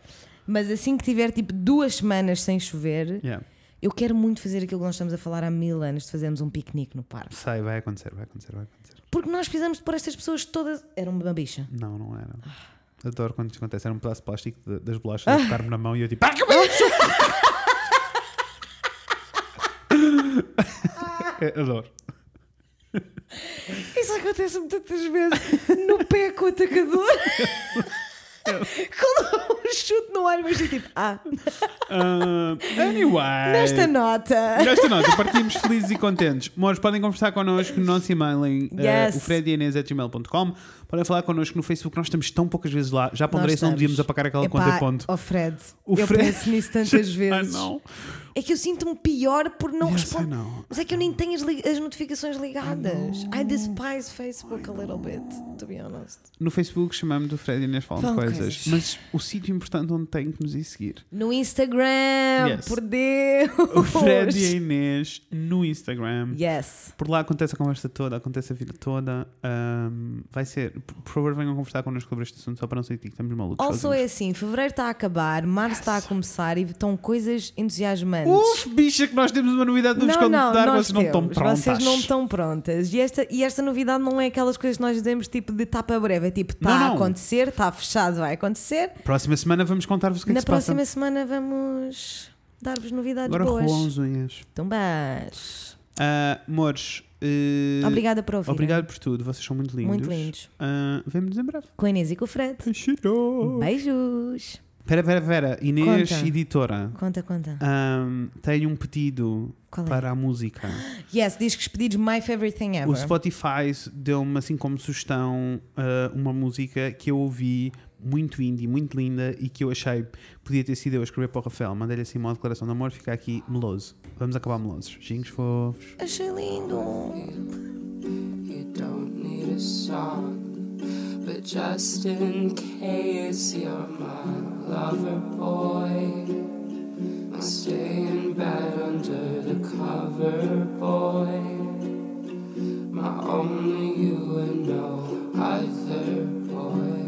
Mas assim que tiver tipo duas semanas sem chover, Yeah. eu quero muito fazer aquilo que nós estamos a falar há mil anos de fazermos um piquenique no parque. Sei, vai acontecer, vai acontecer, vai acontecer. Porque nós fizemos por estas pessoas todas. Era uma bicha. Não, não era. Ah. Adoro quando isso acontece. Era um pedaço de plástico de- das bolachas a tocar-me na mão e eu tipo. Ah, que bicho! É, Adoro. Isso acontece-me tantas vezes no pé com o atacador. Quando um chute no ar, mas tipo, ah, Ah, anyway. nesta nota. Nesta nota, partimos felizes e contentes. Mores, podem conversar connosco no nosso e-mail em Yes. uh, ofredianês.gmail.com. Podem falar connosco no Facebook, nós estamos tão poucas vezes lá. Já ponderei se não devíamos apagar aquela Epá, conta e ponto. Oh Fred, O eu Fred- penso nisso tantas vezes. Ah, não. É que eu sinto-me pior por não Yes, I responder. Mas é que eu nem tenho as, as notificações ligadas. I, despise Facebook a little bit, to be honest. No Facebook chamamos do Fred e Inês falam de coisas. coisas. Mas o sítio importante onde tem que nos ir seguir. No Instagram, Yes. por Deus. O Fred e a Inês no Instagram. Yes. Por lá acontece a conversa toda, acontece a vida toda. Ahm, vai ser. Por favor, venham conversar connosco sobre este assunto, só para não sentir que estamos malucos. Also é assim, fevereiro está a acabar, março está a começar e estão coisas entusiasmantes. Uf, bicha, que nós temos uma novidade não, não, contar, vocês não estão prontas. Vocês não estão prontas. E esta, e esta novidade não é aquelas coisas que nós dizemos tipo de tapa breve. É tipo, está a acontecer, está fechado, vai acontecer. Próxima semana vamos contar-vos o que é que Na se passa. próxima semana vamos dar-vos novidades Agora boas. rolam as unhas. Então, beijo. Ah, amores, eh, Obrigada por ouvir. obrigado por tudo, vocês são muito lindos. Muito lindos. Ah, Vemo-nos em breve. Com a Inês e com o Fred. Cheiro. Beijos. Pera, pera, pera. Inês, Conta. editora, Conta, conta. ahm, tenho um pedido é? para a música. Yes, discos pedidos My Favorite Thing Ever. O Spotify deu-me assim como sugestão ah, uma música que eu ouvi muito indie, muito linda e que eu achei podia ter sido eu a escrever para o Rafael. Mandei-lhe assim uma declaração de amor, fica aqui meloso. Vamos acabar melosos. Beijinhos fofos. Achei lindo. You don't need a song, but just in case you're my lover boy, I'll stay in bed under the cover, boy. My only you and no other boy.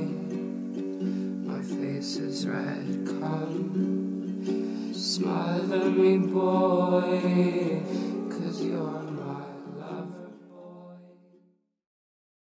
My face is red, come smother me, boy, cause you're.